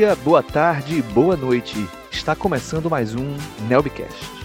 dia, boa tarde, boa noite. Está começando mais um Nelbcast.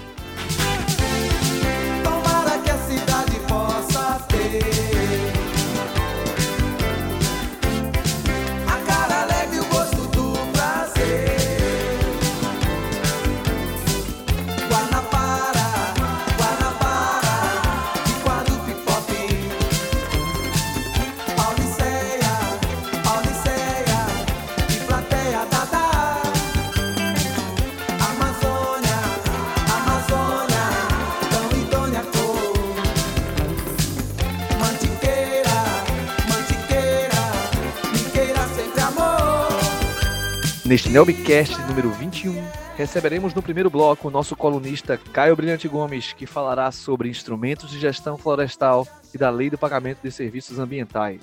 Neste Nelbcast número 21, receberemos no primeiro bloco o nosso colunista Caio Brilhante Gomes, que falará sobre instrumentos de gestão florestal e da lei do pagamento de serviços ambientais.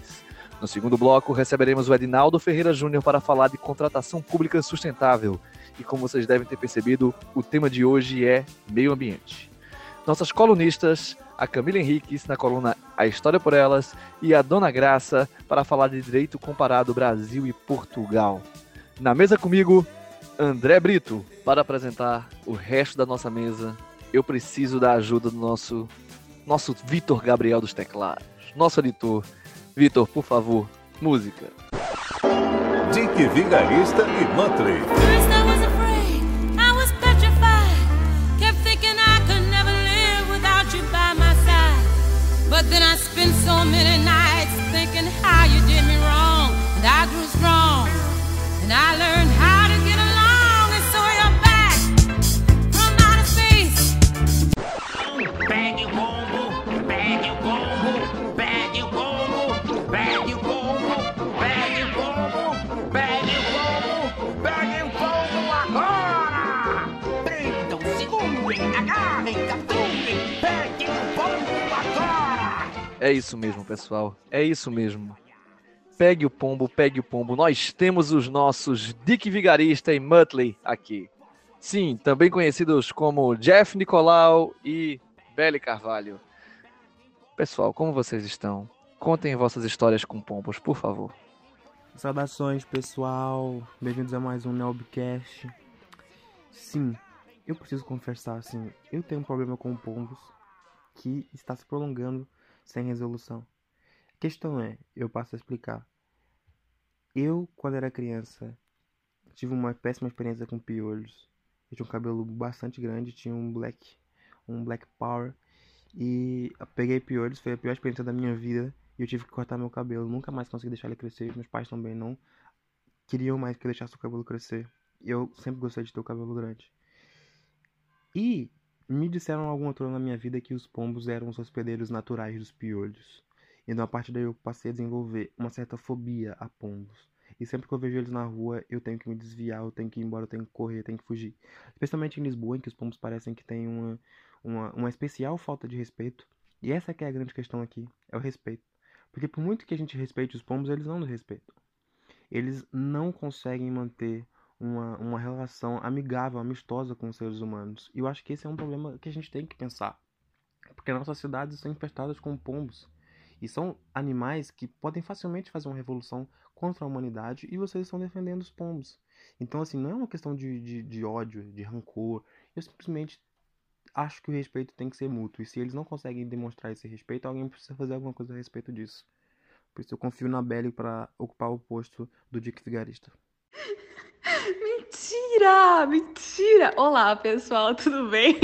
No segundo bloco, receberemos o Edinaldo Ferreira Júnior para falar de contratação pública sustentável. E como vocês devem ter percebido, o tema de hoje é meio ambiente. Nossas colunistas, a Camila Henriques na coluna A História por Elas e a Dona Graça para falar de direito comparado Brasil e Portugal. Na mesa comigo, André Brito, para apresentar o resto da nossa mesa. Eu preciso da ajuda do nosso nosso Vitor Gabriel dos teclados, nosso editor. Vitor, por favor, música. Dick Vigarista e Mantley. But then I spent so many nights É isso mesmo, pessoal. É isso mesmo. Pegue o pombo, pegue o pombo. Nós temos os nossos Dick Vigarista e Muttley aqui. Sim, também conhecidos como Jeff Nicolau e Belly Carvalho. Pessoal, como vocês estão? Contem vossas histórias com pombos, por favor. Saudações, pessoal. Bem-vindos a mais um Nelbcast. Sim, eu preciso confessar, assim, eu tenho um problema com pombos que está se prolongando sem resolução. Questão é, eu passo a explicar. Eu, quando era criança, tive uma péssima experiência com piolhos. Eu tinha um cabelo bastante grande, tinha um black, um black power. E peguei piolhos, foi a pior experiência da minha vida. E eu tive que cortar meu cabelo. Nunca mais consegui deixar ele crescer. Meus pais também não queriam mais que eu deixasse o cabelo crescer. Eu sempre gostei de ter o cabelo grande. E me disseram alguma altura na minha vida que os pombos eram os hospedeiros naturais dos piolhos. Então, a partir daí, eu passei a desenvolver uma certa fobia a pombos. E sempre que eu vejo eles na rua, eu tenho que me desviar, eu tenho que ir embora, eu tenho que correr, eu tenho que fugir. Especialmente em Lisboa, em que os pombos parecem que têm uma, uma, uma especial falta de respeito. E essa é a grande questão aqui, é o respeito. Porque por muito que a gente respeite os pombos, eles não nos respeitam. Eles não conseguem manter uma, uma relação amigável, amistosa com os seres humanos. E eu acho que esse é um problema que a gente tem que pensar. Porque nossas cidades estão infestadas com pombos. E são animais que podem facilmente fazer uma revolução contra a humanidade e vocês estão defendendo os pombos. Então, assim, não é uma questão de, de, de ódio, de rancor. Eu simplesmente acho que o respeito tem que ser mútuo. E se eles não conseguem demonstrar esse respeito, alguém precisa fazer alguma coisa a respeito disso. Por isso eu confio na Belly para ocupar o posto do Dick Vigarista. Mentira! Mentira! Olá, pessoal, tudo bem?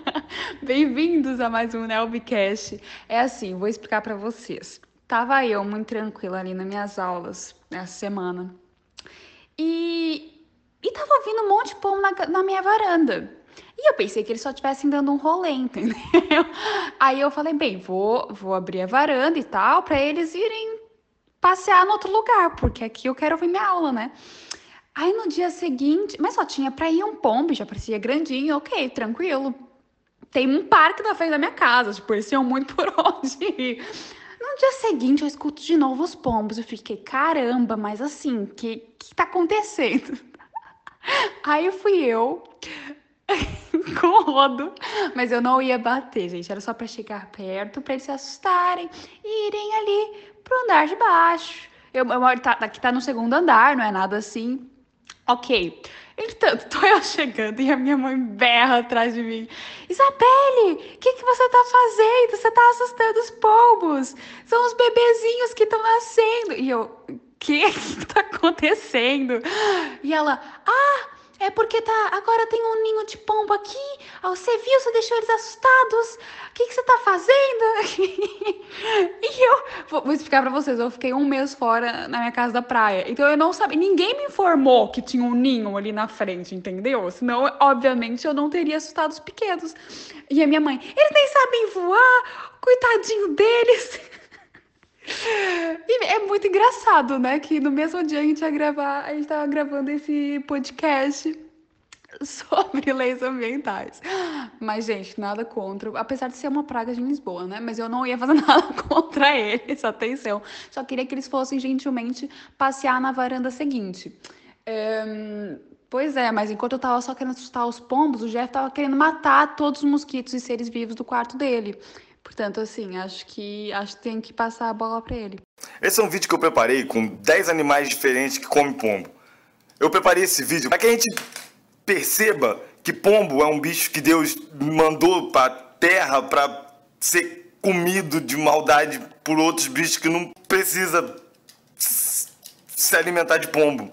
Bem-vindos a mais um Nelbcast. É assim, vou explicar para vocês. Tava eu muito tranquila ali nas minhas aulas essa semana. E, e tava vindo um monte de pombo na, na minha varanda. E eu pensei que eles só estivessem dando um rolê, entendeu? Aí eu falei, bem, vou, vou abrir a varanda e tal, para eles irem passear no outro lugar, porque aqui eu quero ouvir minha aula, né? Aí no dia seguinte, mas só tinha pra ir um pombo, já parecia grandinho, ok, tranquilo. Tem um parque na frente da minha casa, tipo, eles tinham muito por onde ir. No dia seguinte, eu escuto de novo os pombos. Eu fiquei, caramba, mas assim, que, que tá acontecendo? Aí fui eu com o rodo, mas eu não ia bater, gente. Era só para chegar perto, para eles se assustarem e irem ali pro andar de baixo. Eu, eu tá, aqui tá no segundo andar, não é nada assim Ok. Entretanto, tô eu chegando e a minha mãe berra atrás de mim. Isabelle, o que, que você tá fazendo? Você tá assustando os pombos. São os bebezinhos que estão nascendo. E eu, o que que tá acontecendo? E ela, ah, é porque tá, agora tem um ninho de pombo aqui. Você viu, você deixou eles assustados. O que, que você tá fazendo? e eu vou, vou explicar para vocês. Eu fiquei um mês fora na minha casa da praia. Então eu não sabia. Ninguém me informou que tinha um ninho ali na frente, entendeu? Senão, obviamente, eu não teria assustado os pequenos. E a minha mãe, eles nem sabem voar. Coitadinho deles. E é muito engraçado, né? Que no mesmo dia a gente ia gravar, a gente tava gravando esse podcast sobre leis ambientais. Mas, gente, nada contra. Apesar de ser uma praga de Lisboa, né? Mas eu não ia fazer nada contra eles, atenção. Só queria que eles fossem gentilmente passear na varanda seguinte. É... Pois é, mas enquanto eu tava só querendo assustar os pombos, o Jeff tava querendo matar todos os mosquitos e seres vivos do quarto dele. Portanto, assim, acho que acho que tem que passar a bola para ele. Esse é um vídeo que eu preparei com 10 animais diferentes que comem pombo. Eu preparei esse vídeo para que a gente perceba que pombo é um bicho que Deus mandou para terra para ser comido de maldade por outros bichos que não precisa se alimentar de pombo.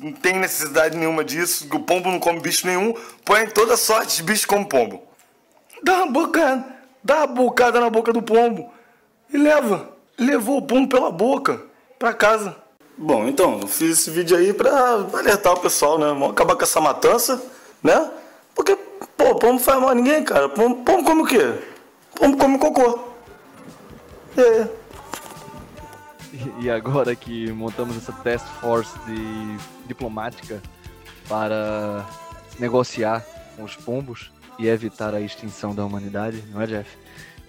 Não tem necessidade nenhuma disso. O pombo não come bicho nenhum. Põe toda sorte de bicho como pombo. Dá uma boca dá a bocada na boca do pombo e leva. Levou o pombo pela boca para casa. Bom, então, fiz esse vídeo aí para alertar o pessoal, né? Vamos acabar com essa matança, né? Porque, pô, pombo faz mal a ninguém, cara. Pombo, pombo come o quê? Pombo come cocô. É. E agora que montamos essa task force de diplomática para negociar com os pombos, e evitar a extinção da humanidade, não é, Jeff?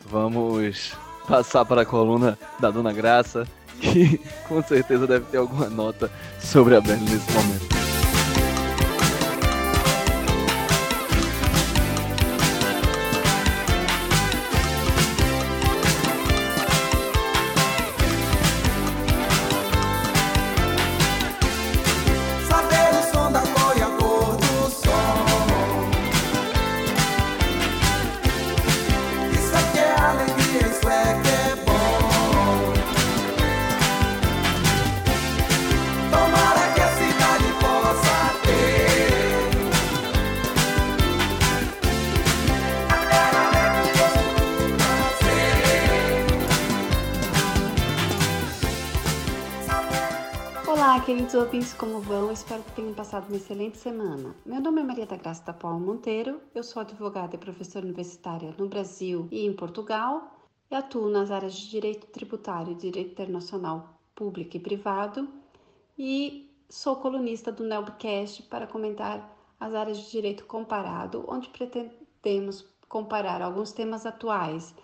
Vamos passar para a coluna da Dona Graça, que com certeza deve ter alguma nota sobre a Bernie nesse momento. Ouvintes, como vão? Espero que tenham passado uma excelente semana. Meu nome é Maria da Graça da Paula Monteiro, eu sou advogada e professora universitária no Brasil e em Portugal e atuo nas áreas de direito tributário, direito internacional público e privado e sou colunista do Nelbcast para comentar as áreas de direito comparado, onde pretendemos comparar alguns temas atuais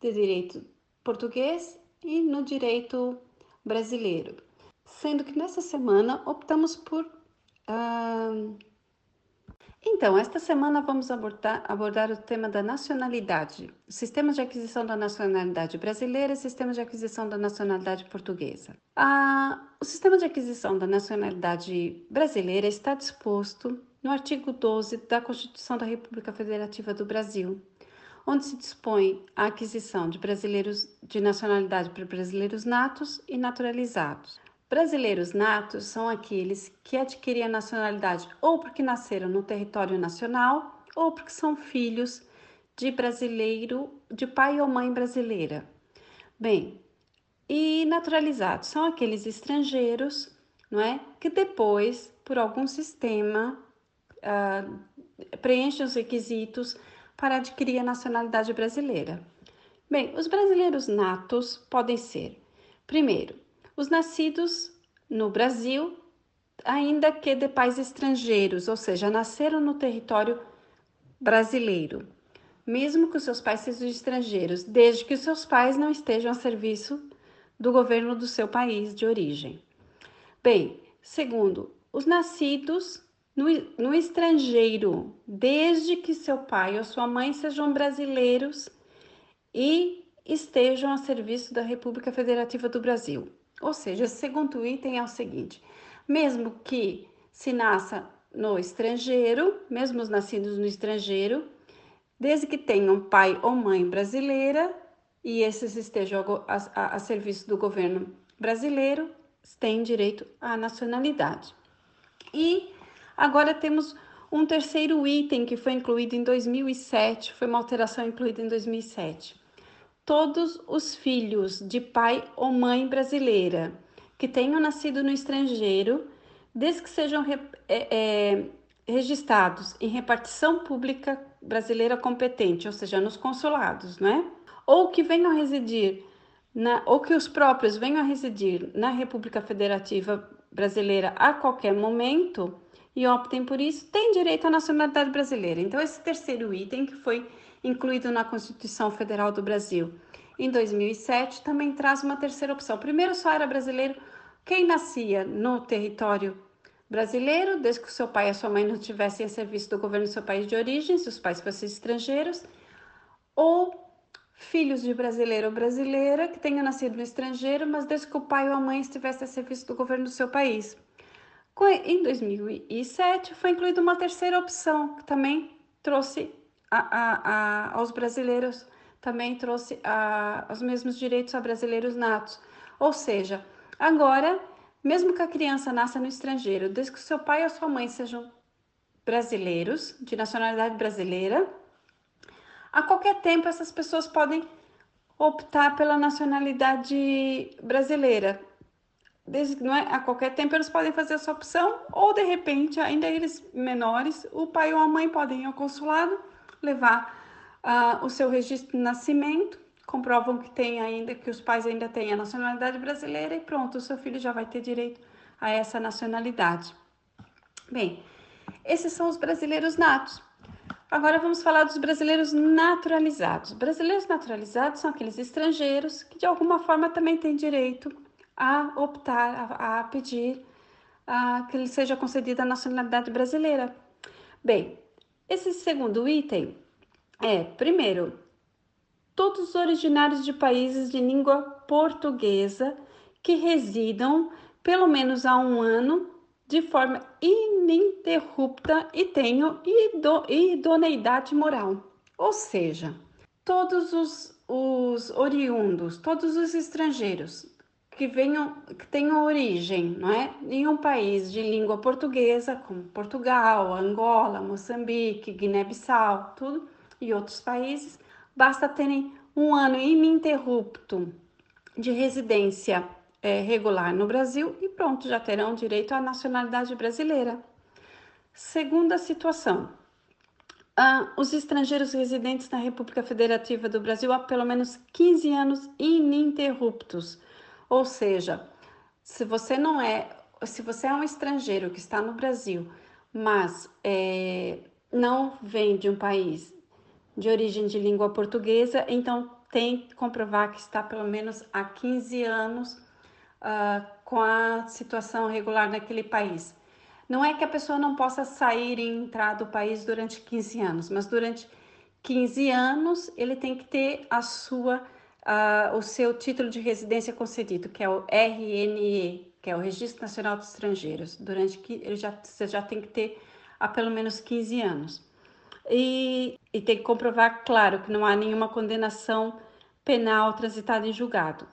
de direito português e no direito brasileiro sendo que nessa semana optamos por. Uh... Então, esta semana vamos abordar, abordar o tema da nacionalidade, sistemas de aquisição da nacionalidade brasileira e sistemas de aquisição da nacionalidade portuguesa. O sistema de aquisição da nacionalidade brasileira está disposto no artigo 12 da Constituição da República Federativa do Brasil, onde se dispõe a aquisição de brasileiros de nacionalidade para brasileiros natos e naturalizados. Brasileiros natos são aqueles que adquirem a nacionalidade ou porque nasceram no território nacional ou porque são filhos de brasileiro, de pai ou mãe brasileira. Bem, e naturalizados são aqueles estrangeiros, não é, que depois, por algum sistema, uh, preenchem os requisitos para adquirir a nacionalidade brasileira. Bem, os brasileiros natos podem ser, primeiro, os nascidos no Brasil, ainda que de pais estrangeiros, ou seja, nasceram no território brasileiro, mesmo que os seus pais sejam estrangeiros, desde que os seus pais não estejam a serviço do governo do seu país de origem. Bem, segundo, os nascidos no, no estrangeiro, desde que seu pai ou sua mãe sejam brasileiros e estejam a serviço da República Federativa do Brasil. Ou seja, o segundo item é o seguinte: mesmo que se nasça no estrangeiro, mesmo os nascidos no estrangeiro, desde que tenham pai ou mãe brasileira e esses estejam a, a, a serviço do governo brasileiro, têm direito à nacionalidade. E agora temos um terceiro item que foi incluído em 2007, foi uma alteração incluída em 2007. Todos os filhos de pai ou mãe brasileira que tenham nascido no estrangeiro, desde que sejam é, é, registrados em repartição pública brasileira competente, ou seja, nos consulados, não é? Ou que venham residir, na, ou que os próprios venham a residir na República Federativa Brasileira a qualquer momento e optem por isso, têm direito à nacionalidade brasileira. Então, esse terceiro item, que foi incluído na Constituição Federal do Brasil em 2007, também traz uma terceira opção. Primeiro, só era brasileiro quem nascia no território brasileiro, desde que o seu pai e a sua mãe não tivessem a serviço do governo do seu país de origem, se os pais fossem estrangeiros, ou filhos de brasileiro ou brasileira que tenham nascido no estrangeiro, mas desde que o pai ou a mãe estivesse a serviço do governo do seu país. Em 2007 foi incluída uma terceira opção que também trouxe a, a, aos brasileiros, também trouxe os mesmos direitos a brasileiros natos. Ou seja, agora mesmo que a criança nasça no estrangeiro, desde que seu pai ou sua mãe sejam brasileiros, de nacionalidade brasileira, a qualquer tempo essas pessoas podem optar pela nacionalidade brasileira. Desde, não é, a qualquer tempo eles podem fazer essa opção, ou de repente, ainda eles menores, o pai ou a mãe podem ir ao consulado, levar uh, o seu registro de nascimento comprovam que tem ainda que os pais ainda têm a nacionalidade brasileira e pronto, o seu filho já vai ter direito a essa nacionalidade. Bem, esses são os brasileiros natos. Agora vamos falar dos brasileiros naturalizados. Brasileiros naturalizados são aqueles estrangeiros que de alguma forma também têm direito a optar, a, a pedir a, que lhe seja concedida a nacionalidade brasileira. Bem, esse segundo item é, primeiro, todos os originários de países de língua portuguesa que residam pelo menos há um ano de forma ininterrupta e tenham idoneidade moral. Ou seja, todos os, os oriundos, todos os estrangeiros que venham, que tenham origem, não é, em um país de língua portuguesa, como Portugal, Angola, Moçambique, Guiné-Bissau, tudo e outros países, basta terem um ano ininterrupto de residência é, regular no Brasil e pronto, já terão direito à nacionalidade brasileira. Segunda situação, ah, os estrangeiros residentes na República Federativa do Brasil há pelo menos 15 anos ininterruptos. Ou seja, se você não é, se você é um estrangeiro que está no Brasil, mas é, não vem de um país de origem de língua portuguesa, então tem que comprovar que está pelo menos há 15 anos uh, com a situação regular naquele país. Não é que a pessoa não possa sair e entrar do país durante 15 anos, mas durante 15 anos ele tem que ter a sua, uh, o seu título de residência concedido, que é o RNE, que é o Registro Nacional dos Estrangeiros. Durante que ele já, você já tem que ter há pelo menos 15 anos e, e tem que comprovar, claro, que não há nenhuma condenação penal transitada em julgado.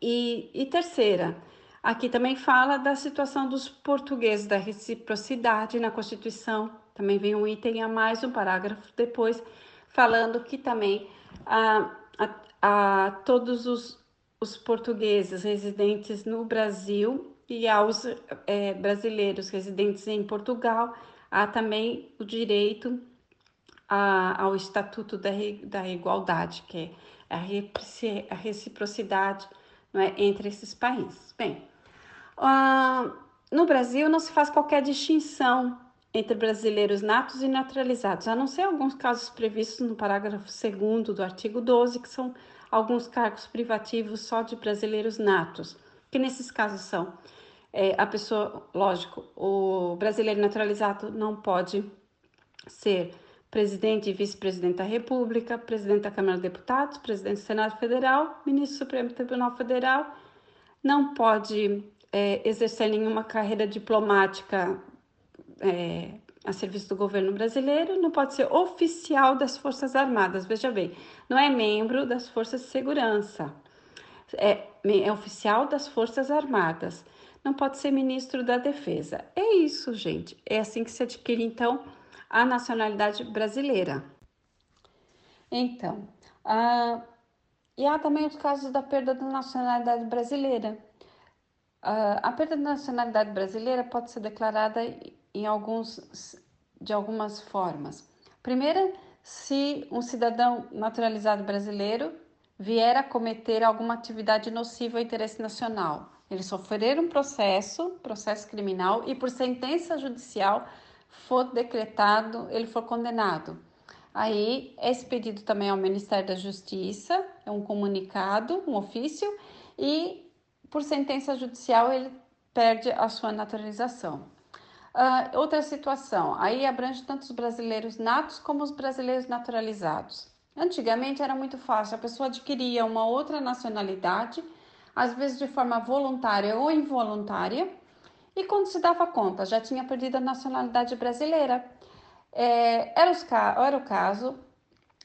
E, e terceira, aqui também fala da situação dos portugueses, da reciprocidade na Constituição. Também vem um item a mais, um parágrafo depois, falando que também a, a, a todos os, os portugueses residentes no Brasil e aos é, brasileiros residentes em Portugal há também o direito a, ao Estatuto da, da Igualdade, que é a, reciprocidade é, entre esses países. Bem, uh, no Brasil não se faz qualquer distinção entre brasileiros natos e naturalizados, a não ser alguns casos previstos no parágrafo 2 do artigo 12, que são alguns cargos privativos só de brasileiros natos, que nesses casos são é, a pessoa, lógico, o brasileiro naturalizado não pode ser presidente e vice-presidente da República, presidente da Câmara de Deputados, presidente do Senado Federal, ministro do Supremo Tribunal Federal, não pode é, exercer nenhuma carreira diplomática é, a serviço do governo brasileiro, não pode ser oficial das Forças Armadas. Veja bem, não é membro das Forças de Segurança, é, é oficial das Forças Armadas. Não pode ser ministro da Defesa. É isso, gente. É assim que se adquire, então, a nacionalidade brasileira. Então, e há também os casos da perda da nacionalidade brasileira. A perda da nacionalidade brasileira pode ser declarada em alguns, de algumas formas. Primeira, se um cidadão naturalizado brasileiro vier a cometer alguma atividade nociva ao interesse nacional. Ele sofrer um processo, processo criminal, e por sentença judicial for decretado, ele for condenado. Aí é expedido também ao Ministério da Justiça, é um comunicado, um ofício, e por sentença judicial ele perde a sua naturalização. Uh, outra situação, aí abrange tanto os brasileiros natos como os brasileiros naturalizados. Antigamente era muito fácil, a pessoa adquiria uma outra nacionalidade, às vezes de forma voluntária ou involuntária, e quando se dava conta, já tinha perdido a nacionalidade brasileira. É, era, os, era o caso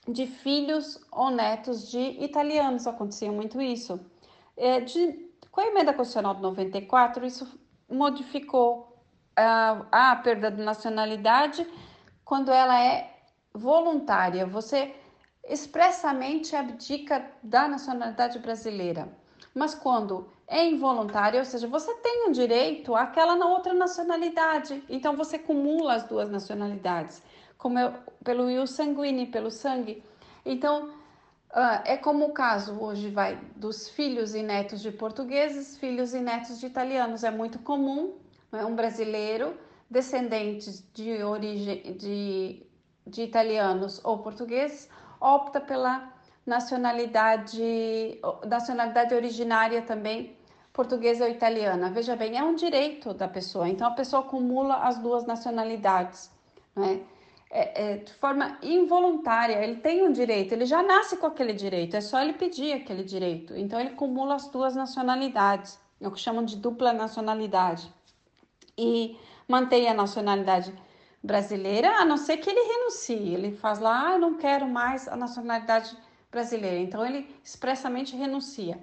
de filhos ou netos de italianos, acontecia muito isso. É, de, com a emenda constitucional de 94, isso modificou a, a perda de nacionalidade quando ela é voluntária. Você expressamente abdica da nacionalidade brasileira. Mas quando é involuntário, ou seja, você tem o um direito àquela na outra nacionalidade. Então você cumula as duas nacionalidades, como é pelo Will sanguíneo, pelo sangue. Então uh, é como o caso hoje vai dos filhos e netos de portugueses, filhos e netos de italianos. É muito comum né, um brasileiro descendente de origem de, de italianos ou portugueses opta pela nacionalidade, nacionalidade originária também portuguesa ou italiana. Veja bem, é um direito da pessoa. Então a pessoa acumula as duas nacionalidades, né? É, é, de forma involuntária. Ele tem um direito, ele já nasce com aquele direito. É só ele pedir aquele direito. Então ele acumula as duas nacionalidades, é o que chamam de dupla nacionalidade. E mantém a nacionalidade brasileira, a não ser que ele renuncie. Ele faz lá, ah, eu não quero mais a nacionalidade brasileira. Então ele expressamente renuncia.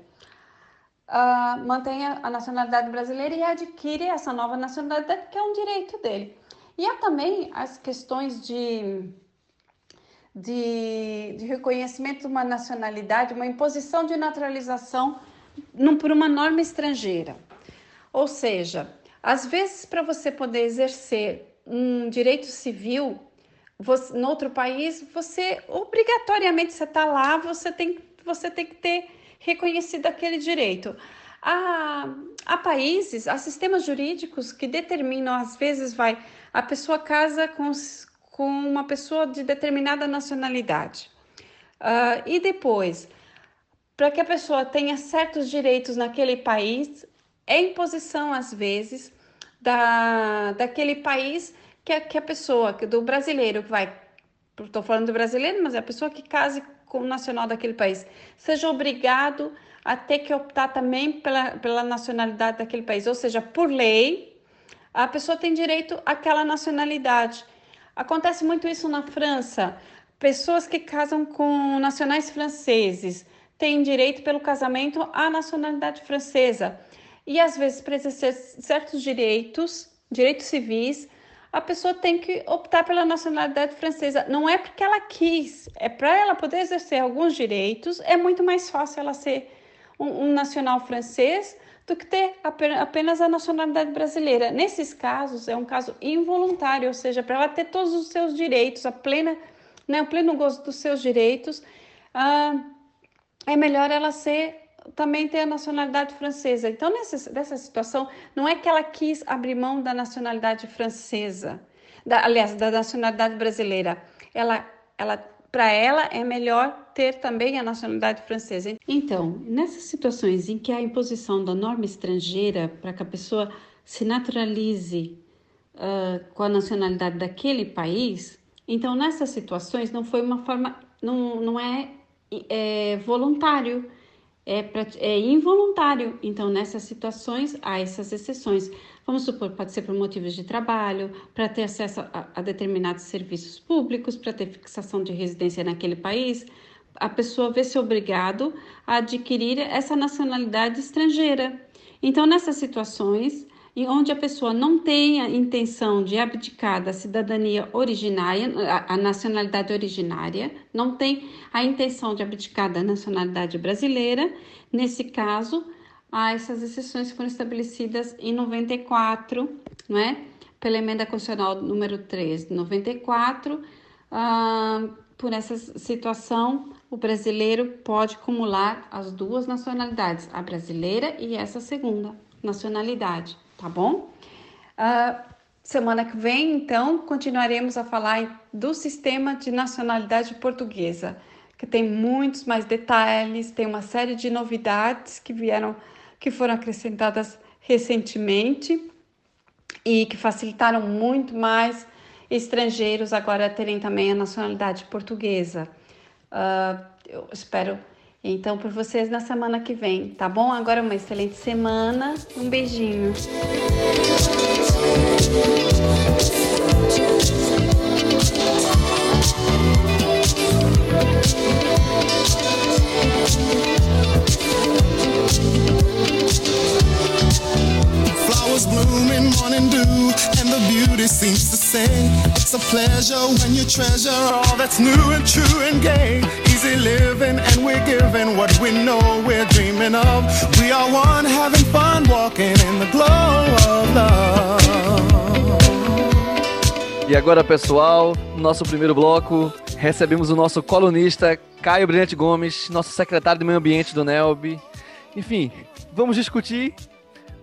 Uh, mantém a nacionalidade brasileira e adquire essa nova nacionalidade, que é um direito dele. E há também as questões de, de, de reconhecimento de uma nacionalidade, uma imposição de naturalização num, por uma norma estrangeira. Ou seja, às vezes, para você poder exercer um direito civil você, no outro país, você obrigatoriamente você está lá, você tem, você tem que ter reconhecido aquele direito. Há, há países, há sistemas jurídicos que determinam, às vezes, vai, a pessoa casa com, com uma pessoa de determinada nacionalidade. Uh, e depois, para que a pessoa tenha certos direitos naquele país, é imposição, às vezes, da, daquele país que a, que a pessoa, do brasileiro que vai, estou falando do brasileiro, mas é a pessoa que case com o nacional daquele país, seja obrigado a ter que optar também pela, pela nacionalidade daquele país, ou seja, por lei, a pessoa tem direito àquela nacionalidade. Acontece muito isso na França. Pessoas que casam com nacionais franceses têm direito pelo casamento à nacionalidade francesa. E às vezes, para exercer certos direitos, direitos civis, a pessoa tem que optar pela nacionalidade francesa. Não é porque ela quis, é para ela poder exercer alguns direitos, é muito mais fácil ela ser um, um nacional francês do que ter apenas a nacionalidade brasileira. Nesses casos, é um caso involuntário, ou seja, para ela ter todos os seus direitos, a plena, né, o pleno gozo dos seus direitos, ah, é melhor ela ser também ter a nacionalidade francesa. Então, nessa, nessa situação, não é que ela quis abrir mão da nacionalidade francesa, da, aliás, da nacionalidade brasileira. Ela, ela, para ela, é melhor ter também a nacionalidade francesa. Então, nessas situações em que há imposição da norma estrangeira para que a pessoa se naturalize uh, com a nacionalidade daquele país, então nessas situações não foi uma forma, não, não é, é voluntário é, é involuntário. Então, nessas situações, há essas exceções. Vamos supor, pode ser por motivos de trabalho, para ter acesso a, a determinados serviços públicos, para ter fixação de residência naquele país, a pessoa vê-se obrigado a adquirir essa nacionalidade estrangeira. Então, nessas situações, e onde a pessoa não tem a intenção de abdicar da cidadania originária, a, nacionalidade originária, não tem a intenção de abdicar da nacionalidade brasileira, nesse caso, essas exceções foram estabelecidas em 94, não é? Pela emenda constitucional número 3 de 94, ah, por essa situação, o brasileiro pode acumular as duas nacionalidades, a brasileira e essa segunda nacionalidade tá bom? Uh, semana que vem, então, continuaremos a falar do sistema de nacionalidade portuguesa, que tem muitos mais detalhes, tem uma série de novidades que vieram, que foram acrescentadas recentemente e que facilitaram muito mais estrangeiros agora terem também a nacionalidade portuguesa. Uh, eu espero então por vocês na semana que vem, tá bom? Agora uma excelente semana. Um beijinho. Bloom in morning dew, and the beauty seems to say, It's a pleasure when you treasure all that's new and true and gay. Easy living, and we're giving what we know we're dreaming of. We are one, having fun, walking in the glow of love. E agora, pessoal, nosso primeiro bloco, recebemos o nosso colunista Caio Brilhante Gomes, nosso secretário de Meio Ambiente do NELB. Enfim, vamos discutir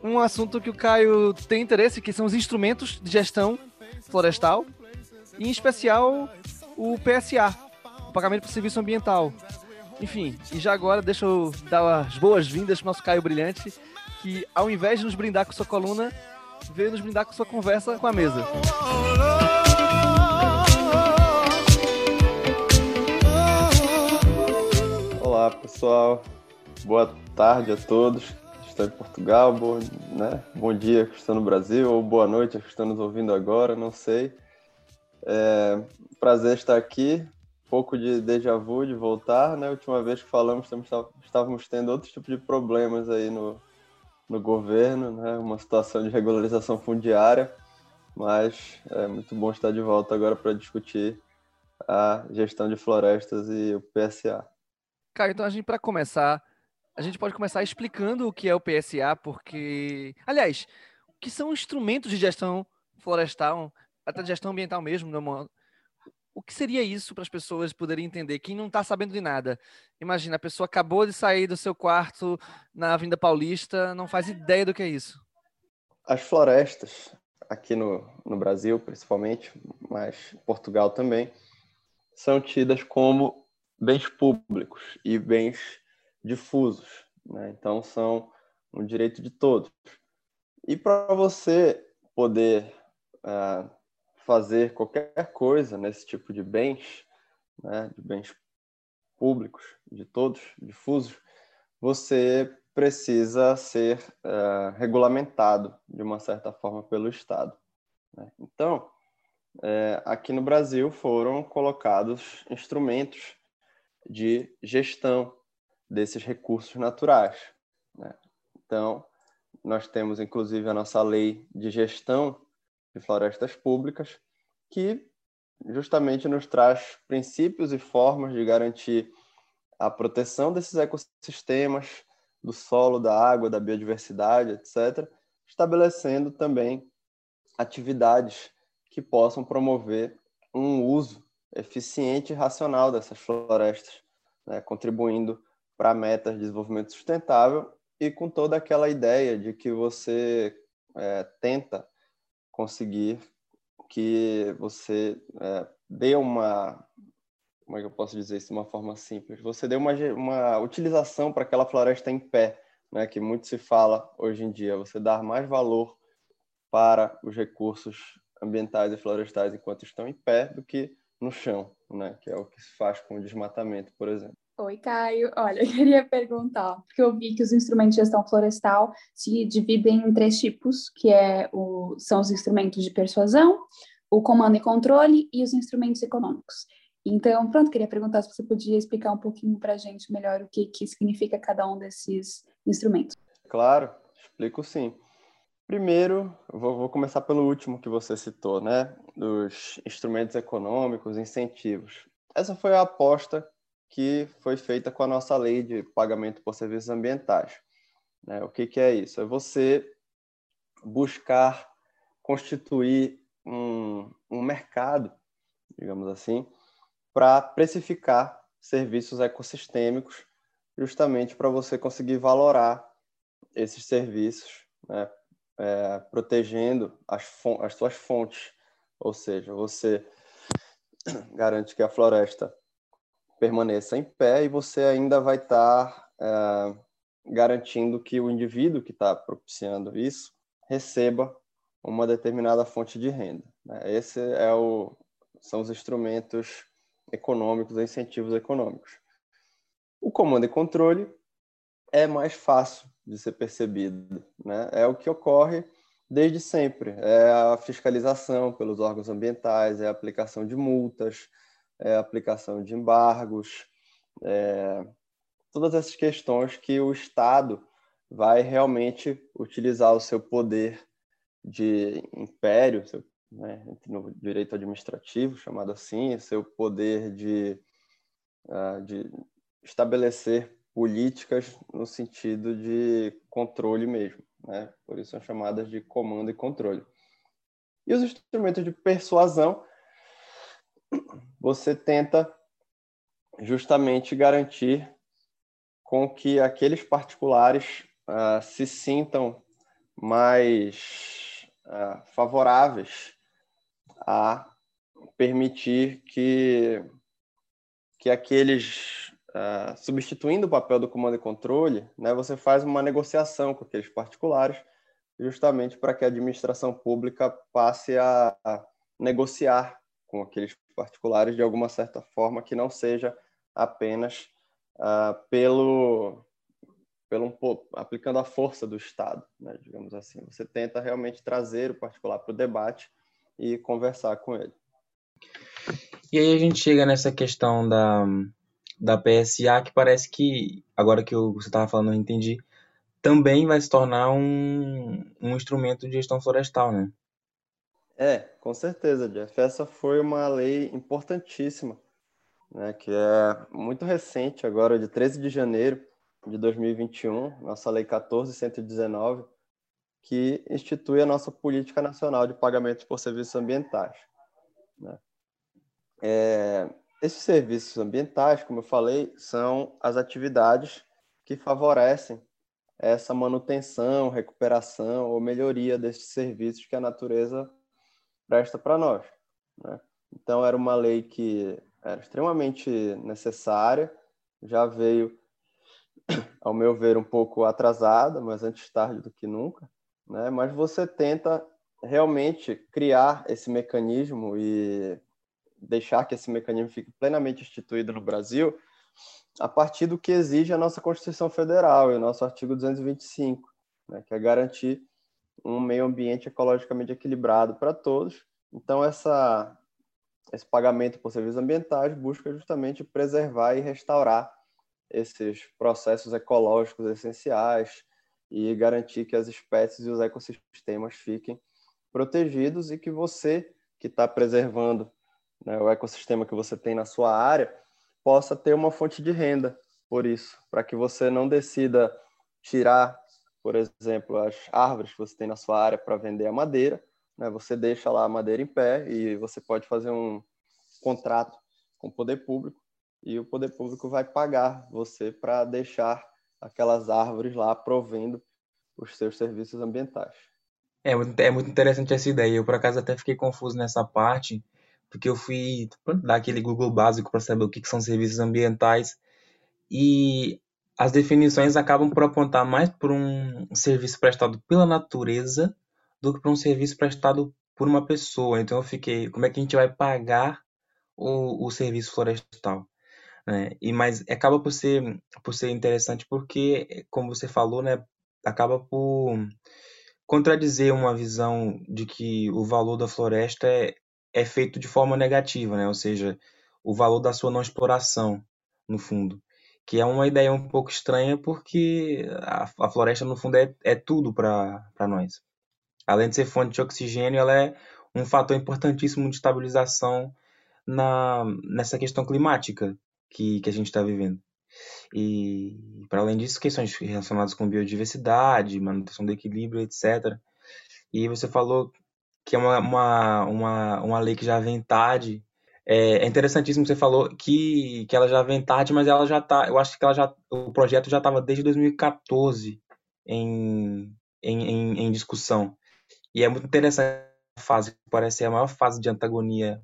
um assunto que o Caio tem interesse, que são os instrumentos de gestão florestal, e em especial o PSA, o Pagamento por Serviço Ambiental. Enfim, e já agora deixa eu dar as boas-vindas para o nosso Caio Brilhante, que ao invés de nos brindar com sua coluna, veio nos brindar com sua conversa com a mesa. Olá, pessoal. Boa tarde a todos está em Portugal, bom, né? bom dia que está no Brasil, ou boa noite que está nos ouvindo agora, não sei. É, prazer estar aqui, pouco de déjà vu de voltar, né? Última vez que falamos estávamos tendo outro tipo de problemas aí no, no governo, né? Uma situação de regularização fundiária, mas é muito bom estar de volta agora para discutir a gestão de florestas e o PSA. Cara, então a gente para começar a gente pode começar explicando o que é o PSA, porque, aliás, o que são instrumentos de gestão florestal, até de gestão ambiental mesmo, o que seria isso para as pessoas poderem entender? Quem não está sabendo de nada. Imagina, a pessoa acabou de sair do seu quarto na Avenida Paulista, não faz ideia do que é isso. As florestas, aqui no, no Brasil principalmente, mas Portugal também, são tidas como bens públicos e bens difusos. Né? Então, são um direito de todos. E para você poder uh, fazer qualquer coisa nesse tipo de bens, né, de bens públicos, de todos, difusos, você precisa ser uh, regulamentado de uma certa forma pelo Estado. Né? Então, é, aqui no Brasil foram colocados instrumentos de gestão desses recursos naturais. Né? Então, nós temos inclusive a nossa lei de gestão de florestas públicas, que justamente nos traz princípios e formas de garantir a proteção desses ecossistemas, do solo, da água, da biodiversidade, etc., estabelecendo também atividades que possam promover um uso eficiente e racional dessas florestas, né, contribuindo para metas de desenvolvimento sustentável e com toda aquela ideia de que você é, tenta conseguir que você é, dê uma como é que eu posso dizer isso de uma forma simples você dê uma, uma utilização para aquela floresta em pé né que muito se fala hoje em dia você dar mais valor para os recursos ambientais e florestais enquanto estão em pé do que no chão né, que é o que se faz com o desmatamento, por exemplo. Oi, Caio. Olha, eu queria perguntar, porque eu vi que os instrumentos de gestão florestal se dividem em três tipos, que é o, são os instrumentos de persuasão, o comando e controle e os instrumentos econômicos. Então, pronto, queria perguntar se você podia explicar um pouquinho para a gente melhor o que, que significa cada um desses instrumentos. Claro, explico sim. Primeiro, vou, vou começar pelo último que você citou, né? Dos instrumentos econômicos, incentivos. Essa foi a aposta que foi feita com a nossa lei de pagamento por serviços ambientais. Né? O que, que é isso? É você buscar constituir um, um mercado, digamos assim, para precificar serviços ecossistêmicos, justamente para você conseguir valorar esses serviços, né? é, protegendo as, as suas fontes, ou seja, você garante que a floresta permaneça em pé e você ainda vai estar tá, é, garantindo que o indivíduo que está propiciando isso receba uma determinada fonte de renda. Né? Esse é o, são os instrumentos econômicos, incentivos econômicos. O comando e controle é mais fácil de ser percebido, né? É o que ocorre desde sempre. É a fiscalização pelos órgãos ambientais, é a aplicação de multas, é, aplicação de embargos, é, todas essas questões que o Estado vai realmente utilizar o seu poder de império, seu, né, no direito administrativo, chamado assim, seu poder de, uh, de estabelecer políticas no sentido de controle mesmo. Né? Por isso são chamadas de comando e controle. E os instrumentos de persuasão você tenta justamente garantir com que aqueles particulares uh, se sintam mais uh, favoráveis a permitir que, que aqueles, uh, substituindo o papel do comando e controle, né, você faz uma negociação com aqueles particulares, justamente para que a administração pública passe a, a negociar com aqueles particulares de alguma certa forma que não seja apenas uh, pelo, pelo um, aplicando a força do Estado, né, digamos assim. Você tenta realmente trazer o particular para o debate e conversar com ele. E aí a gente chega nessa questão da, da PSA, que parece que, agora que você estava falando, eu entendi, também vai se tornar um, um instrumento de gestão florestal, né? É, com certeza, Jeff. Essa foi uma lei importantíssima, né, que é muito recente, agora de 13 de janeiro de 2021, nossa lei 14119, que institui a nossa política nacional de pagamentos por serviços ambientais. Né? É, esses serviços ambientais, como eu falei, são as atividades que favorecem essa manutenção, recuperação ou melhoria desses serviços que a natureza presta para nós. Né? Então, era uma lei que era extremamente necessária, já veio, ao meu ver, um pouco atrasada, mas antes tarde do que nunca. Né? Mas você tenta realmente criar esse mecanismo e deixar que esse mecanismo fique plenamente instituído no Brasil a partir do que exige a nossa Constituição Federal e o nosso artigo 225, né, que é garantir um meio ambiente ecologicamente equilibrado para todos. Então, essa, esse pagamento por serviços ambientais busca justamente preservar e restaurar esses processos ecológicos essenciais e garantir que as espécies e os ecossistemas fiquem protegidos e que você, que está preservando né, o ecossistema que você tem na sua área, possa ter uma fonte de renda por isso, para que você não decida tirar por exemplo, as árvores que você tem na sua área para vender a madeira, né? você deixa lá a madeira em pé e você pode fazer um contrato com o poder público e o poder público vai pagar você para deixar aquelas árvores lá provendo os seus serviços ambientais. É é muito interessante essa ideia. Eu, por acaso, até fiquei confuso nessa parte, porque eu fui dar aquele Google básico para saber o que, que são serviços ambientais. E as definições acabam por apontar mais por um serviço prestado pela natureza do que por um serviço prestado por uma pessoa. Então eu fiquei, como é que a gente vai pagar o, o serviço florestal. Né? E mas acaba por ser por ser interessante porque, como você falou, né, acaba por contradizer uma visão de que o valor da floresta é, é feito de forma negativa, né? Ou seja, o valor da sua não exploração, no fundo, que é uma ideia um pouco estranha porque a, a floresta no fundo é, é tudo para nós. Além de ser fonte de oxigênio, ela é um fator importantíssimo de estabilização na, nessa questão climática que, que a gente está vivendo. E, para além disso, questões relacionadas com biodiversidade, manutenção do equilíbrio, etc. E você falou que é uma, uma, uma, uma lei que já vem tarde. É, é interessantíssimo você falou que, que ela já vem tarde, mas ela já está. Eu acho que ela já, o projeto já estava desde 2014 em, em, em, em discussão. E é muito interessante a fase, parece ser a maior fase de antagonia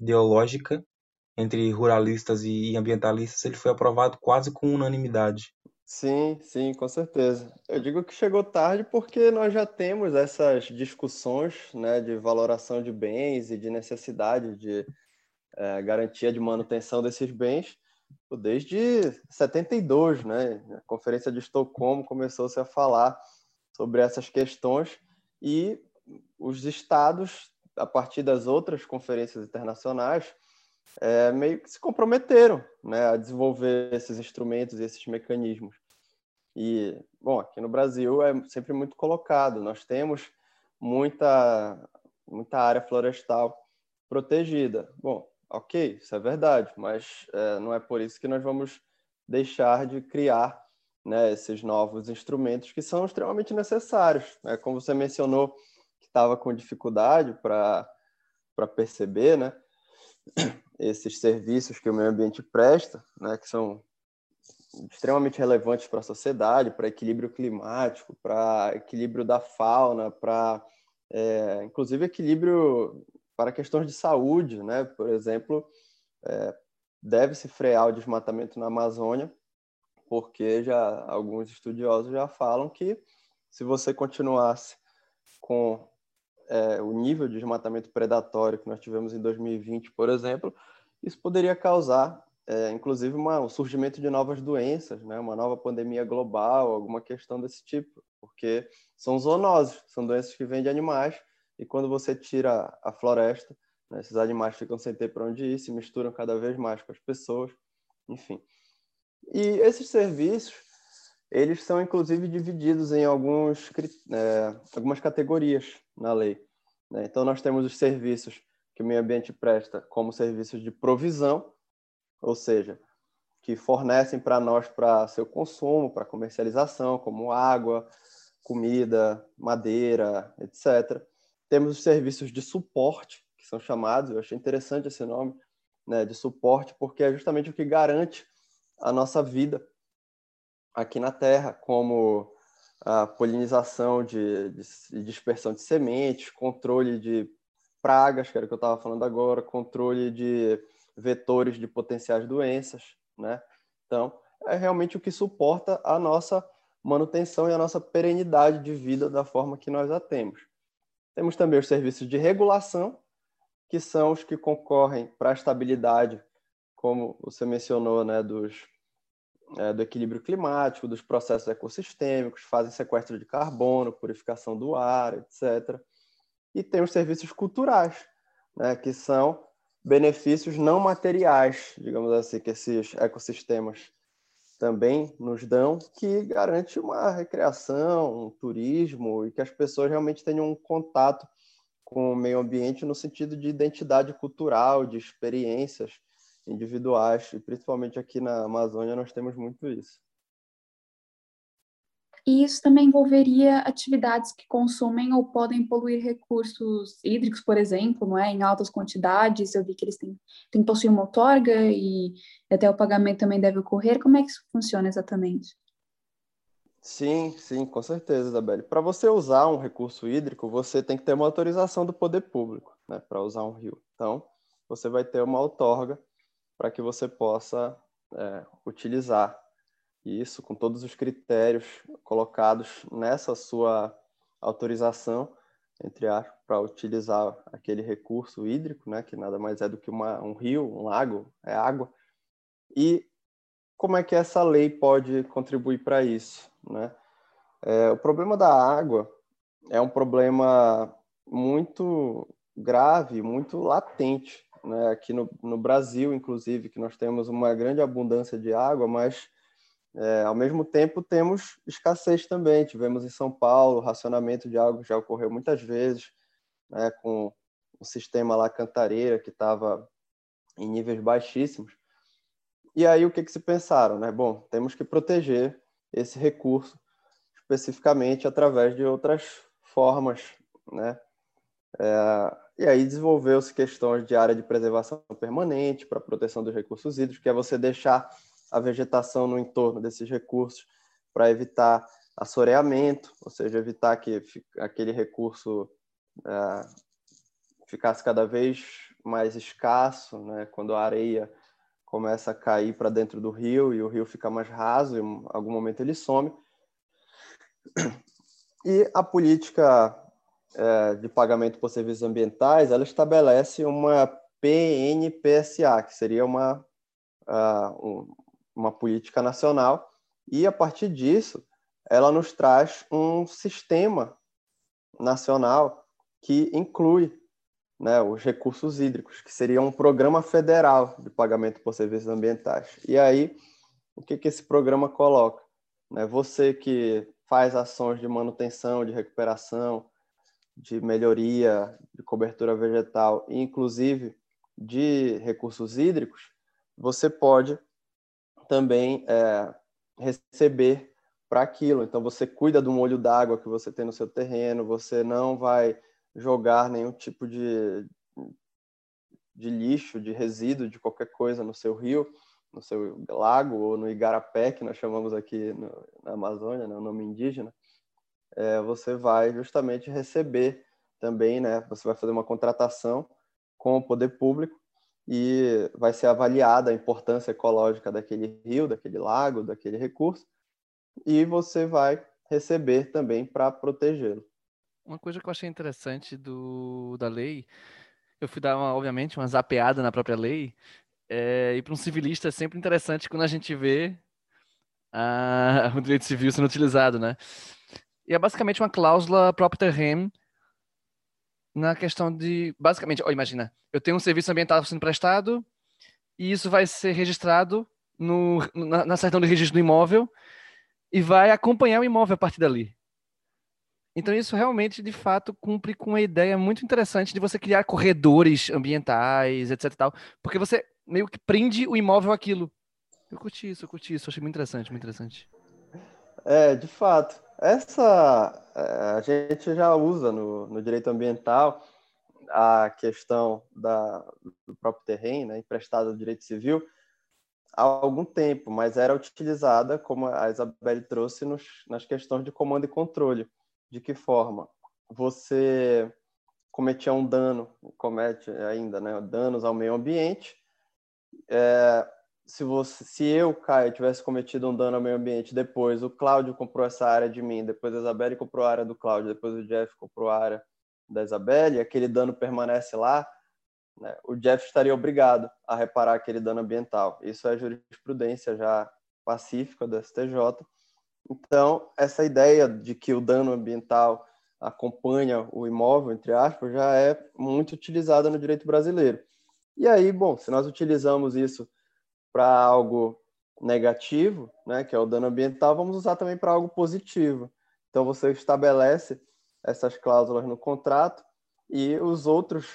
ideológica entre ruralistas e ambientalistas, ele foi aprovado quase com unanimidade. Sim, sim, com certeza. Eu digo que chegou tarde porque nós já temos essas discussões né, de valoração de bens e de necessidade de é, garantia de manutenção desses bens desde 72, né? A Conferência de Estocolmo começou-se a falar sobre essas questões e os estados, a partir das outras conferências internacionais, é, meio que se comprometeram né, a desenvolver esses instrumentos e esses mecanismos. E, bom, aqui no Brasil é sempre muito colocado, nós temos muita, muita área florestal protegida. Bom, ok, isso é verdade, mas é, não é por isso que nós vamos deixar de criar né, esses novos instrumentos que são extremamente necessários. Né? Como você mencionou que estava com dificuldade para perceber, né? esses serviços que o meio ambiente presta, né, que são extremamente relevantes para a sociedade, para equilíbrio climático, para equilíbrio da fauna, para é, inclusive equilíbrio para questões de saúde, né? Por exemplo, é, deve-se frear o desmatamento na Amazônia, porque já alguns estudiosos já falam que se você continuasse com é, o nível de desmatamento predatório que nós tivemos em 2020, por exemplo, isso poderia causar, é, inclusive, uma, o surgimento de novas doenças, né? uma nova pandemia global, alguma questão desse tipo, porque são zoonoses, são doenças que vêm de animais, e quando você tira a floresta, né, esses animais ficam sem ter para onde ir, se misturam cada vez mais com as pessoas, enfim. E esses serviços, eles são inclusive divididos em alguns, é, algumas categorias na lei. Né? Então, nós temos os serviços que o meio ambiente presta como serviços de provisão, ou seja, que fornecem para nós para seu consumo, para comercialização, como água, comida, madeira, etc. Temos os serviços de suporte, que são chamados, eu achei interessante esse nome, né, de suporte, porque é justamente o que garante a nossa vida aqui na Terra, como a polinização de, de dispersão de sementes, controle de pragas, que era o que eu estava falando agora, controle de vetores de potenciais doenças, né? Então, é realmente o que suporta a nossa manutenção e a nossa perenidade de vida da forma que nós a temos. Temos também os serviços de regulação, que são os que concorrem para a estabilidade, como você mencionou, né, dos é, do equilíbrio climático, dos processos ecossistêmicos, fazem sequestro de carbono, purificação do ar, etc. E tem os serviços culturais, né, que são benefícios não materiais, digamos assim, que esses ecossistemas também nos dão, que garante uma recreação, um turismo e que as pessoas realmente tenham um contato com o meio ambiente no sentido de identidade cultural, de experiências individuais, e principalmente aqui na Amazônia nós temos muito isso. E isso também envolveria atividades que consomem ou podem poluir recursos hídricos, por exemplo, não é? em altas quantidades. Eu vi que eles têm, têm possuir uma outorga e até o pagamento também deve ocorrer. Como é que isso funciona exatamente? Sim, sim, com certeza, Isabelle. Para você usar um recurso hídrico, você tem que ter uma autorização do poder público né, para usar um rio. Então, você vai ter uma outorga para que você possa é, utilizar isso com todos os critérios colocados nessa sua autorização entre aspas, para utilizar aquele recurso hídrico, né, que nada mais é do que uma, um rio, um lago, é água. E como é que essa lei pode contribuir para isso? Né? É, o problema da água é um problema muito grave, muito latente. Né? Aqui no, no Brasil, inclusive, que nós temos uma grande abundância de água, mas é, ao mesmo tempo temos escassez também. Tivemos em São Paulo racionamento de água já ocorreu muitas vezes, né, com o sistema lá Cantareira que estava em níveis baixíssimos. E aí o que, que se pensaram? Né? Bom, temos que proteger esse recurso especificamente através de outras formas, né? É, e aí desenvolveu-se questões de área de preservação permanente para proteção dos recursos hídricos, que é você deixar a vegetação no entorno desses recursos para evitar assoreamento, ou seja, evitar que aquele recurso é, ficasse cada vez mais escasso, né? Quando a areia começa a cair para dentro do rio e o rio fica mais raso, e em algum momento ele some. E a política é, de pagamento por serviços ambientais, ela estabelece uma PNPSA, que seria uma, uh, uma política nacional, e a partir disso, ela nos traz um sistema nacional que inclui né, os recursos hídricos, que seria um programa federal de pagamento por serviços ambientais. E aí, o que, que esse programa coloca? Né, você que faz ações de manutenção, de recuperação, de melhoria de cobertura vegetal, inclusive de recursos hídricos, você pode também é, receber para aquilo. Então, você cuida do molho d'água que você tem no seu terreno, você não vai jogar nenhum tipo de, de lixo, de resíduo, de qualquer coisa no seu rio, no seu lago ou no igarapé, que nós chamamos aqui no, na Amazônia, né, o nome indígena, é, você vai justamente receber também, né? Você vai fazer uma contratação com o poder público e vai ser avaliada a importância ecológica daquele rio, daquele lago, daquele recurso, e você vai receber também para protegê-lo. Uma coisa que eu achei interessante do, da lei, eu fui dar, uma, obviamente, uma zapeada na própria lei, é, e para um civilista é sempre interessante quando a gente vê a, o direito civil sendo utilizado, né? E é basicamente uma cláusula própria rem na questão de, basicamente, oh, imagina, eu tenho um serviço ambiental sendo prestado e isso vai ser registrado no, na, na certidão de registro do imóvel e vai acompanhar o imóvel a partir dali. Então isso realmente, de fato, cumpre com uma ideia muito interessante de você criar corredores ambientais, etc. Tal, porque você meio que prende o imóvel àquilo. Eu curti isso, eu curti isso, achei muito interessante, muito interessante. É, de fato. Essa é, a gente já usa no, no direito ambiental a questão da, do próprio terreno, né, emprestada do direito civil, há algum tempo, mas era utilizada, como a Isabelle trouxe, nos, nas questões de comando e controle. De que forma? Você cometia um dano, comete ainda, né, danos ao meio ambiente. É, se você, se eu, Caio, tivesse cometido um dano ao meio ambiente, depois o Cláudio comprou essa área de mim, depois a Isabelle comprou a área do Cláudio, depois o Jeff comprou a área da Isabelle, aquele dano permanece lá, né, o Jeff estaria obrigado a reparar aquele dano ambiental. Isso é jurisprudência já pacífica do STJ. Então, essa ideia de que o dano ambiental acompanha o imóvel, entre aspas, já é muito utilizada no direito brasileiro. E aí, bom, se nós utilizamos isso para algo negativo, né, que é o dano ambiental, vamos usar também para algo positivo. Então, você estabelece essas cláusulas no contrato e os outros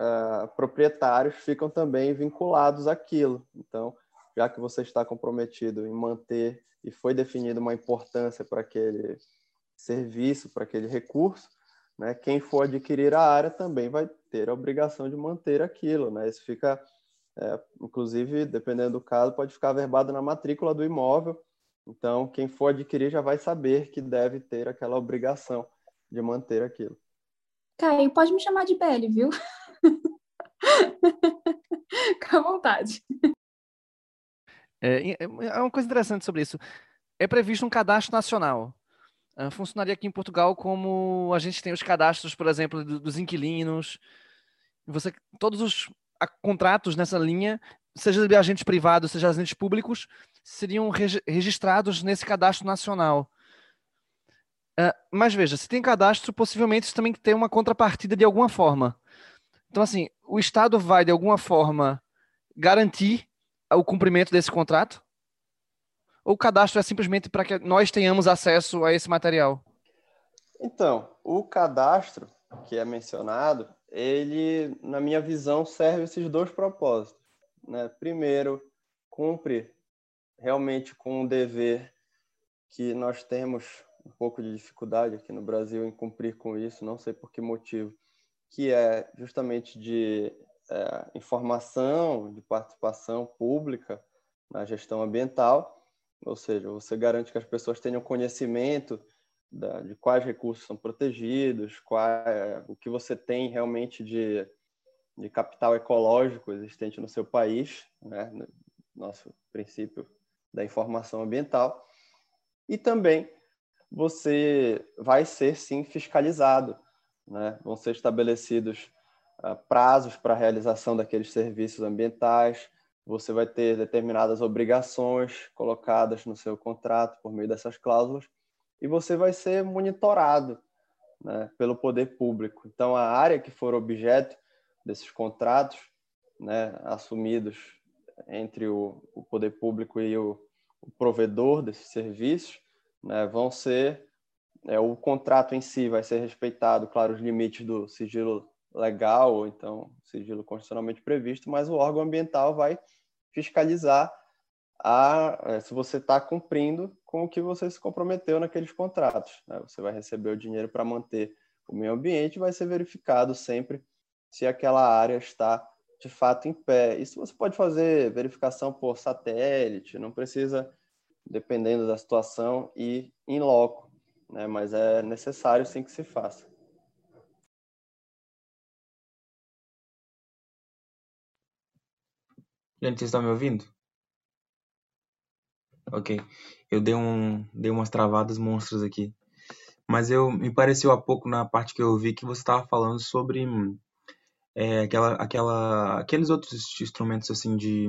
uh, proprietários ficam também vinculados àquilo. Então, já que você está comprometido em manter e foi definida uma importância para aquele serviço, para aquele recurso, né, quem for adquirir a área também vai ter a obrigação de manter aquilo. Né? Isso fica, é, inclusive, dependendo do caso, pode ficar verbado na matrícula do imóvel. Então, quem for adquirir já vai saber que deve ter aquela obrigação de manter aquilo. Caio, pode me chamar de Belle, viu? Fica à vontade. É, é uma coisa interessante sobre isso. É previsto um cadastro nacional. uh, funcionaria aqui em Portugal como a gente tem os cadastros, por exemplo, do, dos inquilinos. Você, todos os contratos nessa linha, seja de agentes privados, seja de agentes públicos, seriam reg registrados nesse cadastro nacional. Uh, mas veja, se tem cadastro, possivelmente isso também tem uma contrapartida de alguma forma. Então, assim, o Estado vai, de alguma forma, garantir o cumprimento desse contrato? Ou o cadastro é simplesmente para que nós tenhamos acesso a esse material? Então, o cadastro que é mencionado, ele, na minha visão, serve esses dois propósitos. Né? Primeiro, cumpre realmente com o dever que nós temos um pouco de dificuldade aqui no Brasil em cumprir com isso, não sei por que motivo, que é justamente de é, informação, de participação pública na gestão ambiental, ou seja, você garante que as pessoas tenham conhecimento da, de quais recursos são protegidos, qual, o que você tem realmente de, de capital ecológico existente no seu país, né? nosso princípio da informação ambiental, e também você vai ser sim fiscalizado, né? vão ser estabelecidos uh, prazos para a realização daqueles serviços ambientais, você vai ter determinadas obrigações colocadas no seu contrato por meio dessas cláusulas e você vai ser monitorado né, pelo poder público. Então, a área que for objeto desses contratos, né, assumidos entre o, o, poder público e o, o provedor desses serviços, né, vão ser é, o contrato em si vai ser respeitado, claro, os limites do sigilo legal ou então sigilo constitucionalmente previsto, mas o órgão ambiental vai fiscalizar a, é, se você está cumprindo com o que você se comprometeu naqueles contratos. Né? Você vai receber o dinheiro para manter o meio ambiente, vai ser verificado sempre se aquela área está de fato em pé. Isso você pode fazer verificação por satélite, não precisa, dependendo da situação, ir em loco, né? mas é necessário sim que se faça. Gente, vocês estão me ouvindo? Ok. Eu dei, um, dei umas travadas monstras aqui. Mas eu me pareceu há pouco na parte que eu vi que você estava falando sobre é, aquela, aquela, aqueles outros instrumentos assim de,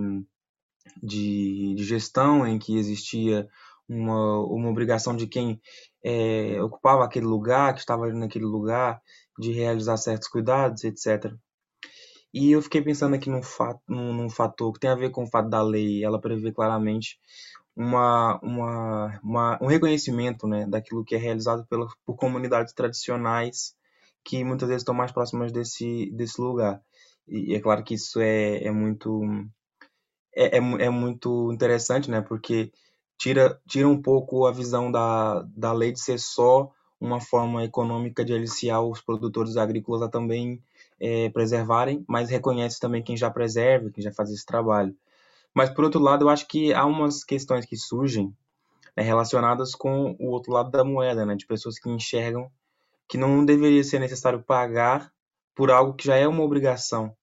de, de gestão em que existia uma, uma obrigação de quem é, ocupava aquele lugar, que estava naquele lugar, de realizar certos cuidados, etc. E eu fiquei pensando aqui num, fato, num, num fator que tem a ver com o fato da lei, ela prevê claramente uma, uma, uma, um reconhecimento né, daquilo que é realizado pela, por comunidades tradicionais que muitas vezes estão mais próximas desse, desse lugar. E é claro que isso é, é muito é, é, é, muito interessante, né? Porque tira, tira um pouco a visão da, da lei de ser só uma forma econômica de aliciar os produtores agrícolas a também é, preservarem, mas reconhece também quem já preserva, quem já faz esse trabalho. Mas, por outro lado, eu acho que há umas questões que surgem né, relacionadas com o outro lado da moeda, né, de pessoas que enxergam que não deveria ser necessário pagar por algo que já é uma obrigação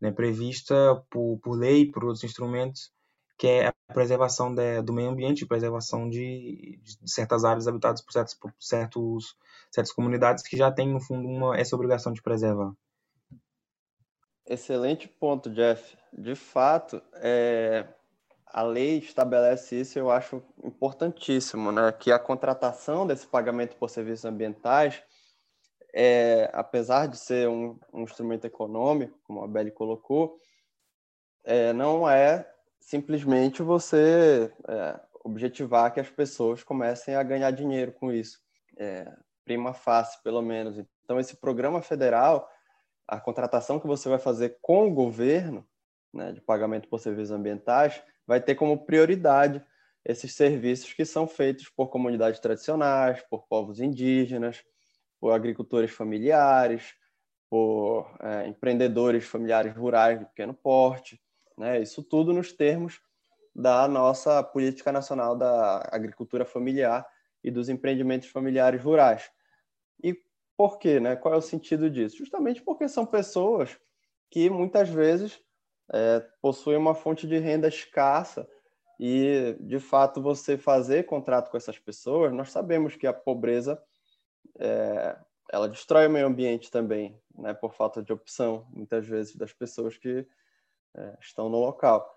né, prevista por, por lei, por outros instrumentos, que é a preservação de, do meio ambiente, preservação de, de, certas áreas habitadas por, certos, por certos, certas comunidades que já têm, no fundo, uma, essa obrigação de preservar. Excelente ponto, Jeff. De fato, é, a lei estabelece isso, eu acho importantíssimo, né? Que a contratação desse pagamento por serviços ambientais, é, apesar de ser um, um, instrumento econômico, como a Beli colocou, é, não é simplesmente você é, objetivar que as pessoas comecem a ganhar dinheiro com isso, é, prima facie, pelo menos. Então, esse programa federal a contratação que você vai fazer com o governo, né, de pagamento por serviços ambientais, vai ter como prioridade esses serviços que são feitos por comunidades tradicionais, por povos indígenas, por agricultores familiares, por é, empreendedores familiares rurais de pequeno porte, né? Isso tudo nos termos da nossa política nacional da agricultura familiar e dos empreendimentos familiares rurais. Por quê? Né? Qual é o sentido disso? Justamente porque são pessoas que muitas vezes é, possuem uma fonte de renda escassa e, de fato, você fazer contrato com essas pessoas, nós sabemos que a pobreza é, ela destrói o meio ambiente também, né, por falta de opção, muitas vezes, das pessoas que é, estão no local.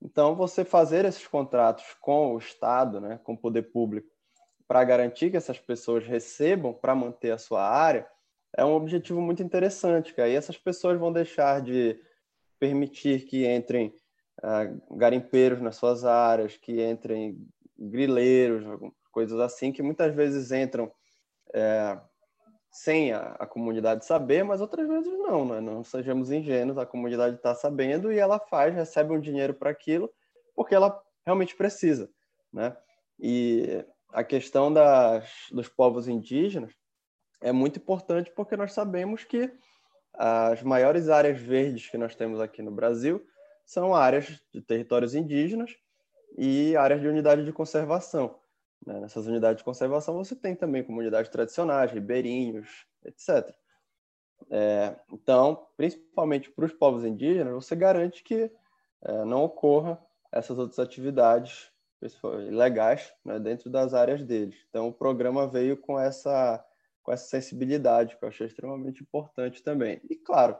Então, você fazer esses contratos com o Estado, né, com o poder público, para garantir que essas pessoas recebam para manter a sua área, é um objetivo muito interessante, que aí essas pessoas vão deixar de permitir que entrem uh, garimpeiros nas suas áreas, que entrem grileiros, coisas assim, que muitas vezes entram é, sem a, a, comunidade saber, mas outras vezes não, né? não sejamos ingênuos, a comunidade está sabendo e ela faz, recebe um dinheiro para aquilo, porque ela realmente precisa. Né? E a questão das, dos povos indígenas é muito importante porque nós sabemos que as maiores áreas verdes que nós temos aqui no Brasil são áreas de territórios indígenas e áreas de unidade de conservação. Né? Nessas unidades de conservação você tem também comunidades tradicionais, ribeirinhos, etc. É, então, principalmente para os povos indígenas, você garante que é, não ocorra essas outras atividades legais né, dentro das áreas deles. Então, o programa veio com essa, com essa sensibilidade, que eu achei extremamente importante também. E, claro,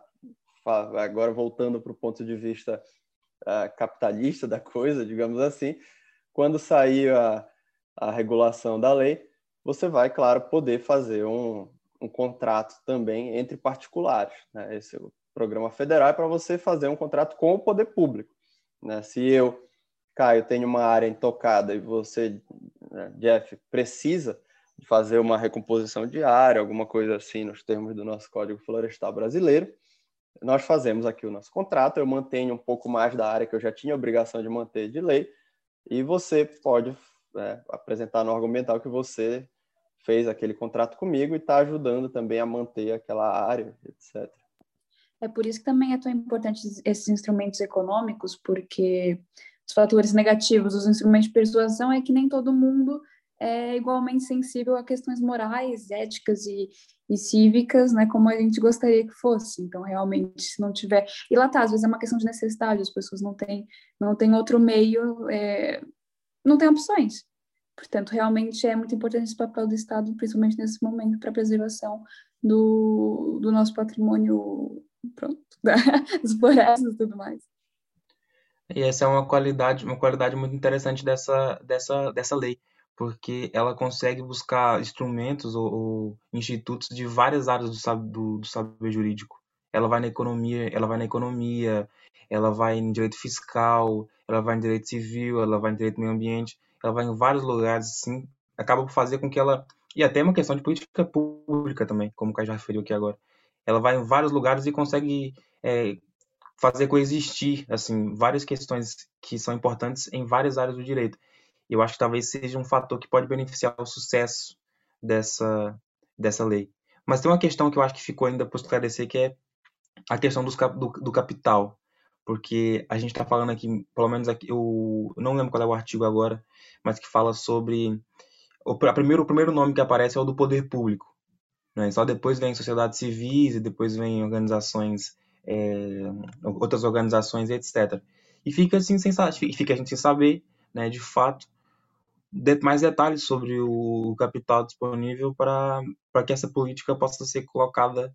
agora voltando para o ponto de vista uh, capitalista da coisa, digamos assim, quando sair a, a regulação da lei, você vai, claro, poder fazer um, um contrato também entre particulares. Né? Esse é programa federal é para você fazer um contrato com o poder público. Né? Se eu Caio, tem uma área intocada e você, né, Jeff, precisa fazer uma recomposição de área, alguma coisa assim, nos termos do nosso Código Florestal Brasileiro, nós fazemos aqui o nosso contrato, eu mantenho um pouco mais da área que eu já tinha obrigação de manter de lei, e você pode é, apresentar no argumental que você fez aquele contrato comigo e está ajudando também a manter aquela área, etc. É por isso que também é tão importante esses instrumentos econômicos, porque os fatores negativos dos instrumentos de persuasão é que nem todo mundo é igualmente sensível a questões morais, éticas e, e cívicas, né, como a gente gostaria que fosse. Então, realmente, se não tiver... E lá tá, às vezes é uma questão de necessidade, as pessoas não têm, não têm outro meio, é... não têm opções. Portanto, realmente é muito importante esse papel do Estado, principalmente nesse momento, para a preservação do, do nosso patrimônio, pronto, das florestas e tudo mais. E essa é uma qualidade, uma qualidade muito interessante dessa, dessa, dessa lei, porque ela consegue buscar instrumentos ou, ou institutos de várias áreas do, do, do saber jurídico. Ela vai na economia, ela vai na economia, ela vai em direito fiscal, ela vai em direito civil, ela vai em direito meio ambiente, ela vai em vários lugares, assim, acaba por fazer com que ela e até uma questão de política pública também, como o Caio já referiu aqui agora. Ela vai em vários lugares e consegue é, fazer coexistir assim várias questões que são importantes em várias áreas do direito. Eu acho que talvez seja um fator que pode beneficiar o sucesso dessa dessa lei. Mas tem uma questão que eu acho que ficou ainda por esclarecer que é a questão do, do capital, porque a gente está falando aqui, pelo menos aqui, eu não lembro qual é o artigo agora, mas que fala sobre o, a primeiro, o primeiro nome que aparece é o do poder público. Né? Só depois vem sociedades civis e depois vem organizações é, outras organizações, etc. E fica assim sem fica a gente sem saber, né, de fato, de, mais detalhes sobre o, o capital disponível para que essa política possa ser colocada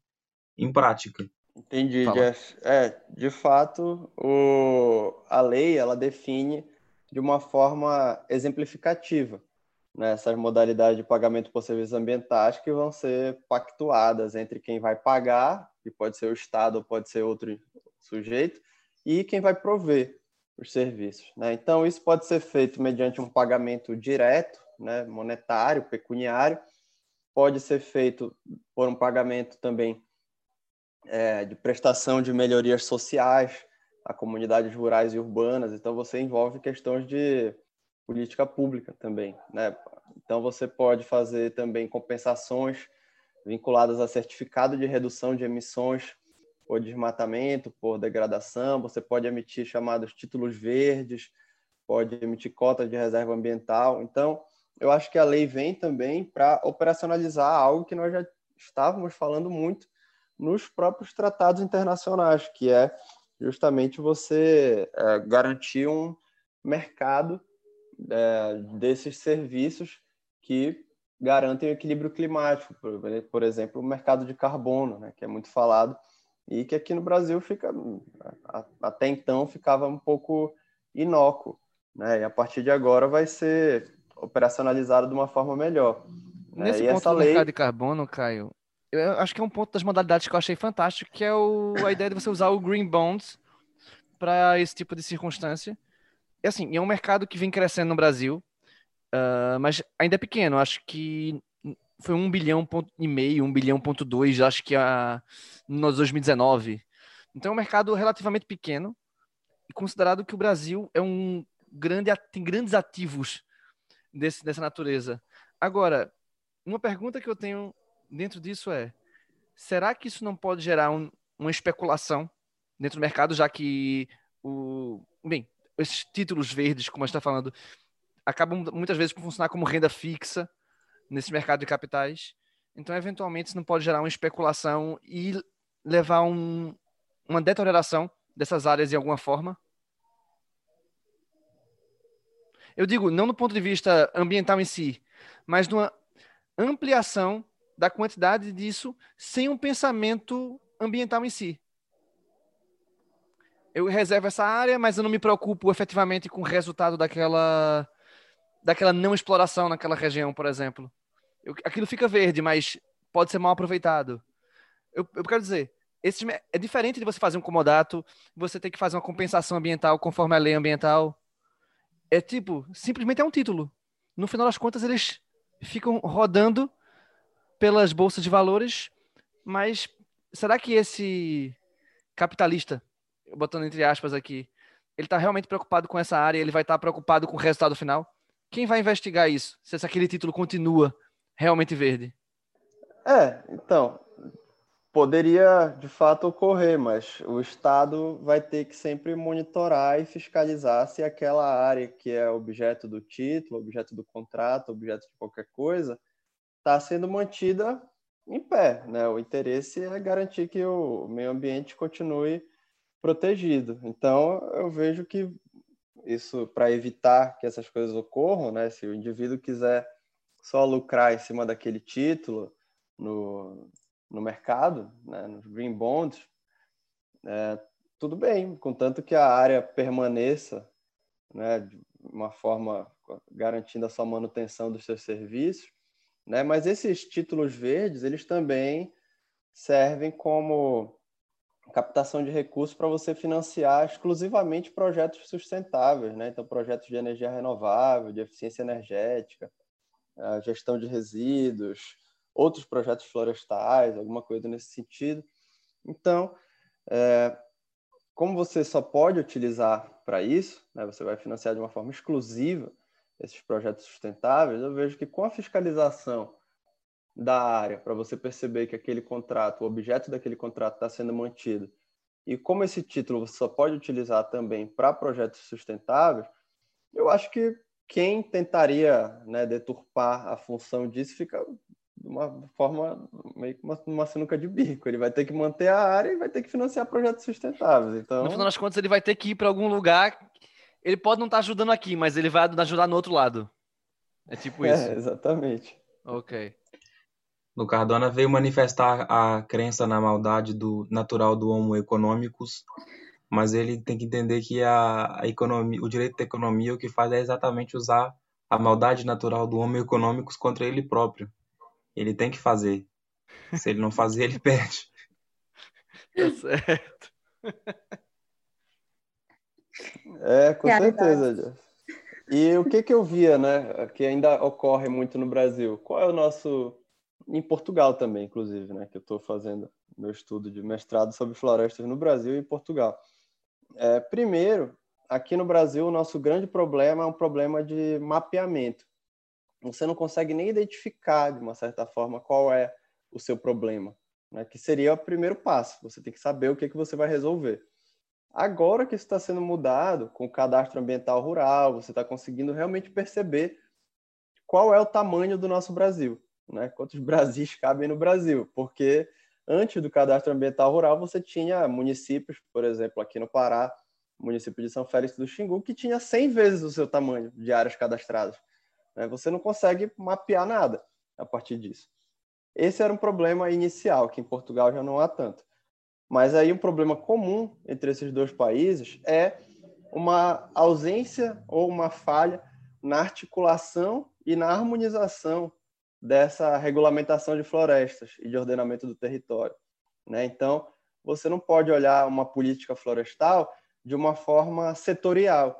em prática. Entendi, Jeff. É, de fato, o, a lei ela define de uma forma exemplificativa né, essas modalidades de pagamento por serviços ambientais que vão ser pactuadas entre quem vai pagar, que pode ser o Estado ou pode ser outro sujeito, e quem vai prover os serviços. Né? Então, isso pode ser feito mediante um pagamento direto, né, monetário, pecuniário, pode ser feito por um pagamento também é, de prestação de melhorias sociais a comunidades rurais e urbanas. Então, você envolve questões de política pública também, né? Então você pode fazer também compensações vinculadas a certificado de redução de emissões por desmatamento, por degradação, você pode emitir chamados títulos verdes, pode emitir cotas de reserva ambiental. Então, eu acho que a lei vem também para operacionalizar algo que nós já estávamos falando muito nos próprios tratados internacionais, que é justamente você é, garantir um mercado é, desses serviços que garantem o equilíbrio climático, por, por exemplo, o mercado de carbono, né, que é muito falado e que aqui no Brasil fica até então ficava um pouco inócuo, né? E a partir de agora vai ser operacionalizado de uma forma melhor. Né? Nesse ponto do lei... mercado de carbono, Caio, eu acho que é um ponto das modalidades que eu achei fantástico, que é o, a ideia de você usar o green bonds para esse tipo de circunstância. E assim, é um mercado que vem crescendo no Brasil, uh, mas ainda é pequeno. Acho que foi um bilhão ponto, e meio, um bilhão ponto dois, acho que a, no 2019. Então é um mercado relativamente pequeno e considerado que o Brasil é um grande tem grandes ativos desse, dessa natureza. Agora, uma pergunta que eu tenho dentro disso é: será que isso não pode gerar um, uma especulação dentro do mercado, já que o bem esses títulos verdes, como a gente está falando, acabam muitas vezes por funcionar como renda fixa nesse mercado de capitais. Então, eventualmente, isso não pode gerar uma especulação e levar um, uma deterioração dessas áreas de alguma forma? Eu digo, não no ponto de vista ambiental em si, mas numa ampliação da quantidade disso sem um pensamento ambiental em si. Eu reservo essa área, mas eu não me preocupo efetivamente com o resultado daquela daquela não exploração naquela região, por exemplo. Eu, aquilo fica verde, mas pode ser mal aproveitado. Eu, eu quero dizer, esse é diferente de você fazer um comodato, você ter que fazer uma compensação ambiental conforme a lei ambiental. É tipo, simplesmente é um título. No final das contas, eles ficam rodando pelas bolsas de valores, mas será que esse capitalista, botando entre aspas aqui, ele está realmente preocupado com essa área? Ele vai estar tá preocupado com o resultado final? Quem vai investigar isso? Se aquele título continua realmente verde? É, então, poderia de fato ocorrer, mas o Estado vai ter que sempre monitorar e fiscalizar se aquela área que é objeto do título, objeto do contrato, objeto de qualquer coisa, está sendo mantida em pé. Né? O interesse é garantir que o meio ambiente continue protegido. Então, eu vejo que isso, para evitar que essas coisas ocorram, né? se o indivíduo quiser só lucrar em cima daquele título no, no mercado, né, nos green bonds, é, tudo bem, contanto que a área permaneça né, de uma forma garantindo a sua manutenção dos seus serviços, né, mas esses títulos verdes, eles também servem como captação de recursos para você financiar exclusivamente projetos sustentáveis, né? Então, projetos de energia renovável, de eficiência energética, gestão de resíduos, outros projetos florestais, alguma coisa nesse sentido. Então, é, como você só pode utilizar para isso, né, você vai financiar de uma forma exclusiva esses projetos sustentáveis, eu vejo que com a fiscalização da área, para você perceber que aquele contrato, o objeto daquele contrato está sendo mantido, e como esse título você só pode utilizar também para projetos sustentáveis, eu acho que quem tentaria né, deturpar a função disso fica de uma forma meio que uma, uma sinuca de bico. Ele vai ter que manter a área e vai ter que financiar projetos sustentáveis. Então... No final das contas, ele vai ter que ir para algum lugar. Ele pode não estar tá ajudando aqui, mas ele vai ajudar no outro lado. É tipo é, isso. É, exatamente. Ok. No Cardona veio manifestar a crença na maldade do natural do homo econômicos mas ele tem que entender que a, a economia, o direito da economia o que faz é exatamente usar a maldade natural do homem econômicos contra ele próprio. Ele tem que fazer. Se ele não fazer, ele perde. Tá certo. É, com certeza, Jeff. E o que que eu via, né, que ainda ocorre muito no Brasil? Qual é o nosso em Portugal também, inclusive, né, que eu estou fazendo meu estudo de mestrado sobre florestas no Brasil e Portugal. É, primeiro, aqui no Brasil, o nosso grande problema é um problema de mapeamento. Você não consegue nem identificar, de uma certa forma, qual é o seu problema, né? que seria o primeiro passo. Você tem que saber o que, que você vai resolver. Agora que isso está sendo mudado, com o cadastro ambiental rural, você está conseguindo realmente perceber qual é o tamanho do nosso Brasil, né? quantos Brasis cabem no Brasil, porque antes do cadastro ambiental rural, você tinha municípios, por exemplo, aqui no Pará, município de São Félix do Xingu, que tinha 100 vezes o seu tamanho de áreas cadastradas. Né? Você não consegue mapear nada a partir disso. Esse era um problema inicial, que em Portugal já não há tanto. Mas aí um problema comum entre esses dois países é uma ausência ou uma falha na articulação e na harmonização dessa regulamentação de florestas e de ordenamento do território. Né? Então, você não pode olhar uma política florestal de uma forma setorial,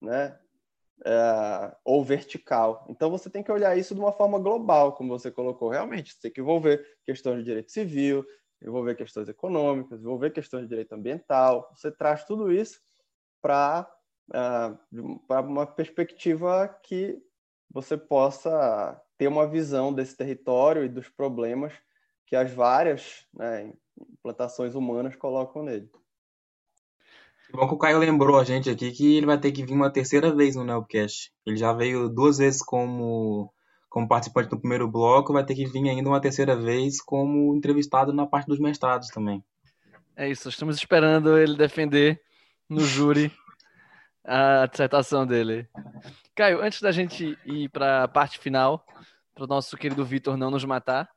né? É, ou vertical. Então você tem que olhar isso de uma forma global, como você colocou. Realmente, você tem que envolver questões de direito civil, envolver questões econômicas, envolver questões de direito ambiental. Você traz tudo isso para uh, é, uma perspectiva que você possa ter uma visão desse território e dos problemas que as várias né, implantações humanas colocam nele. Que bom que o Caio lembrou a gente aqui que ele vai ter que vir uma terceira vez no Nelcast. Ele já veio duas vezes como, como participante do primeiro bloco, vai ter que vir ainda uma terceira vez como entrevistado na parte dos mestrados também. É isso, estamos esperando ele defender no júri a dissertação dele. Caio, antes da gente ir para a parte final, para o nosso querido Vitor não nos matar,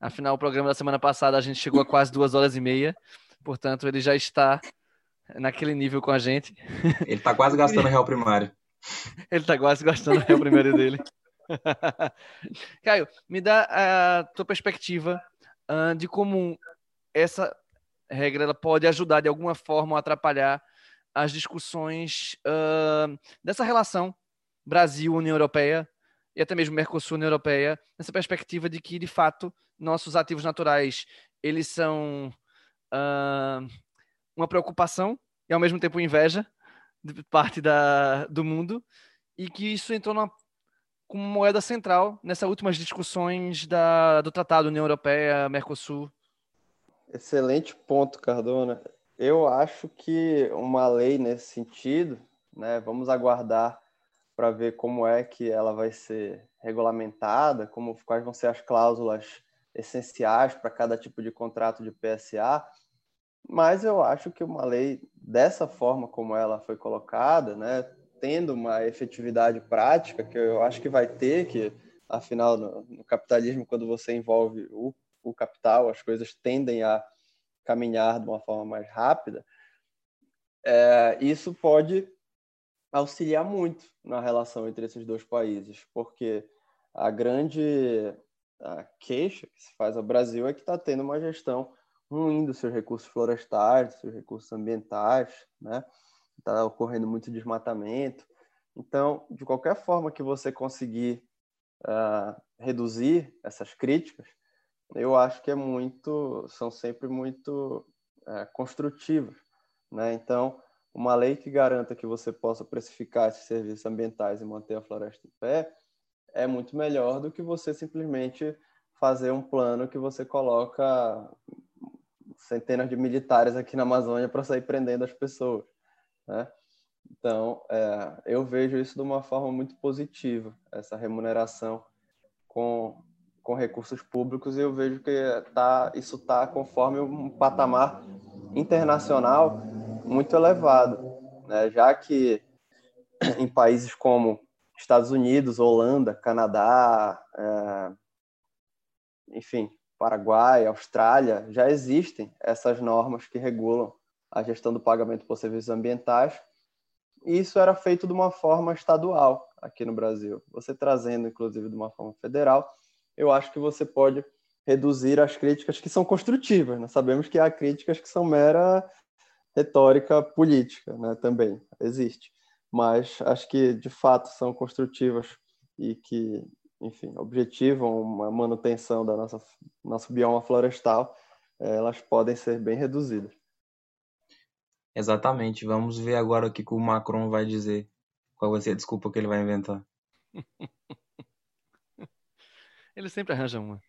afinal o programa da semana passada a gente chegou a quase duas horas e meia, portanto ele já está naquele nível com a gente. Ele está quase gastando o real primário. Ele está quase gastando o real primário dele. Caio, me dá a tua perspectiva uh, de como essa regra ela pode ajudar de alguma forma ou atrapalhar as discussões uh, dessa relação Brasil-União Europeia e até mesmo Mercosul-União Europeia, nessa perspectiva de que, de fato, nossos ativos naturais eles são uh, uma preocupação e, ao mesmo tempo, inveja de parte da, do mundo e que isso entrou numa, como moeda central nessas últimas discussões da, do Tratado União Europeia-Mercosul. Excelente ponto, Cardona. Eu acho que uma lei nesse sentido, né, vamos aguardar para ver como é que ela vai ser regulamentada, como quais vão ser as cláusulas essenciais para cada tipo de contrato de PSA. Mas eu acho que uma lei dessa forma como ela foi colocada, né, tendo uma efetividade prática, que eu acho que vai ter, que afinal no, no capitalismo quando você envolve o, o capital, as coisas tendem a caminhar de uma forma mais rápida, é, isso pode auxiliar muito na relação entre esses dois países, porque a grande a queixa que se faz ao Brasil é que está tendo uma gestão ruim dos seus recursos florestais, dos seus recursos ambientais, né? Está ocorrendo muito desmatamento. Então, de qualquer forma que você conseguir uh, reduzir essas críticas, eu acho que é muito, são sempre muito é, construtivas, né? Então, uma lei que garanta que você possa precificar esses serviços ambientais e manter a floresta em pé é muito melhor do que você simplesmente fazer um plano que você coloca centenas de militares aqui na Amazônia para sair prendendo as pessoas, né? Então, é, eu vejo isso de uma forma muito positiva, essa remuneração com com recursos públicos e eu vejo que tá, isso está conforme um patamar internacional muito elevado, né? já que em países como Estados Unidos, Holanda, Canadá, é, enfim, Paraguai, Austrália, já existem essas normas que regulam a gestão do pagamento por serviços ambientais. E isso era feito de uma forma estadual aqui no Brasil. Você trazendo, inclusive, de uma forma federal, eu acho que você pode reduzir as críticas que são construtivas. Nós sabemos que há críticas que são mera retórica política, né? também existe. Mas acho que, de fato, são construtivas e que, enfim, objetivam uma manutenção da nossa nosso bioma florestal, eh, elas podem ser bem reduzidas. Exatamente. Vamos ver agora o que o Macron vai dizer. Qual vai ser a desculpa que ele vai inventar. Ele sempre arranja uma.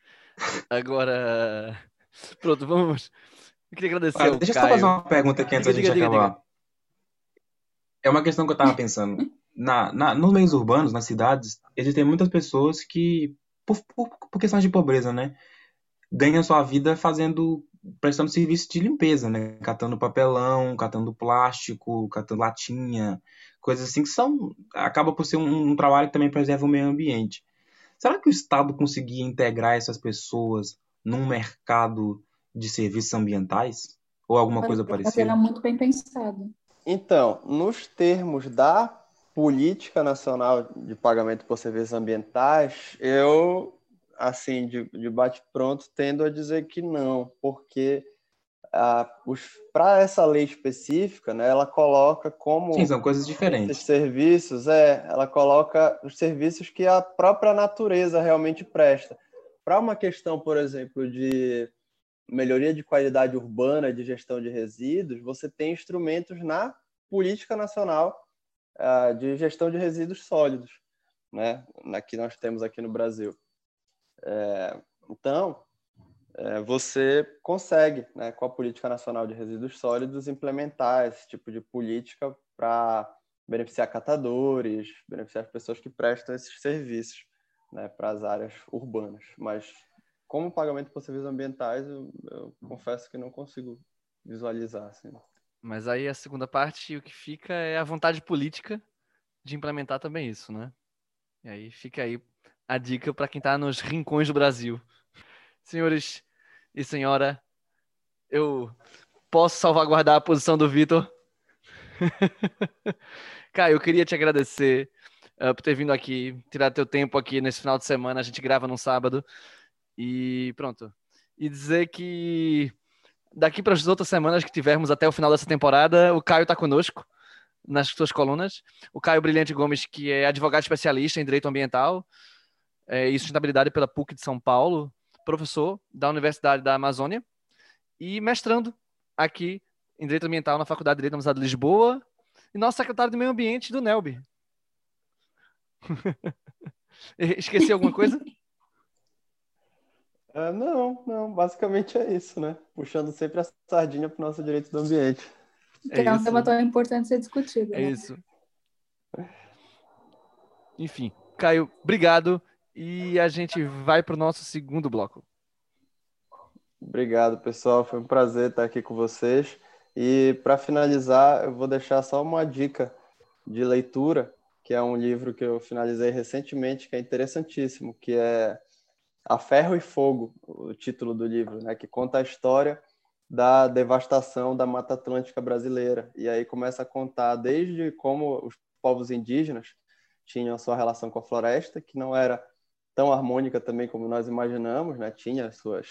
Agora. Pronto, vamos. Eu queria agradecer. Olha, deixa eu só fazer uma pergunta aqui antes da gente diga, acabar. Diga. É uma questão que eu estava pensando. Na, na, nos meios urbanos, nas cidades, existem muitas pessoas que, por, por, por questões de pobreza, né? Ganham sua vida fazendo prestando serviço de limpeza, né? Catando papelão, catando plástico, catando latinha, coisas assim que são acaba por ser um, um trabalho que também preserva o meio ambiente. Será que o Estado conseguia integrar essas pessoas num mercado de serviços ambientais? Ou alguma coisa parecida? Era muito bem pensado. Então, nos termos da Política Nacional de Pagamento por Serviços Ambientais, eu, assim, de, de bate-pronto, tendo a dizer que não, porque ah, para essa lei específica, né, ela coloca como Sim, são coisas diferentes. Esses serviços, é, ela coloca os serviços que a própria natureza realmente presta. Para uma questão, por exemplo, de melhoria de qualidade urbana, de gestão de resíduos, você tem instrumentos na política nacional uh, de gestão de resíduos sólidos, né, que nós temos aqui no Brasil. É, então, é, você consegue, né, com a Política Nacional de Resíduos Sólidos, implementar esse tipo de política para beneficiar catadores, beneficiar as pessoas que prestam esses serviços né, para as áreas urbanas. Mas, como pagamento por serviços ambientais, eu, eu confesso que não consigo visualizar. Assim. Mas aí a segunda parte, o que fica é a vontade política de implementar também isso, né? E aí fica aí a dica para quem está nos rincões do Brasil. Senhores e senhora, eu posso salvaguardar a posição do Vitor? Caio, eu queria te agradecer uh, por ter vindo aqui, tirar teu tempo aqui nesse final de semana. A gente grava no sábado. E pronto. E dizer que daqui para as outras semanas que tivermos até o final dessa temporada, o Caio está conosco nas suas colunas. O Caio Brilhante Gomes, que é advogado especialista em direito ambiental é, e sustentabilidade pela PUC de São Paulo professor da Universidade da Amazônia e mestrando aqui em Direito Ambiental na Faculdade de Direito da Universidade de Lisboa e nosso secretário de Meio Ambiente do NELB. Esqueci alguma coisa? Uh, não, não, basicamente é isso, né? Puxando sempre a sardinha para o nosso direito do ambiente. Que é, é um tema tão importante ser discutido. É né? isso. Enfim, Caio, obrigado. E a gente vai para o nosso segundo bloco. Obrigado, pessoal. Foi um prazer estar aqui com vocês. E para finalizar, eu vou deixar só uma dica de leitura, que é um livro que eu finalizei recentemente, que é interessantíssimo, que é A Ferro e Fogo, o título do livro, né, que conta a história da devastação da Mata Atlântica brasileira. E aí começa a contar desde como os povos indígenas tinham a sua relação com a floresta, que não era tão harmônica também como nós imaginamos, né? Tinha suas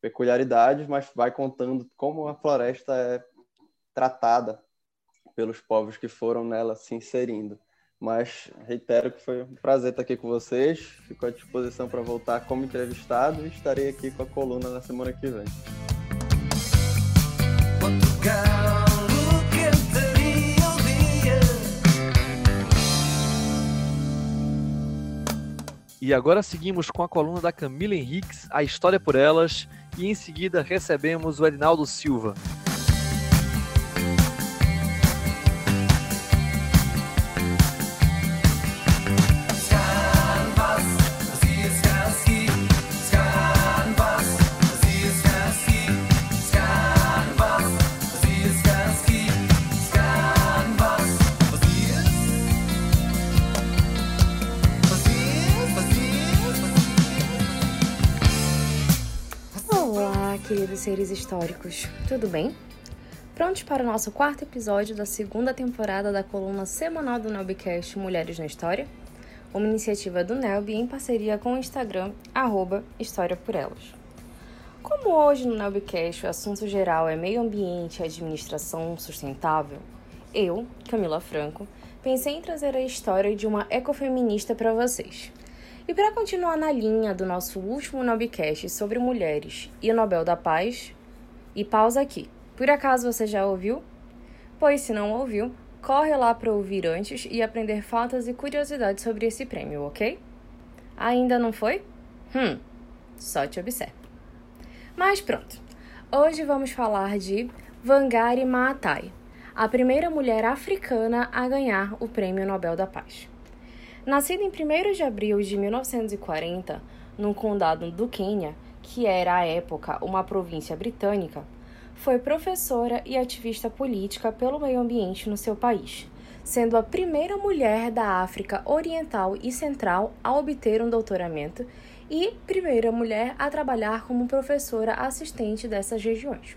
peculiaridades, mas vai contando como a floresta é tratada pelos povos que foram nela se inserindo. Mas reitero que foi um prazer estar aqui com vocês. Fico à disposição para voltar como entrevistado e estarei aqui com a coluna na semana que vem. Portugal. E agora seguimos com a coluna da Camila Henriques, A História por Elas, e em seguida recebemos o Edinaldo Silva. Históricos, tudo bem? Prontos para o nosso quarto episódio da segunda temporada da coluna semanal do Nelbcast Mulheres na História? Uma iniciativa do Nelb em parceria com o Instagram, arroba História por Elas. Como hoje no Nelbcast o assunto geral é meio ambiente e administração sustentável, eu, Camila Franco, pensei em trazer a história de uma ecofeminista para vocês. E para continuar na linha do nosso último Nobcast sobre mulheres e o Nobel da Paz, e pausa aqui. Por acaso você já ouviu? Pois se não ouviu, corre lá para ouvir antes e aprender fatos e curiosidades sobre esse prêmio, ok? Ainda não foi? Hum, só te observo. Mas pronto. Hoje vamos falar de Wangari Maathai, a primeira mulher africana a ganhar o Prêmio Nobel da Paz. Nascida em 1 de abril de 1940, num condado do Quênia, que era à época uma província britânica, foi professora e ativista política pelo meio ambiente no seu país, sendo a primeira mulher da África Oriental e Central a obter um doutoramento e primeira mulher a trabalhar como professora assistente dessas regiões.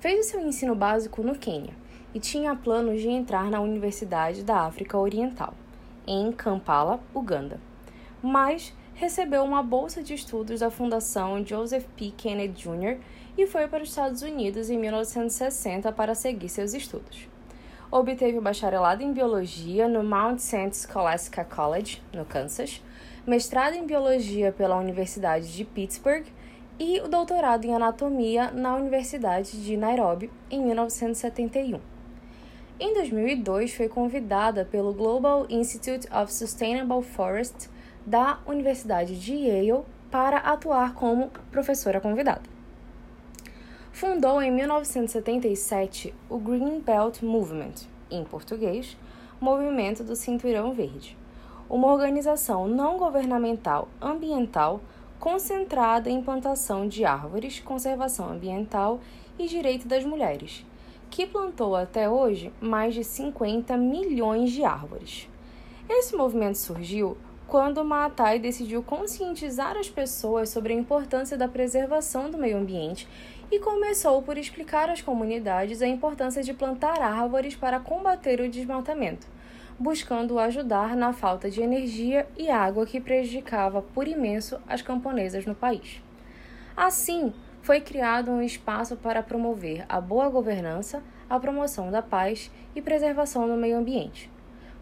Fez o seu ensino básico no Quênia e tinha planos de entrar na Universidade da África Oriental, em Kampala, Uganda. Mas recebeu uma bolsa de estudos da Fundação Joseph P. Kennedy Jr. e foi para os Estados Unidos em 1960 para seguir seus estudos. Obteve o bacharelado em biologia no Mount St. Scholastica College, no Kansas, mestrado em biologia pela Universidade de Pittsburgh e o doutorado em anatomia na Universidade de Nairobi em 1971. Em 2002, foi convidada pelo Global Institute of Sustainable Forest da Universidade de Yale para atuar como professora convidada. Fundou em 1977 o Green Belt Movement, em português, Movimento do Cinturão Verde, uma organização não governamental ambiental concentrada em plantação de árvores, conservação ambiental e direito das mulheres, que plantou até hoje mais de 50 milhões de árvores. Esse movimento surgiu quando Maatai decidiu conscientizar as pessoas sobre a importância da preservação do meio ambiente e começou por explicar às comunidades a importância de plantar árvores para combater o desmatamento buscando ajudar na falta de energia e água que prejudicava por imenso as camponesas no país. Assim, foi criado um espaço para promover a boa governança, a promoção da paz e preservação do meio ambiente,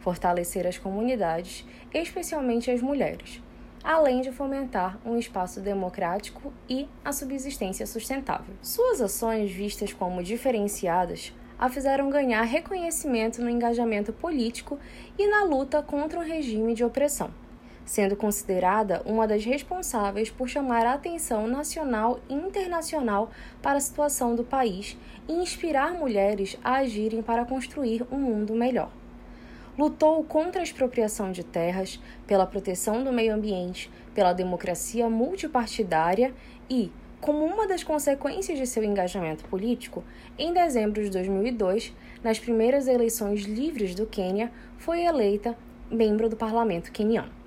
fortalecer as comunidades, especialmente as mulheres, além de fomentar um espaço democrático e a subsistência sustentável. Suas ações, vistas como diferenciadas, a fizeram ganhar reconhecimento no engajamento político e na luta contra o regime de opressão, sendo considerada uma das responsáveis por chamar a atenção nacional e internacional para a situação do país e inspirar mulheres a agirem para construir um mundo melhor. Lutou contra a expropriação de terras, pela proteção do meio ambiente, pela democracia multipartidária e, como uma das consequências de seu engajamento político, em dezembro de 2002, nas primeiras eleições livres do Quênia, foi eleita membro do parlamento queniano.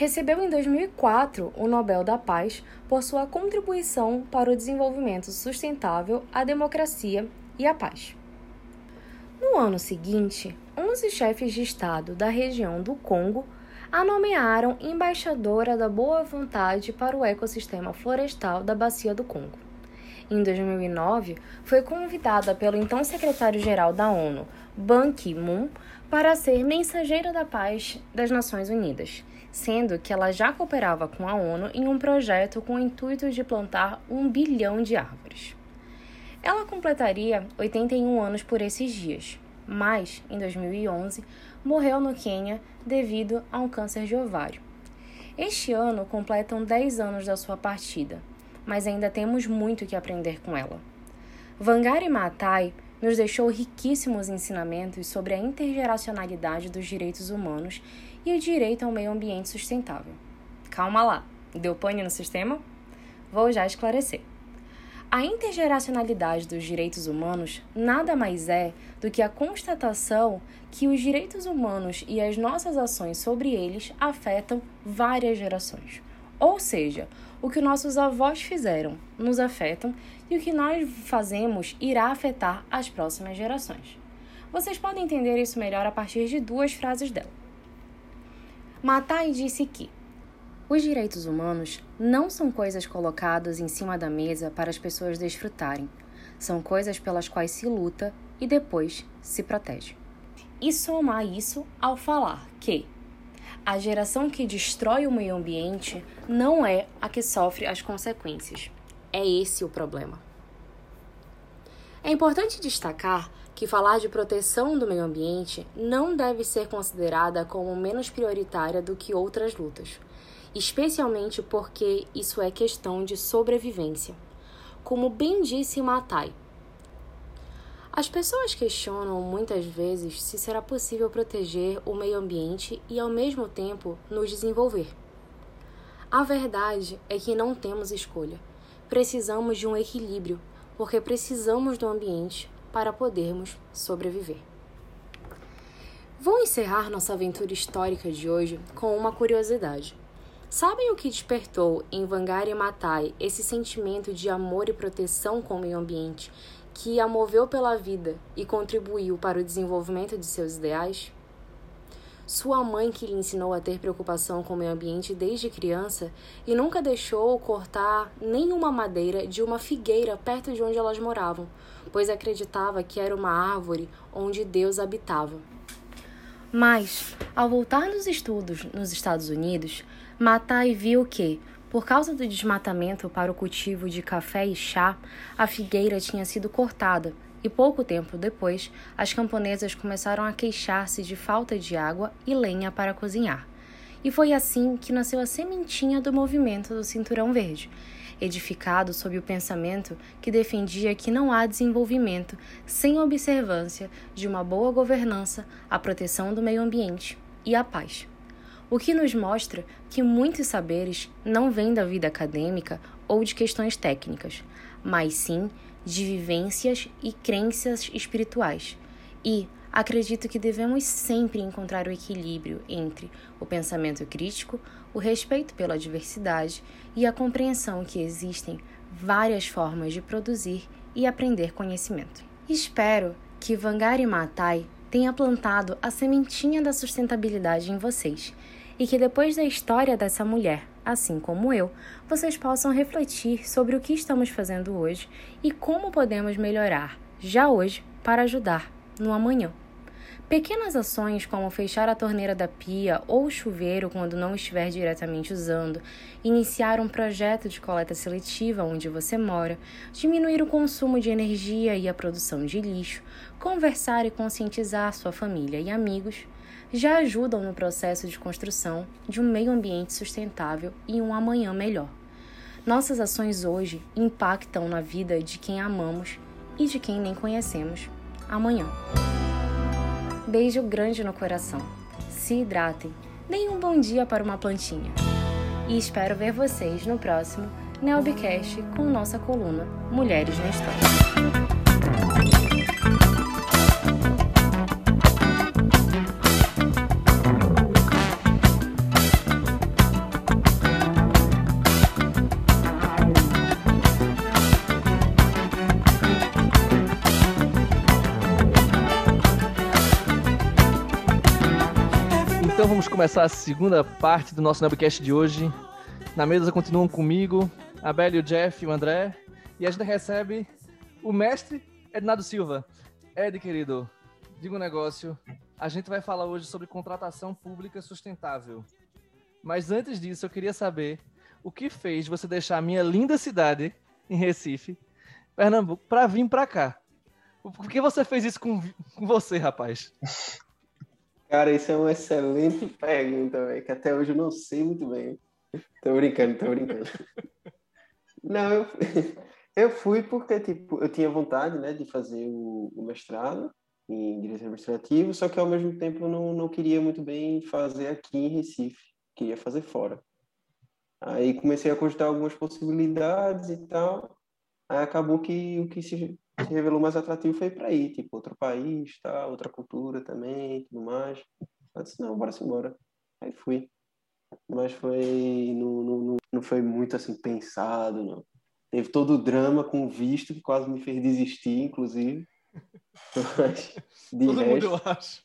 Recebeu em 2004 o Nobel da Paz por sua contribuição para o desenvolvimento sustentável, a democracia e a paz. No ano seguinte, 11 chefes de Estado da região do Congo a nomearam embaixadora da boa vontade para o ecossistema florestal da Bacia do Congo. Em 2009, foi convidada pelo então secretário-geral da ONU, Ban Ki-moon, para ser mensageira da paz das Nações Unidas, sendo que ela já cooperava com a ONU em um projeto com o intuito de plantar um bilhão de árvores. Ela completaria 81 anos por esses dias, mas, em 2011, morreu no Quênia devido a um câncer de ovário. Este ano completam 10 anos da sua partida, mas ainda temos muito que aprender com ela. Vangari Maatai nos deixou riquíssimos ensinamentos sobre a intergeracionalidade dos direitos humanos e o direito ao meio ambiente sustentável. Calma lá, deu pane no sistema? Vou já esclarecer. A intergeracionalidade dos direitos humanos nada mais é do que a constatação que os direitos humanos e as nossas ações sobre eles afetam várias gerações. Ou seja, o que nossos avós fizeram nos afetam e o que nós fazemos irá afetar as próximas gerações. Vocês podem entender isso melhor a partir de duas frases dela. Matai disse que os direitos humanos não são coisas colocadas em cima da mesa para as pessoas desfrutarem. São coisas pelas quais se luta e depois se protege. E somar isso ao falar que a geração que destrói o meio ambiente não é a que sofre as consequências. É esse o problema. É importante destacar que falar de proteção do meio ambiente não deve ser considerada como menos prioritária do que outras lutas especialmente porque isso é questão de sobrevivência. Como bem disse Matai, as pessoas questionam muitas vezes se será possível proteger o meio ambiente e ao mesmo tempo nos desenvolver. A verdade é que não temos escolha. Precisamos de um equilíbrio, porque precisamos do ambiente para podermos sobreviver. Vou encerrar nossa aventura histórica de hoje com uma curiosidade. Sabem o que despertou em Vangari Maathai esse sentimento de amor e proteção com o meio ambiente que a moveu pela vida e contribuiu para o desenvolvimento de seus ideais? Sua mãe, que lhe ensinou a ter preocupação com o meio ambiente desde criança e nunca deixou cortar nenhuma madeira de uma figueira perto de onde elas moravam, pois acreditava que era uma árvore onde Deus habitava. Mas, ao voltar dos estudos nos Estados Unidos, Matai viu que, por causa do desmatamento para o cultivo de café e chá, a figueira tinha sido cortada e pouco tempo depois as camponesas começaram a queixar-se de falta de água e lenha para cozinhar. E foi assim que nasceu a sementinha do movimento do Cinturão Verde, edificado sob o pensamento que defendia que não há desenvolvimento sem observância de uma boa governança, a proteção do meio ambiente e a paz o que nos mostra que muitos saberes não vêm da vida acadêmica ou de questões técnicas, mas sim de vivências e crenças espirituais. E acredito que devemos sempre encontrar o equilíbrio entre o pensamento crítico, o respeito pela diversidade e a compreensão que existem várias formas de produzir e aprender conhecimento. Espero que Vangari Maathai tenha plantado a sementinha da sustentabilidade em vocês e que depois da história dessa mulher, assim como eu, vocês possam refletir sobre o que estamos fazendo hoje e como podemos melhorar já hoje para ajudar no amanhã. Pequenas ações como fechar a torneira da pia ou o chuveiro quando não estiver diretamente usando, iniciar um projeto de coleta seletiva onde você mora, diminuir o consumo de energia e a produção de lixo, conversar e conscientizar sua família e amigos, já ajudam no processo de construção de um meio ambiente sustentável e um amanhã melhor. Nossas ações hoje impactam na vida de quem amamos e de quem nem conhecemos amanhã. Beijo grande no coração. Se hidratem. Deem um bom dia para uma plantinha. E espero ver vocês no próximo Neobcast com nossa coluna Mulheres na História. Vamos começar a segunda parte do nosso Nobcast de hoje. Na mesa continuam comigo, a Bela o Jeff e o André. E a gente recebe o mestre Ednado Silva. Ed, querido, diga um negócio. A gente vai falar hoje sobre contratação pública sustentável. Mas antes disso, eu queria saber o que fez você deixar a minha linda cidade, em Recife, Pernambuco, para vir para cá. Por que você fez isso com, com você, rapaz? Cara, isso é uma excelente pergunta, velho, que até hoje eu não sei muito bem. Tô brincando, tô brincando. Não, eu, eu fui porque, tipo, eu tinha vontade, né, de fazer o, o mestrado em Direito Administrativo, só que ao mesmo tempo eu não, não queria muito bem fazer aqui em Recife, queria fazer fora. Aí comecei a cogitar algumas possibilidades e tal, aí acabou que o que se se revelou mais atrativo foi para ir, tipo, outro país, tá, outra cultura também, tudo mais. Eu disse, não, bora embora. Aí fui. Mas foi, não, não, não foi muito assim pensado, não. Teve todo o drama com o visto, que quase me fez desistir, inclusive. Mas, de todo resto, mundo, eu acho.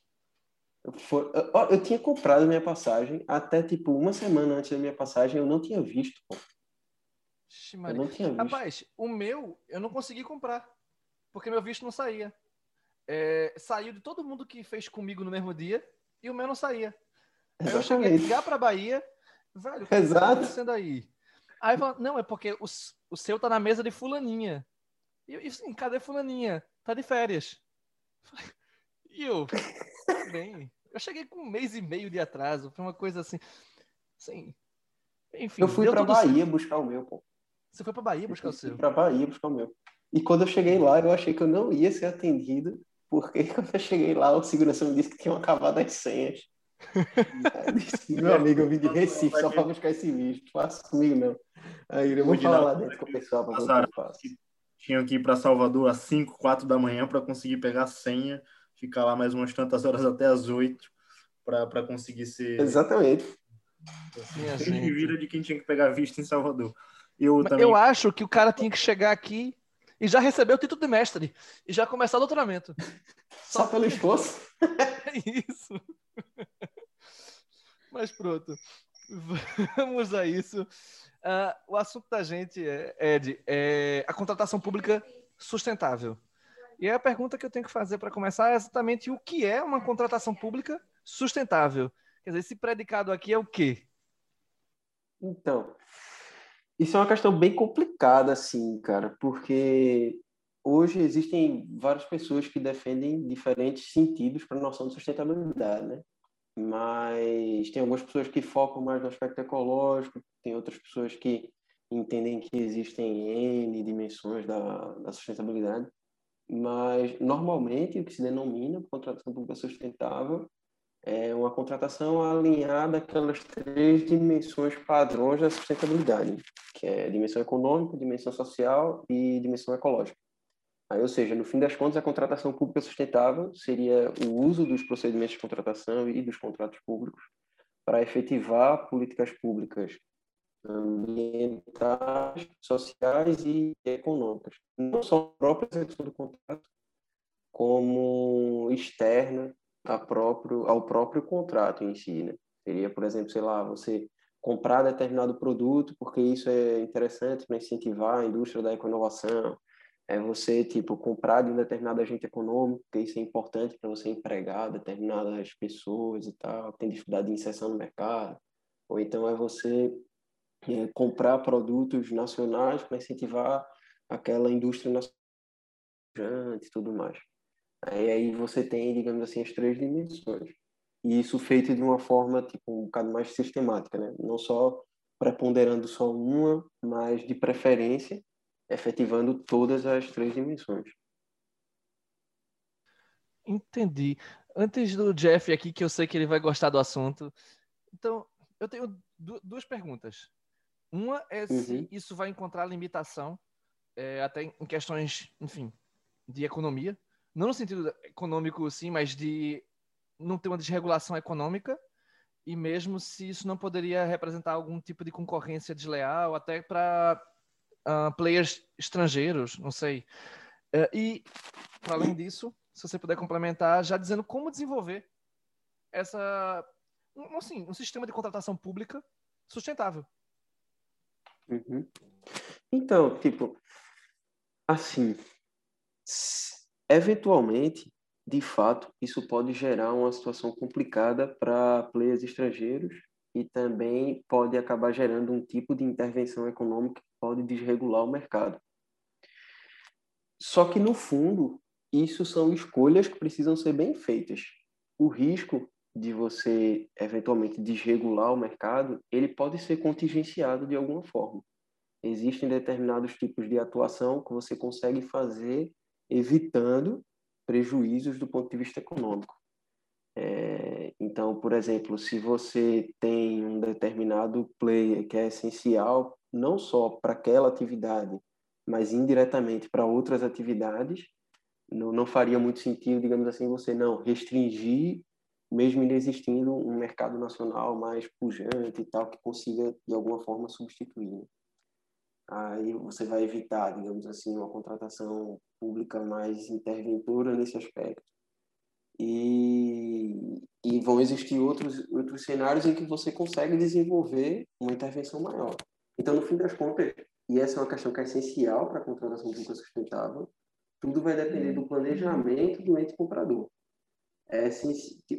Foi, eu, eu, tinha comprado minha passagem até, tipo, uma semana antes da minha passagem, eu não tinha visto, pô. eu não tinha visto. Rapaz, o meu, eu não consegui comprar porque meu visto não saía. É, saiu de todo mundo que fez comigo no mesmo dia e o meu não saía. Aí eu cheguei a ligar pra Bahia, velho, o que Exato. tá acontecendo aí? Aí falou, não, é porque o, o seu tá na mesa de fulaninha. E eu, assim, cadê fulaninha? Tá de férias. E eu, bem, eu cheguei com um mês e meio de atraso, foi uma coisa assim, assim, enfim. Eu fui pra Bahia certo. buscar o meu, pô. Você foi pra Bahia buscar o seu? Fui pra Bahia buscar o meu. E quando eu cheguei lá, eu achei que eu não ia ser atendido, porque quando eu cheguei lá, o segurança me disse que tinham acabado as senhas. Meu amigo, eu vim de Recife só para buscar esse visto. Faço comigo, não. Aí eu vou falar lá dentro com o pessoal para ver o que eu faço. Tinha que ir para Salvador às 5, 4 da manhã para conseguir pegar a senha, ficar lá mais umas tantas horas até às 8 para conseguir ser. Exatamente. Quem gente. vira de quem tinha que pegar visto em Salvador. Eu também. Eu acho que o cara tinha que chegar aqui e já receber o título de mestre e já começar o doutoramento. Só pelo esforço. É isso. Mas pronto. Vamos a isso. Ah, o assunto da gente, é, Ed, é a contratação pública sustentável. E aí a pergunta que eu tenho que fazer para começar é exatamente o que é uma contratação pública sustentável. Quer dizer, esse predicado aqui é o quê? Então, isso é uma questão bem complicada, assim, cara, porque hoje existem várias pessoas que defendem diferentes sentidos para a noção de sustentabilidade, né? Mas tem algumas pessoas que focam mais no aspecto ecológico, tem outras pessoas que entendem que existem N dimensões da, da sustentabilidade, mas normalmente o que se denomina contratação pública sustentável é uma contratação alinhada àquelas três dimensões padrões da sustentabilidade, que é dimensão econômica, dimensão social e dimensão ecológica. Aí, ou seja, no fim das contas, a contratação pública sustentável seria o uso dos procedimentos de contratação e dos contratos públicos para efetivar políticas públicas ambientais, sociais e econômicas, não só a própria execução do contrato, como externa próprio, ao próprio contrato em si, né? Seria, por exemplo, sei lá, você comprar determinado produto porque isso é interessante para incentivar a indústria da ecoinovação, é você, tipo, comprar de um determinado agente econômico, porque isso é importante para você empregar determinadas pessoas e tal, tem dificuldade de inserção no mercado, ou então é você é, comprar produtos nacionais para incentivar aquela indústria nacional e tudo mais. Aí, aí você tem, digamos assim, as três dimensões. E isso feito de uma forma, tipo, um bocado mais sistemática, né? Não só preponderando só uma, mas de preferência efetivando todas as três dimensões. Entendi. Antes do Jeff aqui, que eu sei que ele vai gostar do assunto. Então, eu tenho du- duas perguntas. Uma é se Uhum. isso vai encontrar limitação, é, até em questões, enfim, de economia. Não no sentido econômico, sim, mas de não ter uma desregulação econômica. E mesmo se isso não poderia representar algum tipo de concorrência desleal, até para players estrangeiros, não sei. É, e, para além disso, se você puder complementar, já dizendo como desenvolver essa, um, assim, um sistema de contratação pública sustentável. Uhum. Então, tipo, assim, eventualmente, de fato, isso pode gerar uma situação complicada para players estrangeiros e também pode acabar gerando um tipo de intervenção econômica que pode desregular o mercado. Só que, no fundo, isso são escolhas que precisam ser bem feitas. O risco de você eventualmente desregular o mercado, ele pode ser contingenciado de alguma forma. Existem determinados tipos de atuação que você consegue fazer evitando prejuízos do ponto de vista econômico. É, então, por exemplo, se você tem um determinado player que é essencial não só para aquela atividade, mas indiretamente para outras atividades, não, não faria muito sentido, digamos assim, você não restringir, mesmo existindo um mercado nacional mais pujante e tal, que consiga, de alguma forma, substituir. Aí você vai evitar, digamos assim, uma contratação pública mais interventora nesse aspecto. E, e vão existir outros, outros cenários em que você consegue desenvolver uma intervenção maior. Então, no fim das contas, e essa é uma questão que é essencial para a contratação pública sustentável, tudo vai depender do planejamento do ente comprador. É,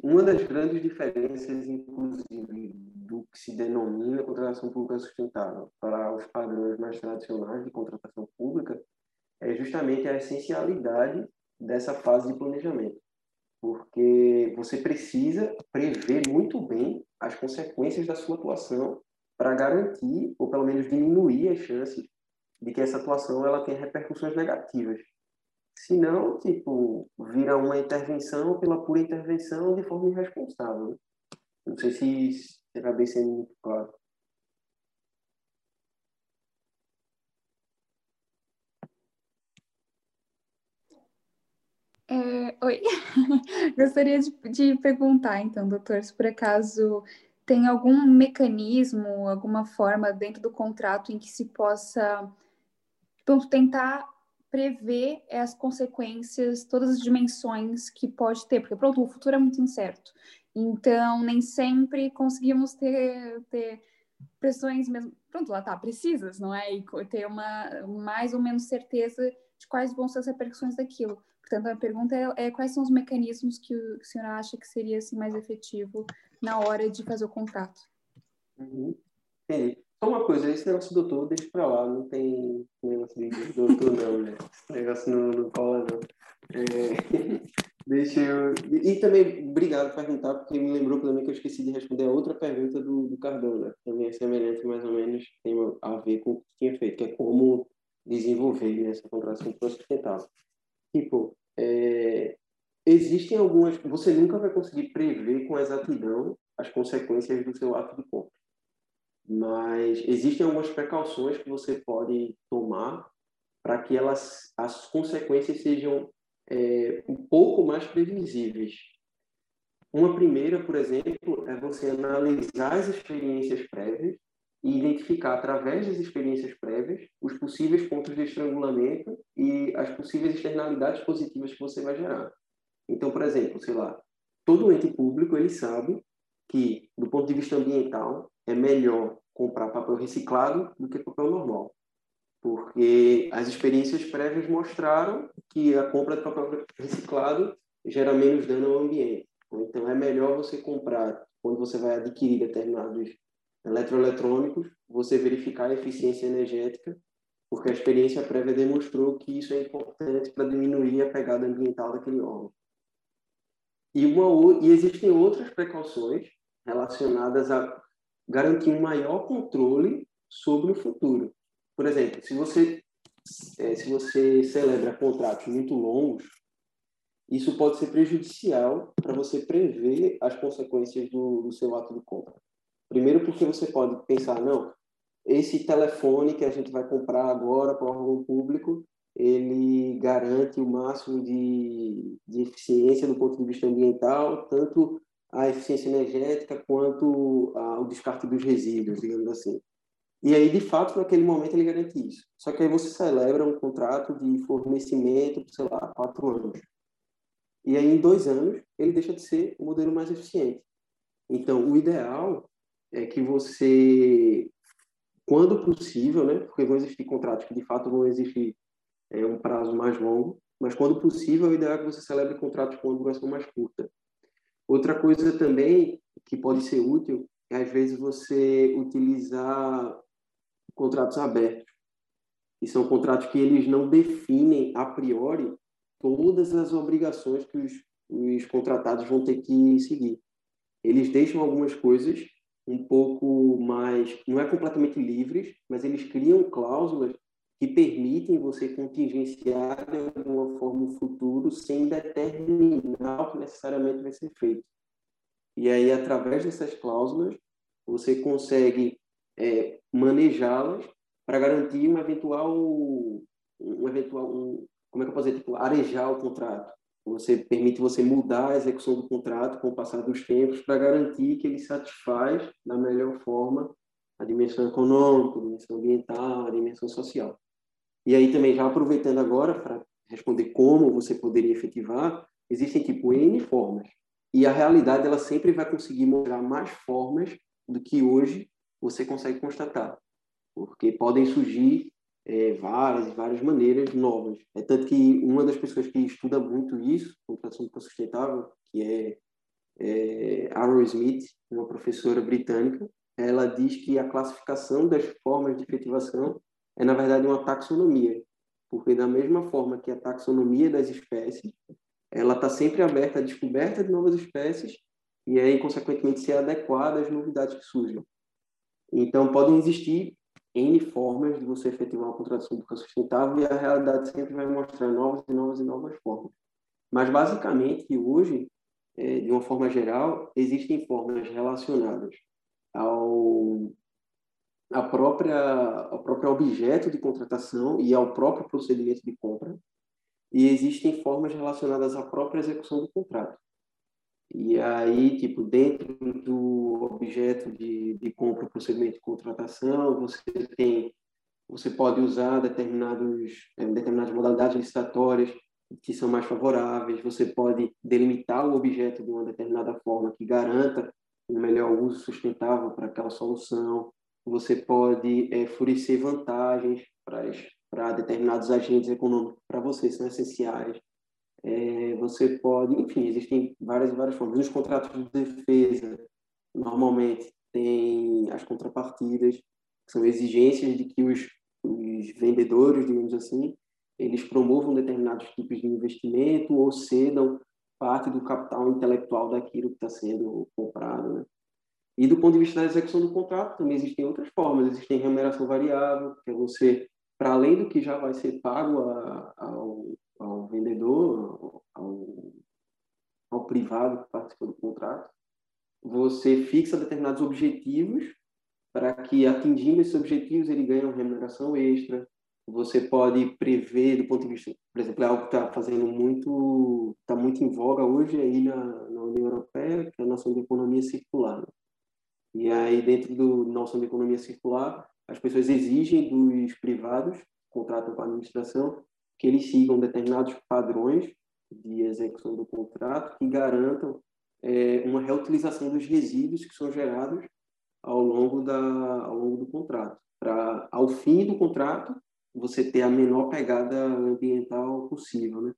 uma das grandes diferenças, inclusive, do que se denomina contratação pública sustentável para os padrões mais tradicionais de contratação pública é justamente a essencialidade dessa fase de planejamento. Porque você precisa prever muito bem as consequências da sua atuação para garantir, ou pelo menos diminuir as chances de que essa atuação ela tenha repercussões negativas. Senão, tipo, vira uma intervenção pela pura intervenção de forma irresponsável. né? Não sei se será bem sendo muito claro. É, oi, gostaria de, de perguntar, então, doutor, se por acaso tem algum mecanismo, alguma forma dentro do contrato em que se possa então, tentar prever as consequências, todas as dimensões que pode ter, porque pronto, o futuro é muito incerto. Então, nem sempre conseguimos ter, ter pressões mesmo, pronto, lá tá, precisas, não é? E ter uma mais ou menos certeza de quais vão ser as repercussões daquilo. Portanto, a pergunta é, é quais são os mecanismos que o, senhor acha que seria assim, mais efetivo na hora de fazer o contrato? Uhum. Entendi. Só uma coisa, esse negócio do doutor, deixa pra lá, não tem negócio de doutor não, né? Esse negócio não, não cola não. É, deixa eu... E também, obrigado por perguntar, porque me lembrou também que eu esqueci de responder a outra pergunta do, do Cardona, também é semelhante, mais ou menos, tem a ver com o que tinha feito, que é como desenvolver né, essa contratação sustentável. Tipo, é, existem algumas. Você nunca vai conseguir prever com exatidão as consequências do seu ato de compra. Mas existem algumas precauções que você pode tomar para que elas, as consequências sejam é, um pouco mais previsíveis. Uma primeira, por exemplo, é você analisar as experiências prévias e identificar, através das experiências prévias, os possíveis pontos de estrangulamento e as possíveis externalidades positivas que você vai gerar. Então, por exemplo, sei lá, todo ente público ele sabe que, do ponto de vista ambiental, é melhor comprar papel reciclado do que papel normal. Porque as experiências prévias mostraram que a compra de papel reciclado gera menos dano ao ambiente. Então, é melhor você comprar, quando você vai adquirir determinados eletroeletrônicos, você verificar a eficiência energética, porque a experiência prévia demonstrou que isso é importante para diminuir a pegada ambiental daquele órgão. E, uma, e existem outras precauções relacionadas a garantir um maior controle sobre o futuro. Por exemplo, se você é, se você celebra contratos muito longos, isso pode ser prejudicial para você prever as consequências do, do seu ato de compra. Primeiro porque você pode pensar, não, esse telefone que a gente vai comprar agora para o órgão público, ele garante o máximo de, de eficiência do ponto de vista ambiental, tanto a eficiência energética quanto a, o descarte dos resíduos, digamos assim. E aí, de fato, naquele momento ele garante isso. Só que aí você celebra um contrato de fornecimento, sei lá, quatro anos. E aí, em dois anos, ele deixa de ser o modelo mais eficiente. Então, o ideal é que você, quando possível, né, porque vão existir contratos que de fato vão existir é, um prazo mais longo, mas quando possível, o ideal é que você celebre contratos com uma duração mais curta. Outra coisa também que pode ser útil é, às vezes, você utilizar contratos abertos. E são contratos que eles não definem a priori todas as obrigações que os, os contratados vão ter que seguir. Eles deixam algumas coisas um pouco mais, não é completamente livres, mas eles criam cláusulas que permitem você contingenciar de alguma forma o futuro sem determinar o que necessariamente vai ser feito. E aí, através dessas cláusulas, você consegue é, manejá-las para garantir um eventual, um eventual, um, como é que eu posso dizer, tipo, arejar o contrato. Você permite você mudar a execução do contrato com o passar dos tempos para garantir que ele satisfaz da melhor forma a dimensão econômica, a dimensão ambiental, a dimensão social. E aí também já aproveitando agora para responder como você poderia efetivar, existem tipo N formas. E a realidade ela sempre vai conseguir mostrar mais formas do que hoje você consegue constatar. Porque podem surgir é, várias várias maneiras novas. É tanto que uma das pessoas que estuda muito isso, computação sustentável, que é, é Aaron Smith, uma professora britânica, ela diz que a classificação das formas de efetivação é, na verdade, uma taxonomia, porque da mesma forma que a taxonomia das espécies, ela está sempre aberta à descoberta de novas espécies e aí, consequentemente, ser adequada às novidades que surgem. Então, podem existir N formas de você efetivar uma contratação pública sustentável e a realidade sempre vai mostrar novas e novas e novas formas. Mas, basicamente, hoje, é, de uma forma geral, existem formas relacionadas ao a própria, ao próprio objeto de contratação e ao próprio procedimento de compra, e existem formas relacionadas à própria execução do contrato. E aí, tipo, dentro do objeto de, de compra, procedimento de contratação, você tem, você pode usar determinados, é, determinadas modalidades licitatórias que são mais favoráveis, você pode delimitar o objeto de uma determinada forma que garanta um melhor uso sustentável para aquela solução, você pode é, fornecer vantagens para determinados agentes econômicos para você, são essenciais. É, você pode, enfim, existem várias várias formas. Nos contratos de defesa, normalmente tem as contrapartidas, que são exigências de que os, os vendedores, digamos assim, eles promovam determinados tipos de investimento ou cedam parte do capital intelectual daquilo que está sendo comprado. Né? E do ponto de vista da execução do contrato, também existem outras formas. Existem remuneração variável, que é você, para além do que já vai ser pago a, ao, ao vendedor, ao, ao privado que participa do contrato, você fixa determinados objetivos para que, atingindo esses objetivos, ele ganhe uma remuneração extra. Você pode prever, do ponto de vista, por exemplo, é algo que está fazendo muito, está muito em voga hoje aí na, na União Europeia, que é a noção de economia circular. Né? E aí, dentro do noção de economia circular, as pessoas exigem dos privados, contratam com a administração, que eles sigam determinados padrões de execução do contrato que garantam é, uma reutilização dos resíduos que são gerados ao longo, da, ao longo do contrato. Para, ao fim do contrato, você ter a menor pegada ambiental possível. Né?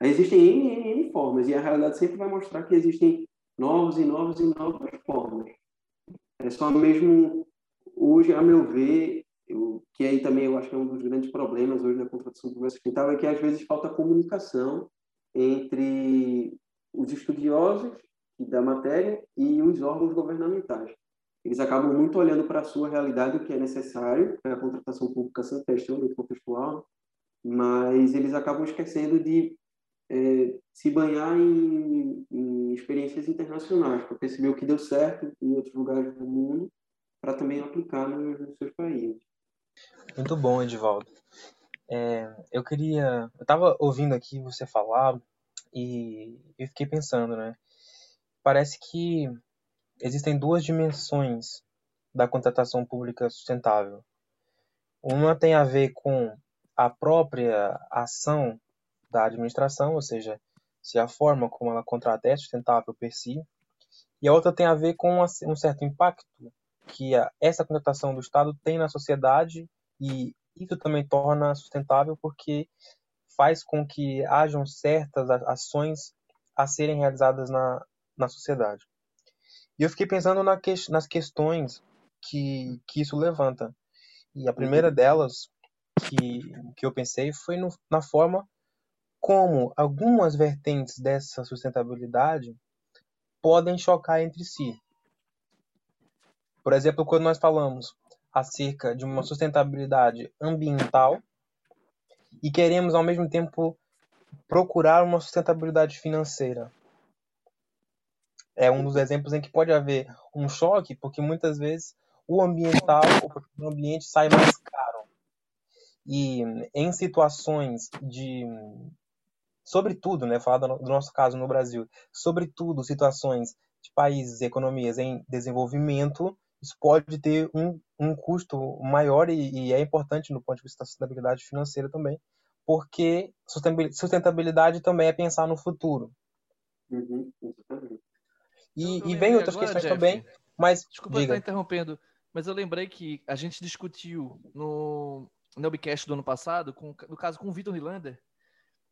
Aí existem N, N, N formas, e a realidade sempre vai mostrar que existem novas e novas e novas formas. É só mesmo, hoje, a meu ver, eu, que aí também eu acho que é um dos grandes problemas hoje na contratação pública sustentável, é que às vezes falta comunicação entre os estudiosos da matéria e os órgãos governamentais. Eles acabam muito olhando para a sua realidade, o que é necessário para a contratação pública sem questão contextual, mas eles acabam esquecendo de é, se banhar em, em experiências internacionais, para perceber o que deu certo em outros lugares do mundo, para também aplicar nos, nos seus países. Muito bom, Edivaldo. É, eu queria. Eu estava ouvindo aqui você falar e eu fiquei pensando, né? Parece que existem duas dimensões da contratação pública sustentável. Uma tem a ver com a própria ação da administração, ou seja, se a forma como ela contrata é sustentável per si, e a outra tem a ver com um certo impacto que essa contratação do Estado tem na sociedade e isso também torna sustentável porque faz com que hajam certas ações a serem realizadas na, na sociedade. E eu fiquei pensando na que, nas questões que, que isso levanta. E a primeira delas que, que eu pensei foi no, na forma como algumas vertentes dessa sustentabilidade podem chocar entre si. Por exemplo, quando nós falamos acerca de uma sustentabilidade ambiental e queremos ao mesmo tempo procurar uma sustentabilidade financeira. É um dos exemplos em que pode haver um choque, porque muitas vezes o ambiental, o ambiente sai mais caro. E em situações de sobretudo, né, falar do nosso caso no Brasil, sobretudo situações de países, economias em desenvolvimento, isso pode ter um, um custo maior e, e, é importante no ponto de vista da sustentabilidade financeira também, porque sustentabilidade também é pensar no futuro. Uhum, e, e vem outras agora, questões Jeff, também, mas Desculpa diga. estar interrompendo, mas eu lembrei que a gente discutiu no Nobcast do ano passado, com, no caso com o Vitor Hilander,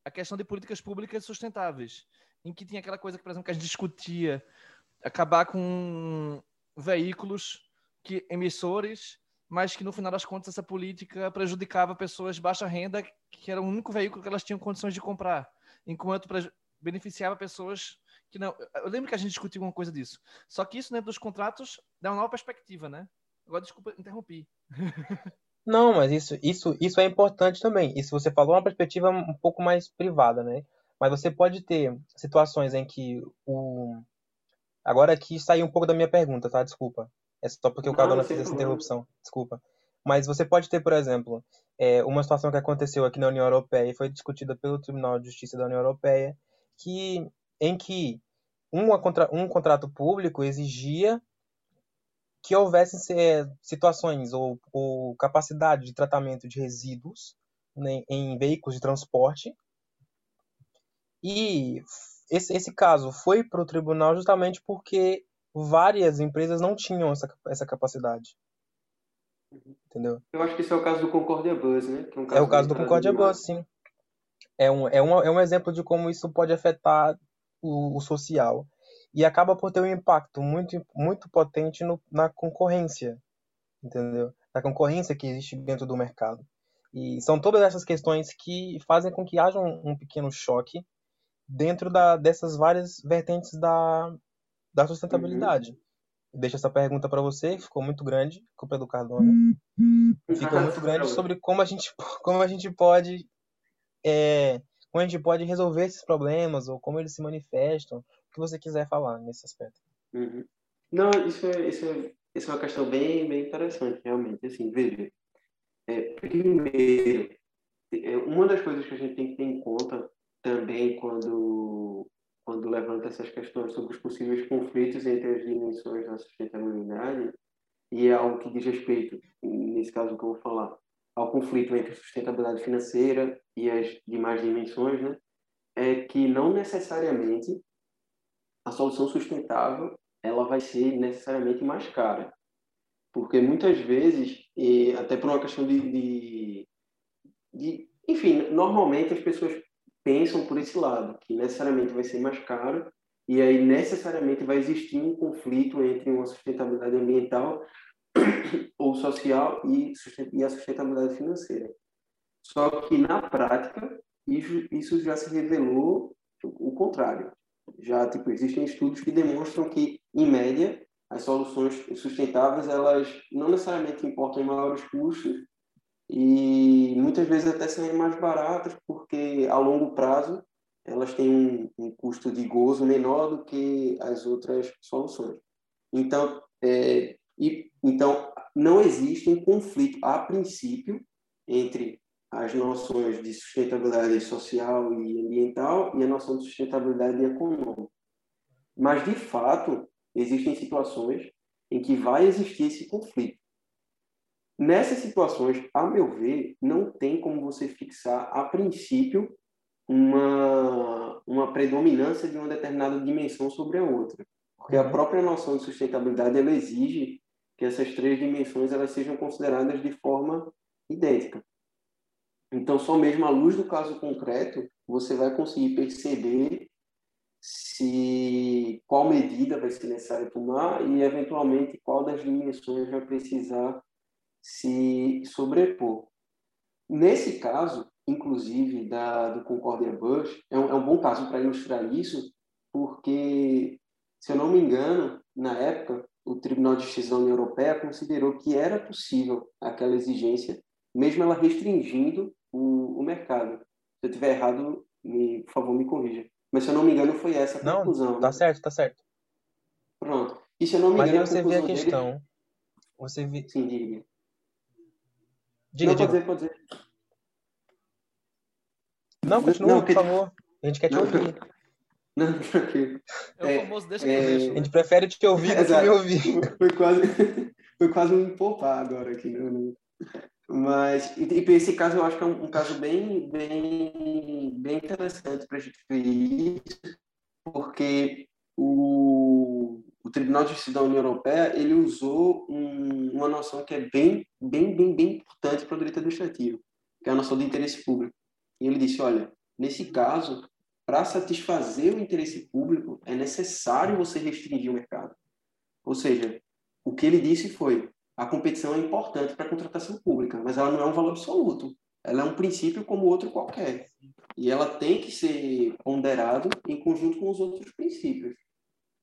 a questão de políticas públicas sustentáveis, em que tinha aquela coisa que, por exemplo, que a gente discutia acabar com veículos que emissores, mas que no final das contas essa política prejudicava pessoas de baixa renda, que era o único veículo que elas tinham condições de comprar, enquanto beneficiava pessoas que não. Eu lembro que a gente discutiu uma coisa disso. Só que isso dentro dos contratos dá uma nova perspectiva, né? Agora desculpa interrompi. Não, mas isso, isso, isso é importante também. Isso você falou uma perspectiva um pouco mais privada, né? Mas você pode ter situações em que o. Agora aqui saiu um pouco da minha pergunta, tá? Desculpa. É só porque o Cardona não fez essa interrupção. Desculpa. Mas você pode ter, por exemplo, é, uma situação que aconteceu aqui na União Europeia e foi discutida pelo Tribunal de Justiça da União Europeia, que, em que uma contra- um contrato público exigia que houvesse é, situações ou, ou capacidade de tratamento de resíduos né, em veículos de transporte. E esse, esse caso foi para o tribunal justamente porque várias empresas não tinham essa, essa capacidade. Entendeu? Eu acho que esse é o caso do Concordia Bus, né? É, um É o caso do Concordia. Bus, sim. É um, é, um, é um exemplo de como isso pode afetar o, o social. E acaba por ter um impacto muito, muito potente no, na concorrência, entendeu? Na concorrência que existe dentro do mercado. E são todas essas questões que fazem com que haja um, um pequeno choque dentro da, dessas várias vertentes da, da sustentabilidade. Deixo essa pergunta para você, que ficou muito grande, culpa do Cardona. Ficou muito grande sobre como a gente, como a gente pode é, como a gente pode resolver esses problemas ou como eles se manifestam, o que você quiser falar nesse aspecto. Uhum. Não, isso é, isso, é, isso é uma questão bem, bem interessante, realmente. Assim, veja, é, primeiro, é, uma das coisas que a gente tem que ter em conta também quando, quando levanta essas questões sobre os possíveis conflitos entre as dimensões da sustentabilidade, e é algo que diz respeito, nesse caso que eu vou falar, ao conflito entre a sustentabilidade financeira e as demais dimensões, né, é que não necessariamente a solução sustentável ela vai ser necessariamente mais cara. Porque muitas vezes, e até por uma questão de, de, de. Enfim, normalmente as pessoas pensam por esse lado, que necessariamente vai ser mais caro, e aí necessariamente vai existir um conflito entre uma sustentabilidade ambiental ou social e, a sustentabilidade financeira. Só que, na prática, isso, já se revelou o contrário. Já tipo, existem estudos que demonstram que, em média, as soluções sustentáveis elas não necessariamente importam maiores custos e muitas vezes até serem mais baratas, porque a longo prazo elas têm um, um custo de gozo menor do que as outras soluções. Então, é, e, então não existe um conflito a princípio entre as noções de sustentabilidade social e ambiental e a noção de sustentabilidade econômica. Mas, de fato, existem situações em que vai existir esse conflito. Nessas situações, a meu ver, não tem como você fixar, a princípio, uma, uma predominância de uma determinada dimensão sobre a outra. Porque a própria noção de sustentabilidade ela exige que essas três dimensões elas sejam consideradas de forma idêntica. Então, só mesmo à luz do caso concreto, você vai conseguir perceber se qual medida vai ser necessário tomar e, eventualmente, qual das dimensões vai precisar se sobrepor. Nesse caso, inclusive, da, do Concordia Bush, é um, é um bom caso para ilustrar isso, porque, se eu não me engano, na época, o Tribunal de Justiça da União Europeia considerou que era possível aquela exigência, mesmo ela restringindo o, o mercado. Se eu estiver errado, me, por favor, me corrija. Mas, se eu não me engano, foi essa a Não, conclusão. tá né? certo, tá certo. Pronto. E se eu não me Mas aí engano, você vê a questão. Você vê... Sim, diga. Diga, não, diga. pode dizer, pode dizer. Não, continua, Não, por que- favor. A gente quer te Não, ouvir. Não, tranquilo. É o famoso deixa que eu é- deixo. A gente prefere te ouvir do que me ouvir. Foi quase, foi quase um poupar agora aqui. Né? Mas, e, e esse caso eu acho que é um, um caso bem, bem, bem interessante para a gente ver isso, porque o, o Tribunal de Justiça da União Europeia ele usou um- uma noção que é bem, bem, bem, bem importante para o direito administrativo, que é a noção de interesse público. E ele disse, olha, nesse caso, para satisfazer o interesse público, é necessário você restringir o mercado. Ou seja, o que ele disse foi: a competição é importante para a contratação pública, mas ela não é um valor absoluto. Ela é um princípio como outro qualquer. E ela tem que ser ponderado em conjunto com os outros princípios,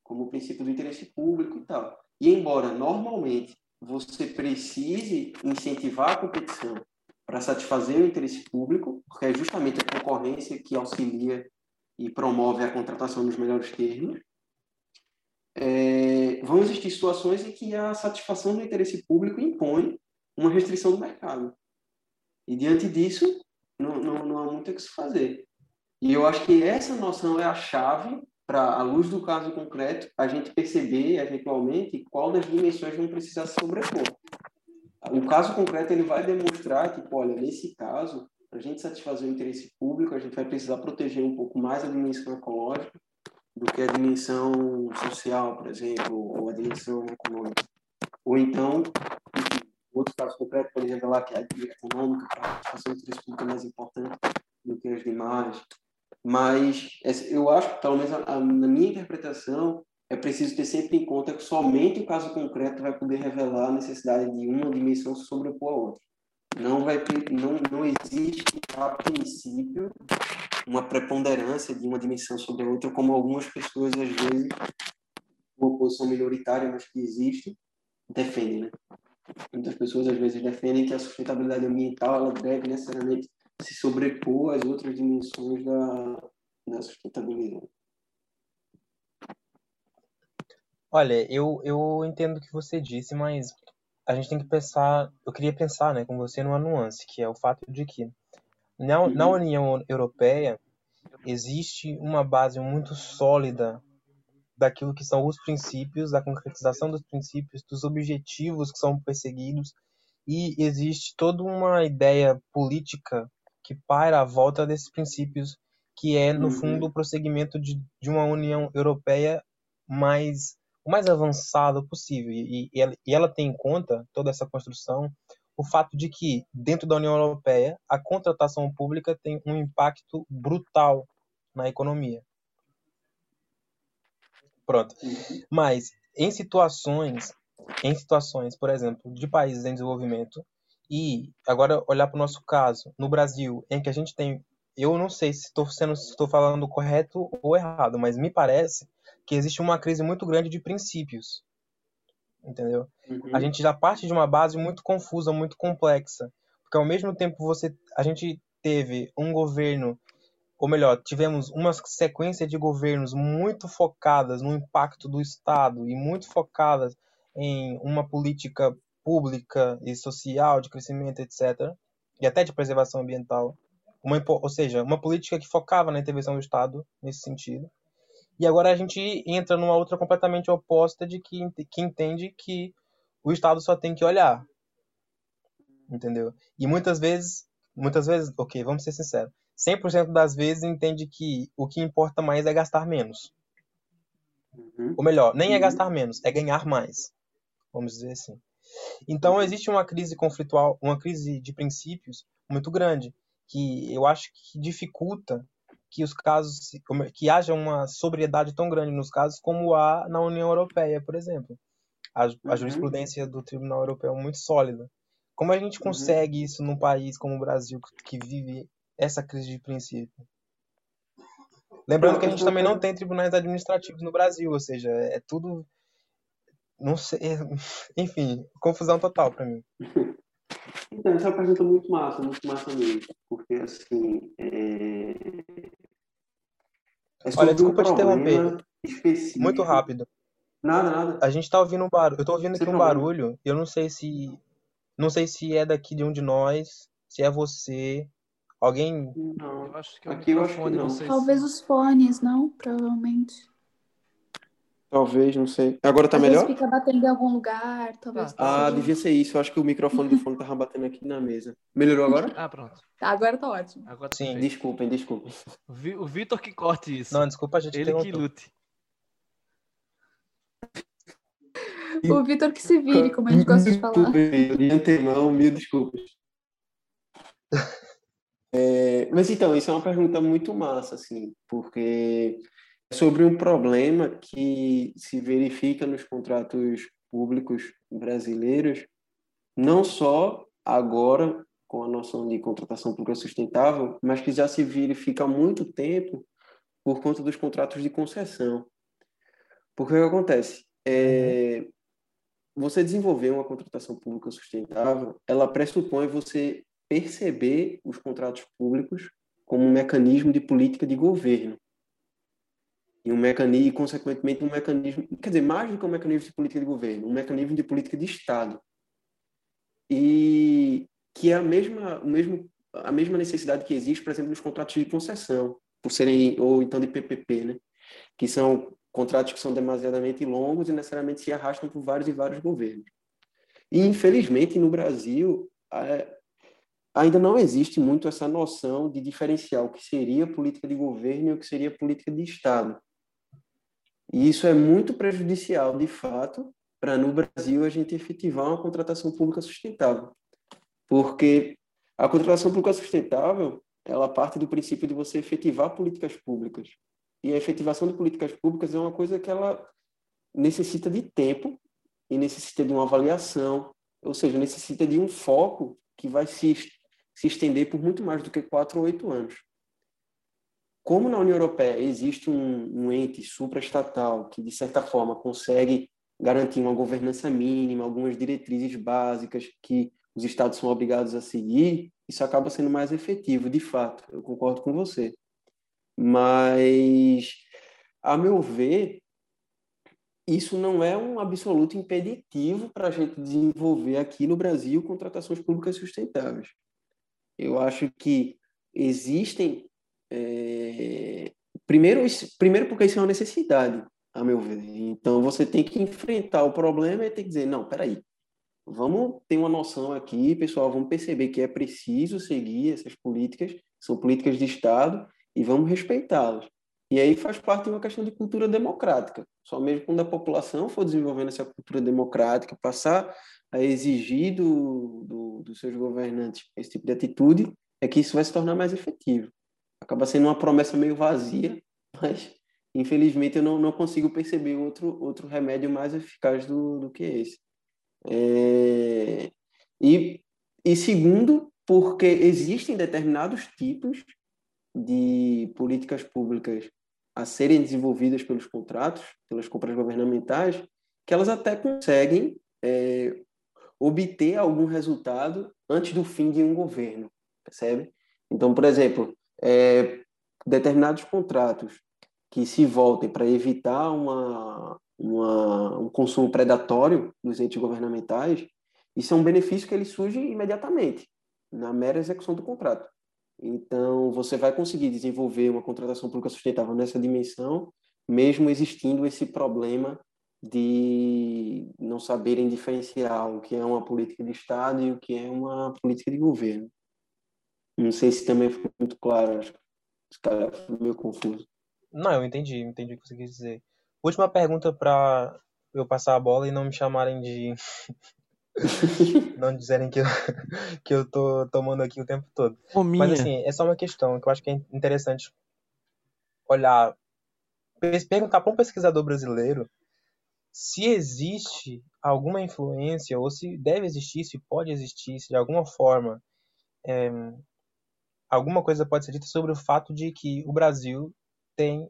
como o princípio do interesse público e tal. E embora normalmente você precise incentivar a competição para satisfazer o interesse público, porque é justamente a concorrência que auxilia e promove a contratação nos melhores termos, é, vão existir situações em que a satisfação do interesse público impõe uma restrição do mercado. E diante disso, não, não, não há muito o que se fazer. E eu acho que essa noção é a chave para, à luz do caso concreto, a gente perceber, eventualmente, qual das dimensões vão precisar se sobrepor. O caso concreto ele vai demonstrar que, olha, nesse caso, para a gente satisfazer o interesse público, a gente vai precisar proteger um pouco mais a dimensão ecológica do que a dimensão social, por exemplo, ou a dimensão econômica. Ou então, outro caso concreto, exemplo, lá que é a econômica, para a satisfação do interesse público é mais importante do que as demais. Mas eu acho, pelo menos na minha interpretação, é preciso ter sempre em conta que somente o caso concreto vai poder revelar a necessidade de uma dimensão sobrepor à outra. Não, vai, não, não existe, a princípio, uma preponderância de uma dimensão sobre a outra, como algumas pessoas, às vezes, uma posição minoritária, mas que existe, defendem. Né? Muitas pessoas, às vezes, defendem que a sustentabilidade ambiental ela deve necessariamente se sobrepor às outras dimensões da, da sustentabilidade. Olha, eu, eu entendo o que você disse, mas a gente tem que pensar, eu queria pensar, né, com você numa nuance, que é o fato de que na, uhum. na União Europeia existe uma base muito sólida daquilo que são os princípios, da concretização dos princípios, dos objetivos que são perseguidos, e existe toda uma ideia política que paira à volta desses princípios, que é, no uhum. fundo, o prosseguimento de, de uma União Europeia mais o mais avançado possível. E, e, ela, e ela tem em conta, toda essa construção, o fato de que, dentro da União Europeia, a contratação pública tem um impacto brutal na economia. Pronto. Uhum. Mas, em situações, em situações, por exemplo, de países em desenvolvimento, e agora olhar para o nosso caso, no Brasil, em que a gente tem, eu não sei se estou sendo, se estou falando correto ou errado, mas me parece que existe uma crise muito grande de princípios. Entendeu? Uhum. A gente já parte de uma base muito confusa, muito complexa. Porque ao mesmo tempo você a gente teve um governo, ou melhor, tivemos uma sequência de governos muito focadas no impacto do Estado e muito focadas em uma política pública e social de crescimento, etc., e até de preservação ambiental. Uma, ou seja, uma política que focava na intervenção do Estado nesse sentido. E agora a gente entra numa outra completamente oposta de que, que entende que o Estado só tem que olhar. Entendeu? E muitas vezes, muitas vezes, ok, vamos ser sinceros, 100% das vezes entende que o que importa mais é gastar menos. Uhum. Ou melhor, nem é gastar menos, é ganhar mais. Vamos dizer assim. Então existe uma crise conflitual, uma crise de princípios muito grande, que eu acho que dificulta que os casos que haja uma sobriedade tão grande nos casos como há na União Europeia, por exemplo. A, a uhum. jurisprudência do Tribunal Europeu é muito sólida. Como a gente uhum. consegue isso num país como o Brasil que vive essa crise de princípio? Lembrando que a gente também não tem tribunais administrativos no Brasil, ou seja, é tudo não sei, enfim, confusão total para mim. Então, essa é uma pergunta muito massa, muito massa mesmo, porque assim, é... É Olha, desculpa um te interromper. Específico. Muito rápido. Nada, nada. A gente tá ouvindo um barulho. Eu tô ouvindo aqui um barulho. Eu não sei se. Não sei se é daqui de um de nós, se é você. Alguém. Não, eu acho que é aqui eu acho que não. Talvez os fones, não? Provavelmente. Talvez, não sei. Agora tá Às melhor? fica batendo em algum lugar, talvez. Ah, ah devia ser isso. Eu acho que o microfone do fone tava batendo aqui na mesa. Melhorou agora? Ah, pronto. Tá, agora tá ótimo. Agora tá Sim, desculpem, desculpem. O Vitor que corte isso. Não, desculpa, a gente Ele que lute. O Vitor que se vire, como a gente gosta de falar. De antemão, mil desculpas. É, mas então, isso é uma pergunta muito massa, assim, porque sobre um problema que se verifica nos contratos públicos brasileiros, não só agora com a noção de contratação pública sustentável, mas que já se verifica há muito tempo por conta dos contratos de concessão. Porque o que acontece? É, você desenvolver uma contratação pública sustentável, ela pressupõe você perceber os contratos públicos como um mecanismo de política de governo e um mecanismo, e, consequentemente, um mecanismo, quer dizer, mais do que um mecanismo de política de governo, um mecanismo de política de Estado. E que é a mesma, o mesmo, a mesma necessidade que existe, por exemplo, nos contratos de concessão, por serem, ou então de PPP, né? que são contratos que são demasiadamente longos e necessariamente se arrastam por vários e vários governos. E, infelizmente, no Brasil, ainda não existe muito essa noção de diferenciar o que seria política de governo e o que seria política de Estado. E isso é muito prejudicial, de fato, para no Brasil a gente efetivar uma contratação pública sustentável. Porque a contratação pública sustentável, ela parte do princípio de você efetivar políticas públicas. E a efetivação de políticas públicas é uma coisa que ela necessita de tempo e necessita de uma avaliação, ou seja, necessita de um foco que vai se, se estender por muito mais do que quatro ou oito anos. Como na União Europeia existe um, um ente supraestatal que, de certa forma, consegue garantir uma governança mínima, algumas diretrizes básicas que os estados são obrigados a seguir, isso acaba sendo mais efetivo, de fato. Eu concordo com você. Mas, a meu ver, isso não é um absoluto impeditivo para a gente desenvolver aqui no Brasil contratações públicas sustentáveis. Eu acho que existem. É... Primeiro, primeiro, porque isso é uma necessidade, a meu ver. Então, você tem que enfrentar o problema e tem que dizer: não, peraí, vamos ter uma noção aqui, pessoal, vamos perceber que é preciso seguir essas políticas, são políticas de Estado, e vamos respeitá-las. E aí faz parte de uma questão de cultura democrática. Só mesmo quando a população for desenvolvendo essa cultura democrática, passar a exigir do, do, dos seus governantes esse tipo de atitude, é que isso vai se tornar mais efetivo. Acaba sendo uma promessa meio vazia, mas infelizmente eu não, não consigo perceber outro, outro remédio mais eficaz do, do que esse. É... E, e segundo, porque existem determinados tipos de políticas públicas a serem desenvolvidas pelos contratos, pelas compras governamentais, que elas até conseguem é, obter algum resultado antes do fim de um governo, percebe? Então, por exemplo, é, determinados contratos que se voltem para evitar uma, uma, um consumo predatório dos entes governamentais, isso é um benefício que ele surge imediatamente, na mera execução do contrato. Então, você vai conseguir desenvolver uma contratação pública sustentável nessa dimensão, mesmo existindo esse problema de não saberem diferenciar o que é uma política de Estado e o que é uma política de governo. Não sei se também foi muito claro, acho que cara foi meio confuso. Não, eu entendi, entendi o que você quis dizer. Última pergunta para eu passar a bola e não me chamarem de não dizerem que eu, que eu tô tomando aqui o tempo todo. Mas assim, é só uma questão que eu acho que é interessante olhar, perguntar para um pesquisador brasileiro se existe alguma influência, ou se deve existir, se pode existir, se de alguma forma é, alguma coisa pode ser dita sobre o fato de que o Brasil tem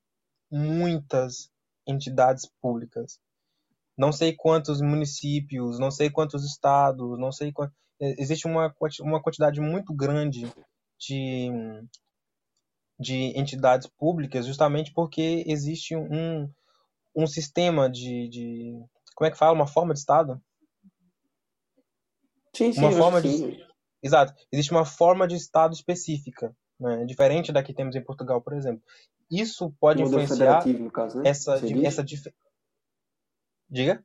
muitas entidades públicas. Não sei quantos municípios, não sei quantos estados, não sei quant... É, existe uma, uma quantidade muito grande de, de entidades públicas justamente porque existe um, um sistema de, de como é que fala? Uma forma de estado? Sim, sim, uma forma de exato existe uma forma de estado específica né? diferente da que temos em Portugal por exemplo isso pode influenciar caso, né? essa essa dif Diga?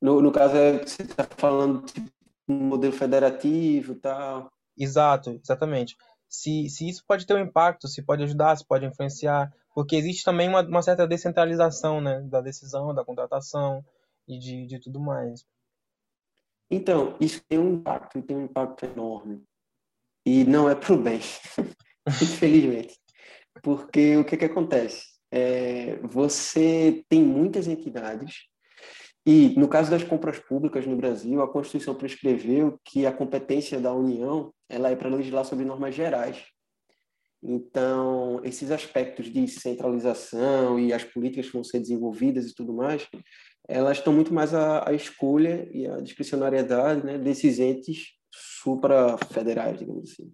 No, no caso, é que você está falando de tipo, um modelo federativo e tal. Exato, exatamente. Se, se isso pode ter um impacto, se pode ajudar, se pode influenciar, porque existe também uma, uma certa descentralização né, da decisão, da contratação e de, de tudo mais. Então, isso tem um impacto, tem um impacto enorme. E não é para o bem, infelizmente. Porque o que, que acontece? é, você tem muitas entidades e, no caso das compras públicas no Brasil, a Constituição prescreveu que a competência da União ela é para legislar sobre normas gerais. Então, esses aspectos de centralização e as políticas que vão ser desenvolvidas e tudo mais, elas estão muito mais à, à escolha e à discricionariedade né, desses entes suprafederais, digamos assim,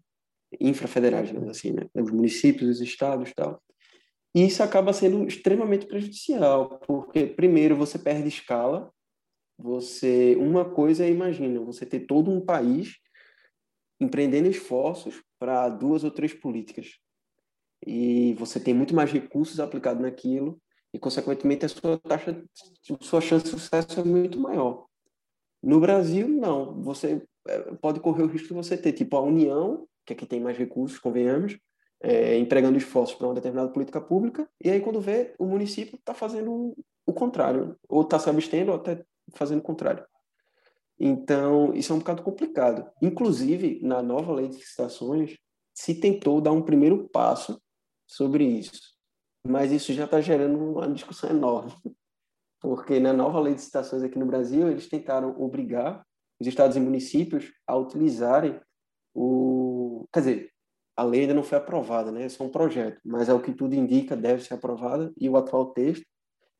infrafederais, digamos assim, né, os municípios, os estados e tal. E isso acaba sendo extremamente prejudicial, porque, primeiro, você perde escala. Você, uma coisa é, imagina, você ter todo um país empreendendo esforços para duas ou três políticas. E você tem muito mais recursos aplicados naquilo, e, consequentemente, a sua taxa, sua chance de sucesso é muito maior. No Brasil, não. Você é, pode correr o risco de você ter, tipo, a União, que é que tem mais recursos, convenhamos, é, empregando esforços para uma determinada política pública, e aí quando vê, o município está fazendo o contrário, ou está se abstendo, ou até fazendo o contrário. Então, isso é um bocado complicado. Inclusive, na nova lei de licitações, se tentou dar um primeiro passo sobre isso, mas isso já está gerando uma discussão enorme, porque na nova lei de licitações aqui no Brasil, eles tentaram obrigar os estados e municípios a utilizarem o... Quer dizer, a lei ainda não foi aprovada, né? É só um projeto, mas é o que tudo indica, deve ser aprovada, e o atual texto,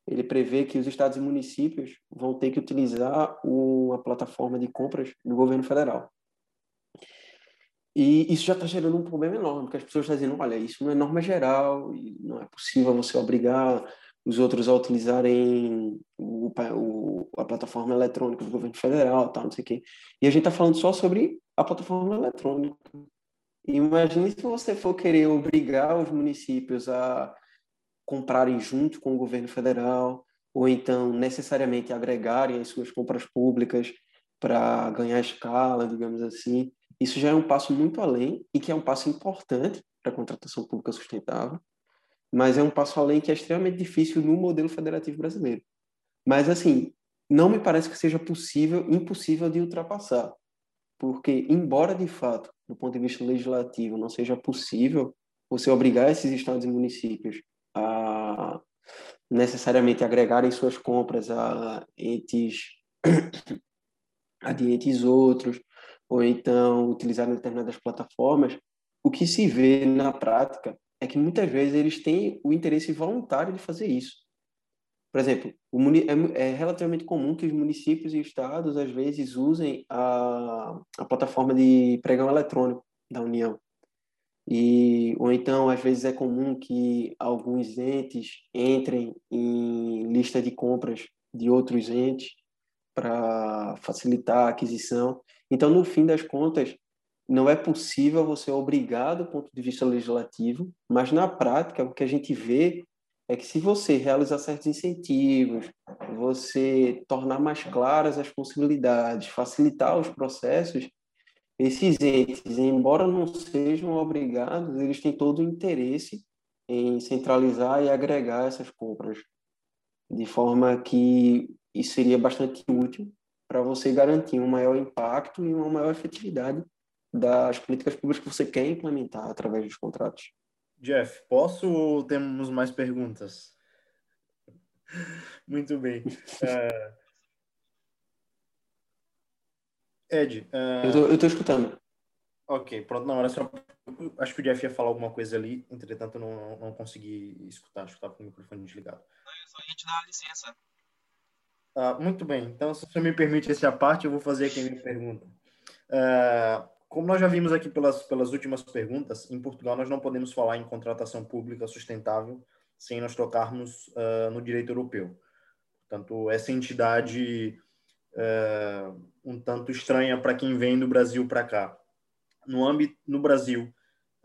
ele prevê que os estados e municípios vão ter que utilizar uma plataforma de compras do governo federal. E isso já está gerando um problema enorme, porque as pessoas estão dizendo, olha, isso não é norma geral, e não é possível você obrigar os outros a utilizarem o, o, a plataforma eletrônica do governo federal, tal, não sei o quê. E a gente está falando só sobre a plataforma eletrônica. Imagine se você for querer obrigar os municípios a comprarem junto com o governo federal, ou então necessariamente agregarem as suas compras públicas para ganhar escala, digamos assim. Isso já é um passo muito além e que é um passo importante para a contratação pública sustentável, mas é um passo além que é extremamente difícil no modelo federativo brasileiro. Mas assim, não me parece que seja possível, impossível de ultrapassar, porque embora de fato do ponto de vista legislativo, não seja possível você obrigar esses estados e municípios a necessariamente agregarem suas compras a entes, a de entes outros, ou então utilizarem determinadas plataformas, o que se vê na prática é que muitas vezes eles têm o interesse voluntário de fazer isso. Por exemplo, é, é relativamente comum que os municípios e estados, às vezes, usem a, a plataforma de pregão eletrônico da União. E, ou então, às vezes, é comum que alguns entes entrem em lista de compras de outros entes para facilitar a aquisição. Então, no fim das contas, não é possível você obrigar do ponto de vista legislativo, mas na prática, o que a gente vê é que se você realizar certos incentivos, você tornar mais claras as possibilidades, facilitar os processos, esses entes, embora não sejam obrigados, eles têm todo o interesse em centralizar e agregar essas compras, de forma que isso seria bastante útil para você garantir um maior impacto e uma maior efetividade das políticas públicas que você quer implementar através dos contratos. Jeff, posso ou temos mais perguntas? Muito bem. Uh... Ed. Uh... Eu, tô, eu tô escutando. Ok, pronto. Não, era só. Acho que o Jeff ia falar alguma coisa ali, entretanto, não, não, não consegui escutar. Acho que estava com o microfone desligado. Eu só ia te dar licença. Ah, muito bem. Então, se você me permite essa parte, eu vou fazer aqui a minha pergunta. Uh, como nós já vimos aqui pelas, pelas últimas perguntas, em Portugal nós não podemos falar em contratação pública sustentável sem nós tocarmos uh, no direito europeu. Portanto, essa entidade uh, um tanto estranha para quem vem do Brasil para cá. No âmbito no Brasil,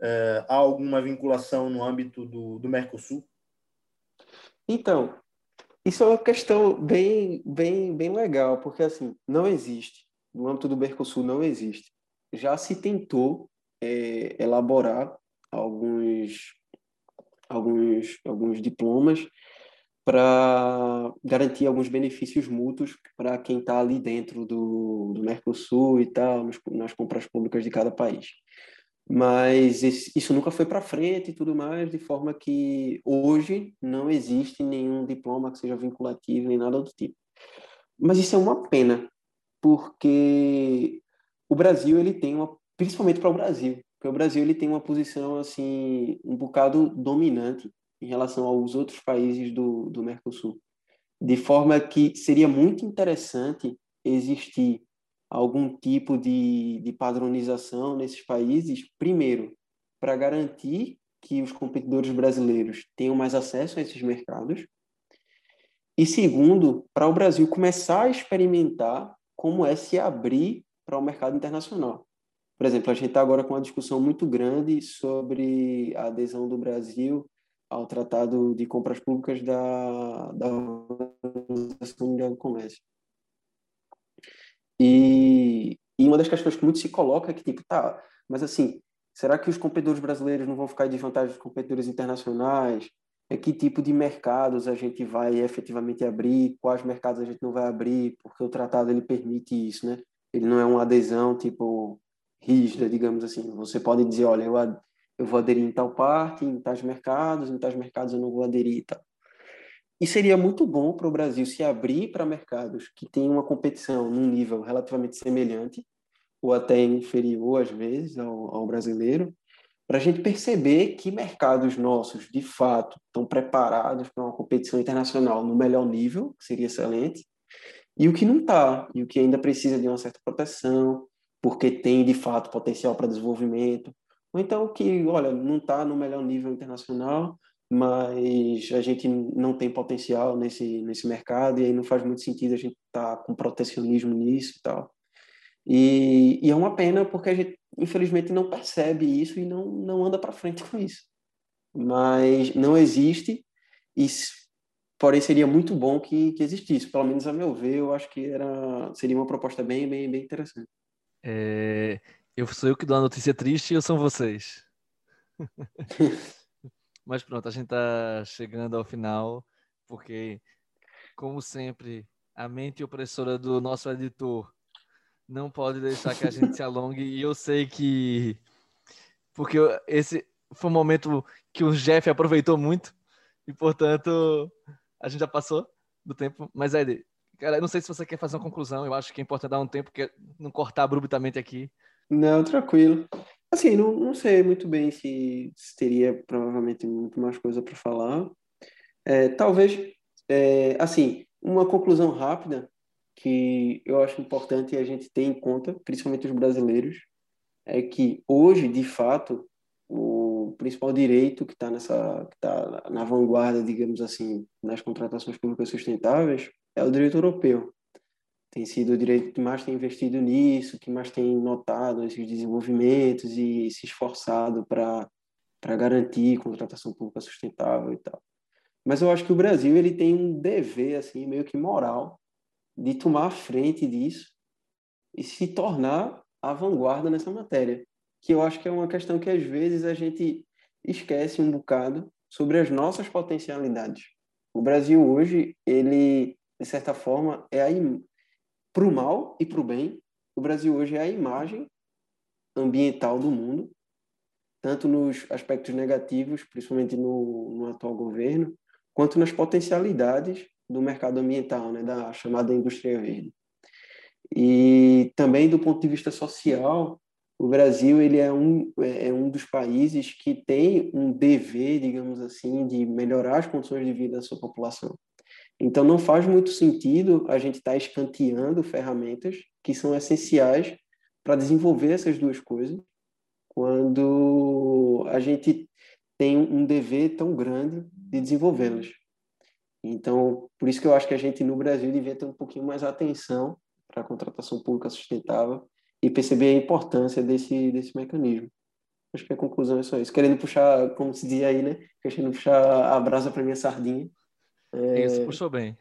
uh, há alguma vinculação no âmbito do, do Mercosul? Então, isso é uma questão bem, bem, bem legal, porque assim não existe no âmbito do Mercosul não existe já se tentou é, elaborar alguns, alguns, alguns diplomas para garantir alguns benefícios mútuos para quem está ali dentro do, do Mercosul e tal, nos, nas compras públicas de cada país. Mas isso nunca foi para frente e tudo mais, de forma que hoje não existe nenhum diploma que seja vinculativo nem nada do tipo. Mas isso é uma pena, porque o Brasil ele tem uma principalmente para o Brasil, porque o Brasil ele tem uma posição assim um bocado dominante em relação aos outros países do, do Mercosul, de forma que seria muito interessante existir algum tipo de, de padronização nesses países, primeiro, para garantir que os competidores brasileiros tenham mais acesso a esses mercados. E segundo, para o Brasil começar a experimentar como é se abrir para o mercado internacional. Por exemplo, a gente está agora com uma discussão muito grande sobre a adesão do Brasil ao Tratado de Compras Públicas da, Organização Mundial do Comércio. E, e uma das questões que muito se coloca é que, tipo, tá, mas assim, será que os competidores brasileiros não vão ficar em desvantagem dos competidores internacionais? É que tipo de mercados a gente vai efetivamente abrir? Quais mercados a gente não vai abrir? Porque o tratado ele permite isso, né? Ele não é uma adesão, tipo, rígida, digamos assim. Você pode dizer, olha, eu, eu vou aderir em tal parte, em tais mercados, em tais mercados eu não vou aderir e tal. E seria muito bom para o Brasil se abrir para mercados que têm uma competição num nível relativamente semelhante, ou até inferior, às vezes, ao, ao brasileiro, para a gente perceber que mercados nossos, de fato, estão preparados para uma competição internacional no melhor nível, que seria excelente, e o que não está, e o que ainda precisa de uma certa proteção, porque tem, de fato, potencial para desenvolvimento, ou então que, olha, não está no melhor nível internacional, mas a gente não tem potencial nesse, nesse mercado e aí não faz muito sentido a gente estar tá com protecionismo nisso e tal. E, e, é uma pena porque a gente, infelizmente, não percebe isso e não, não anda para frente com isso. Mas não existe e, porém, seria muito bom que, que existisse. Pelo menos, a meu ver, eu acho que era, seria uma proposta bem, bem, bem interessante. É, eu sou eu que dou a notícia triste ou são vocês? Mas pronto, a gente está chegando ao final, porque, como sempre, a mente opressora do nosso editor não pode deixar que a gente se alongue. E eu sei que. Porque esse foi um momento que o Jeff aproveitou muito, e portanto, a gente já passou do tempo. Mas, Ed, cara, eu não sei se você quer fazer uma conclusão, eu acho que é importante dar um tempo, porque não cortar abruptamente aqui. Não, tranquilo. Assim, não, não sei muito bem se, se teria provavelmente muito mais coisa para falar. É, talvez, é, assim, uma conclusão rápida que eu acho importante a gente ter em conta, principalmente os brasileiros, é que hoje, de fato, o principal direito que está nessa, que tá na vanguarda, digamos assim, nas contratações públicas sustentáveis é o direito europeu tem sido o direito que mais tem investido nisso, que mais tem notado esses desenvolvimentos e se esforçado para garantir contratação pública sustentável e tal. Mas eu acho que o Brasil ele tem um dever assim meio que moral de tomar a frente disso e se tornar a vanguarda nessa matéria, que eu acho que é uma questão que às vezes a gente esquece um bocado sobre as nossas potencialidades. O Brasil hoje, ele de certa forma é a para o mal e para o bem, o Brasil hoje é a imagem ambiental do mundo, tanto nos aspectos negativos, principalmente no, no atual governo, quanto nas potencialidades do mercado ambiental, né, da chamada indústria verde. E também do ponto de vista social, o Brasil ele é um, é um dos países que tem um dever, digamos assim, de melhorar as condições de vida da sua população. Então, não faz muito sentido a gente estar tá escanteando ferramentas que são essenciais para desenvolver essas duas coisas, quando a gente tem um dever tão grande de desenvolvê-las. Então, por isso que eu acho que a gente no Brasil devia ter um pouquinho mais atenção para a contratação pública sustentável e perceber a importância desse, desse mecanismo. Acho que a conclusão é só isso. Querendo puxar, como se diz aí, né? Querendo puxar a brasa para minha sardinha. É... Isso, puxou bem.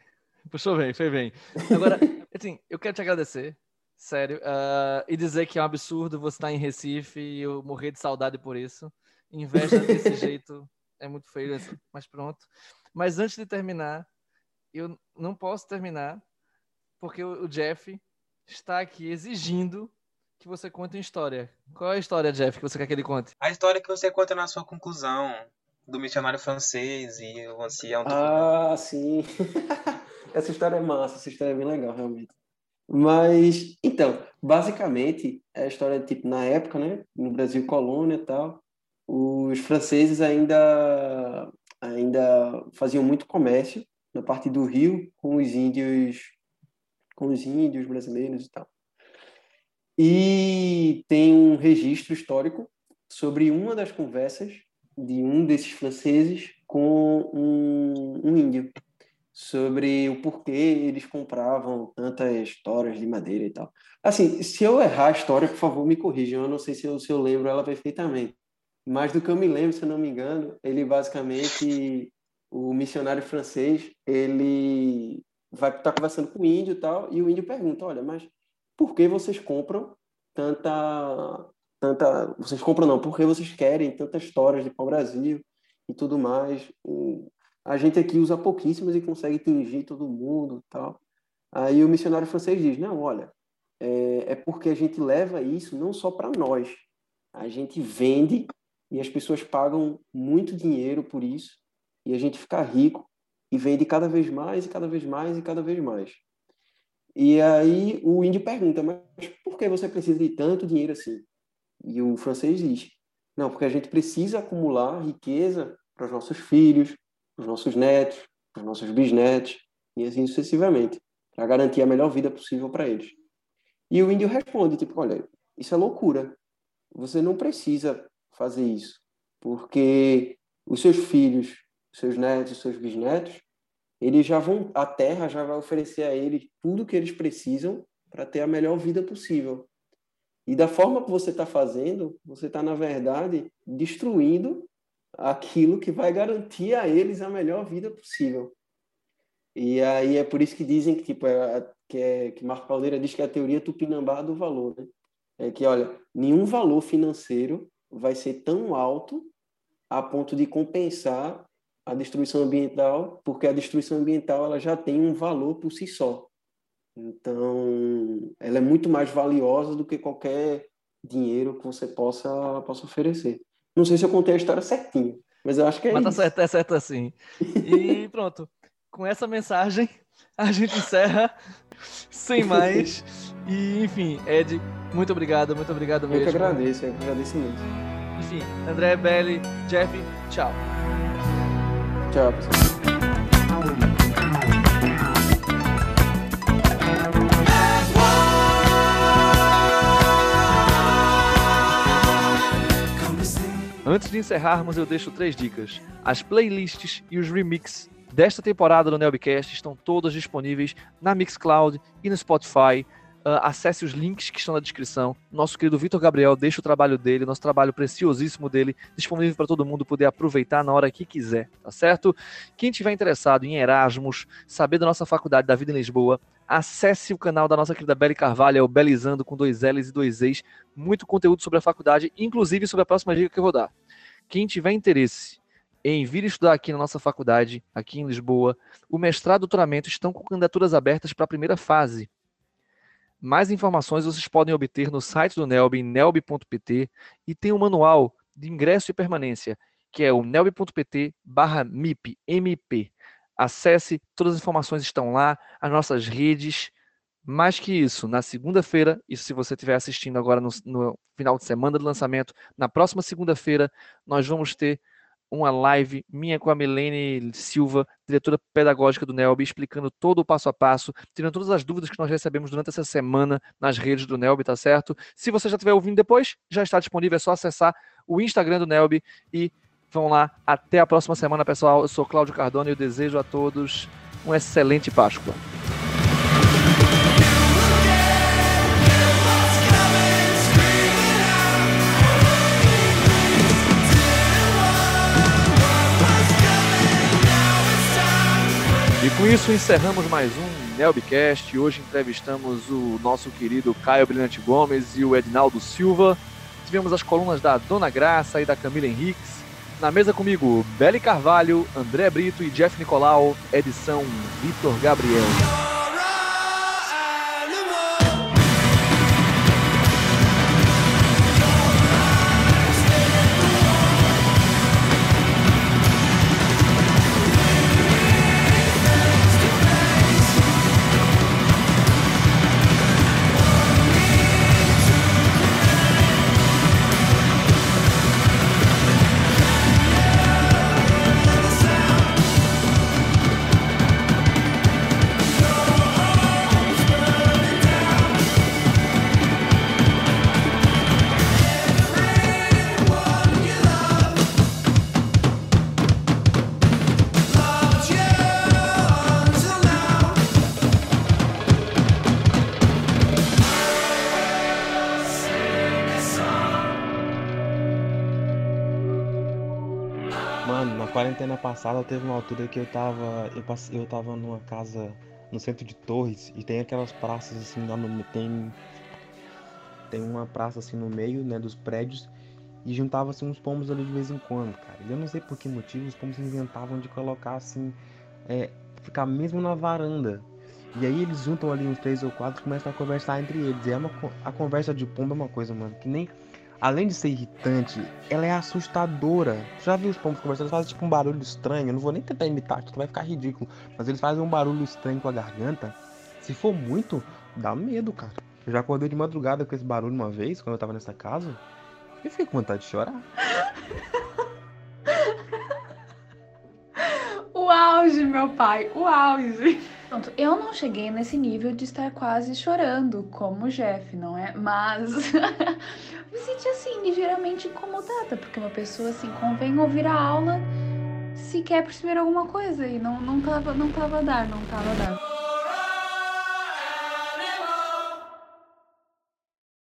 Puxou bem, foi bem. Agora, assim, eu quero te agradecer, sério, uh, e dizer que é um absurdo você estar em Recife e eu morrer de saudade por isso. Inveja desse jeito é muito feio, mas pronto. Mas antes de terminar, eu não posso terminar porque o Jeff está aqui exigindo que você conte uma história. Qual é a história, Jeff, que você quer que ele conte? A história que você conta na sua conclusão do missionário francês e o ancião do Ah, sim. essa história é massa, essa história é bem legal, realmente. Mas, então, basicamente, é a história, tipo, na época, né, no Brasil colônia e tal, os franceses ainda, ainda faziam muito comércio na parte do Rio com os índios, com os índios brasileiros e tal. E tem um registro histórico sobre uma das conversas de um desses franceses com um, um índio sobre o porquê eles compravam tantas histórias de madeira e tal. Assim, se eu errar a história, por favor, me corrijam. Eu não sei se eu, se eu lembro ela perfeitamente. Mas do que eu me lembro, se eu não me engano, ele basicamente, o missionário francês, ele vai estar tá conversando com o índio e tal, e o índio pergunta, olha, mas por que vocês compram tanta... tanta vocês compram não, por que vocês querem tantas histórias de pau-brasil e tudo mais? a gente aqui usa pouquíssimas e consegue tingir todo mundo tal. Aí o missionário francês diz, não, olha, é, é porque a gente leva isso não só para nós, a gente vende e as pessoas pagam muito dinheiro por isso e a gente fica rico e vende cada vez mais e cada vez mais e cada vez mais. E aí o índio pergunta, mas por que você precisa de tanto dinheiro assim? E o francês diz, não, porque a gente precisa acumular riqueza para os nossos filhos, para os nossos netos, para os nossos bisnetos, e assim sucessivamente, para garantir a melhor vida possível para eles. E o índio responde, tipo, olha, isso é loucura. Você não precisa fazer isso, porque os seus filhos, os seus netos, os seus bisnetos, eles já vão, a terra já vai oferecer a eles tudo que eles precisam para ter a melhor vida possível. E da forma que você está fazendo, você está, na verdade, destruindo aquilo que vai garantir a eles a melhor vida possível. E aí é por isso que dizem que tipo é, que, é, que Marco Pauleira diz que é a teoria tupinambá do valor, né? É que olha, nenhum valor financeiro vai ser tão alto a ponto de compensar a destruição ambiental, porque a destruição ambiental ela já tem um valor por si só. Então, ela é muito mais valiosa do que qualquer dinheiro que você possa possa oferecer. Não sei se eu contei a história certinho, mas eu acho que é mas isso. Mas tá certo, é certo assim. E pronto. Com essa mensagem, a gente encerra sem mais. E, enfim, Ed, muito obrigado, muito obrigado mesmo. Eu que agradeço, eu que agradeço muito. Enfim, André, Belli, Jeff, tchau. Tchau, pessoal. Antes de encerrarmos, eu deixo três dicas. As playlists e os remixes desta temporada do Nelbcast estão todas disponíveis na Mixcloud e no Spotify. Uh, acesse os links que estão na descrição. Nosso querido Vitor Gabriel deixa o trabalho dele, nosso trabalho preciosíssimo dele, disponível para todo mundo poder aproveitar na hora que quiser, tá certo? Quem tiver interessado em Erasmus, saber da nossa faculdade da vida em Lisboa, acesse o canal da nossa querida Beli Carvalho, é o Belizando com dois L's e dois E's. Muito conteúdo sobre a faculdade, inclusive sobre a próxima dica que eu vou dar. Quem tiver interesse em vir estudar aqui na nossa faculdade, aqui em Lisboa, o mestrado e o doutoramento estão com candidaturas abertas para a primeira fase. Mais informações vocês podem obter no site do Nelb, nelb.pt, e tem um manual de ingresso e permanência, que é o nelb.pt barra MIP. Acesse, todas as informações estão lá, as nossas redes. Mais que isso, na segunda-feira, isso se você estiver assistindo agora no, no, final de semana do lançamento, na próxima segunda-feira, nós vamos ter uma live minha com a Milene Silva, diretora pedagógica do NELB, explicando todo o passo a passo, tirando todas as dúvidas que nós recebemos durante essa semana nas redes do NELB, tá certo? Se você já estiver ouvindo depois, já está disponível, é só acessar o Instagram do NELB e vão lá. Até a próxima semana, pessoal. Eu sou Cláudio Cardone e eu desejo a todos uma excelente Páscoa. E com isso encerramos mais um Nelbcast. Hoje entrevistamos o nosso querido Caio Brilhante Gomes e o Edinaldo Silva. Tivemos as colunas da Dona Graça e da Camila Henriques. Na mesa comigo, Beli Carvalho, André Brito e Jeff Nicolau. Edição Vitor Gabriel. Passada teve uma altura que eu tava. Eu, passe, eu tava numa casa no centro de Torres e tem aquelas praças assim lá no. Tem. Tem uma praça assim no meio, né, dos prédios. E juntava assim uns pombos ali de vez em quando, cara. E eu não sei por que motivo os pombos inventavam de colocar assim. É, ficar mesmo na varanda. E aí eles juntam ali uns três ou quatro e começam a conversar entre eles. E é uma, a conversa de pombo é uma coisa, mano, que nem. Além de ser irritante, ela é assustadora. Já viu os pombos conversando? Eles fazem tipo um barulho estranho. Eu não vou nem tentar imitar, que vai ficar ridículo. Mas eles fazem um barulho estranho com a garganta. Se for muito, dá medo, cara. Eu já acordei de madrugada com esse barulho uma vez, quando eu tava nessa casa. Eu fiquei com vontade de chorar. O auge, meu pai, o auge. Pronto, eu não cheguei nesse nível de estar quase chorando, como o Jeff, não é? Mas me senti assim, ligeiramente incomodada, porque uma pessoa assim convém ouvir a aula se quer perceber alguma coisa e não, não, tava, não tava a dar, não tava a dar.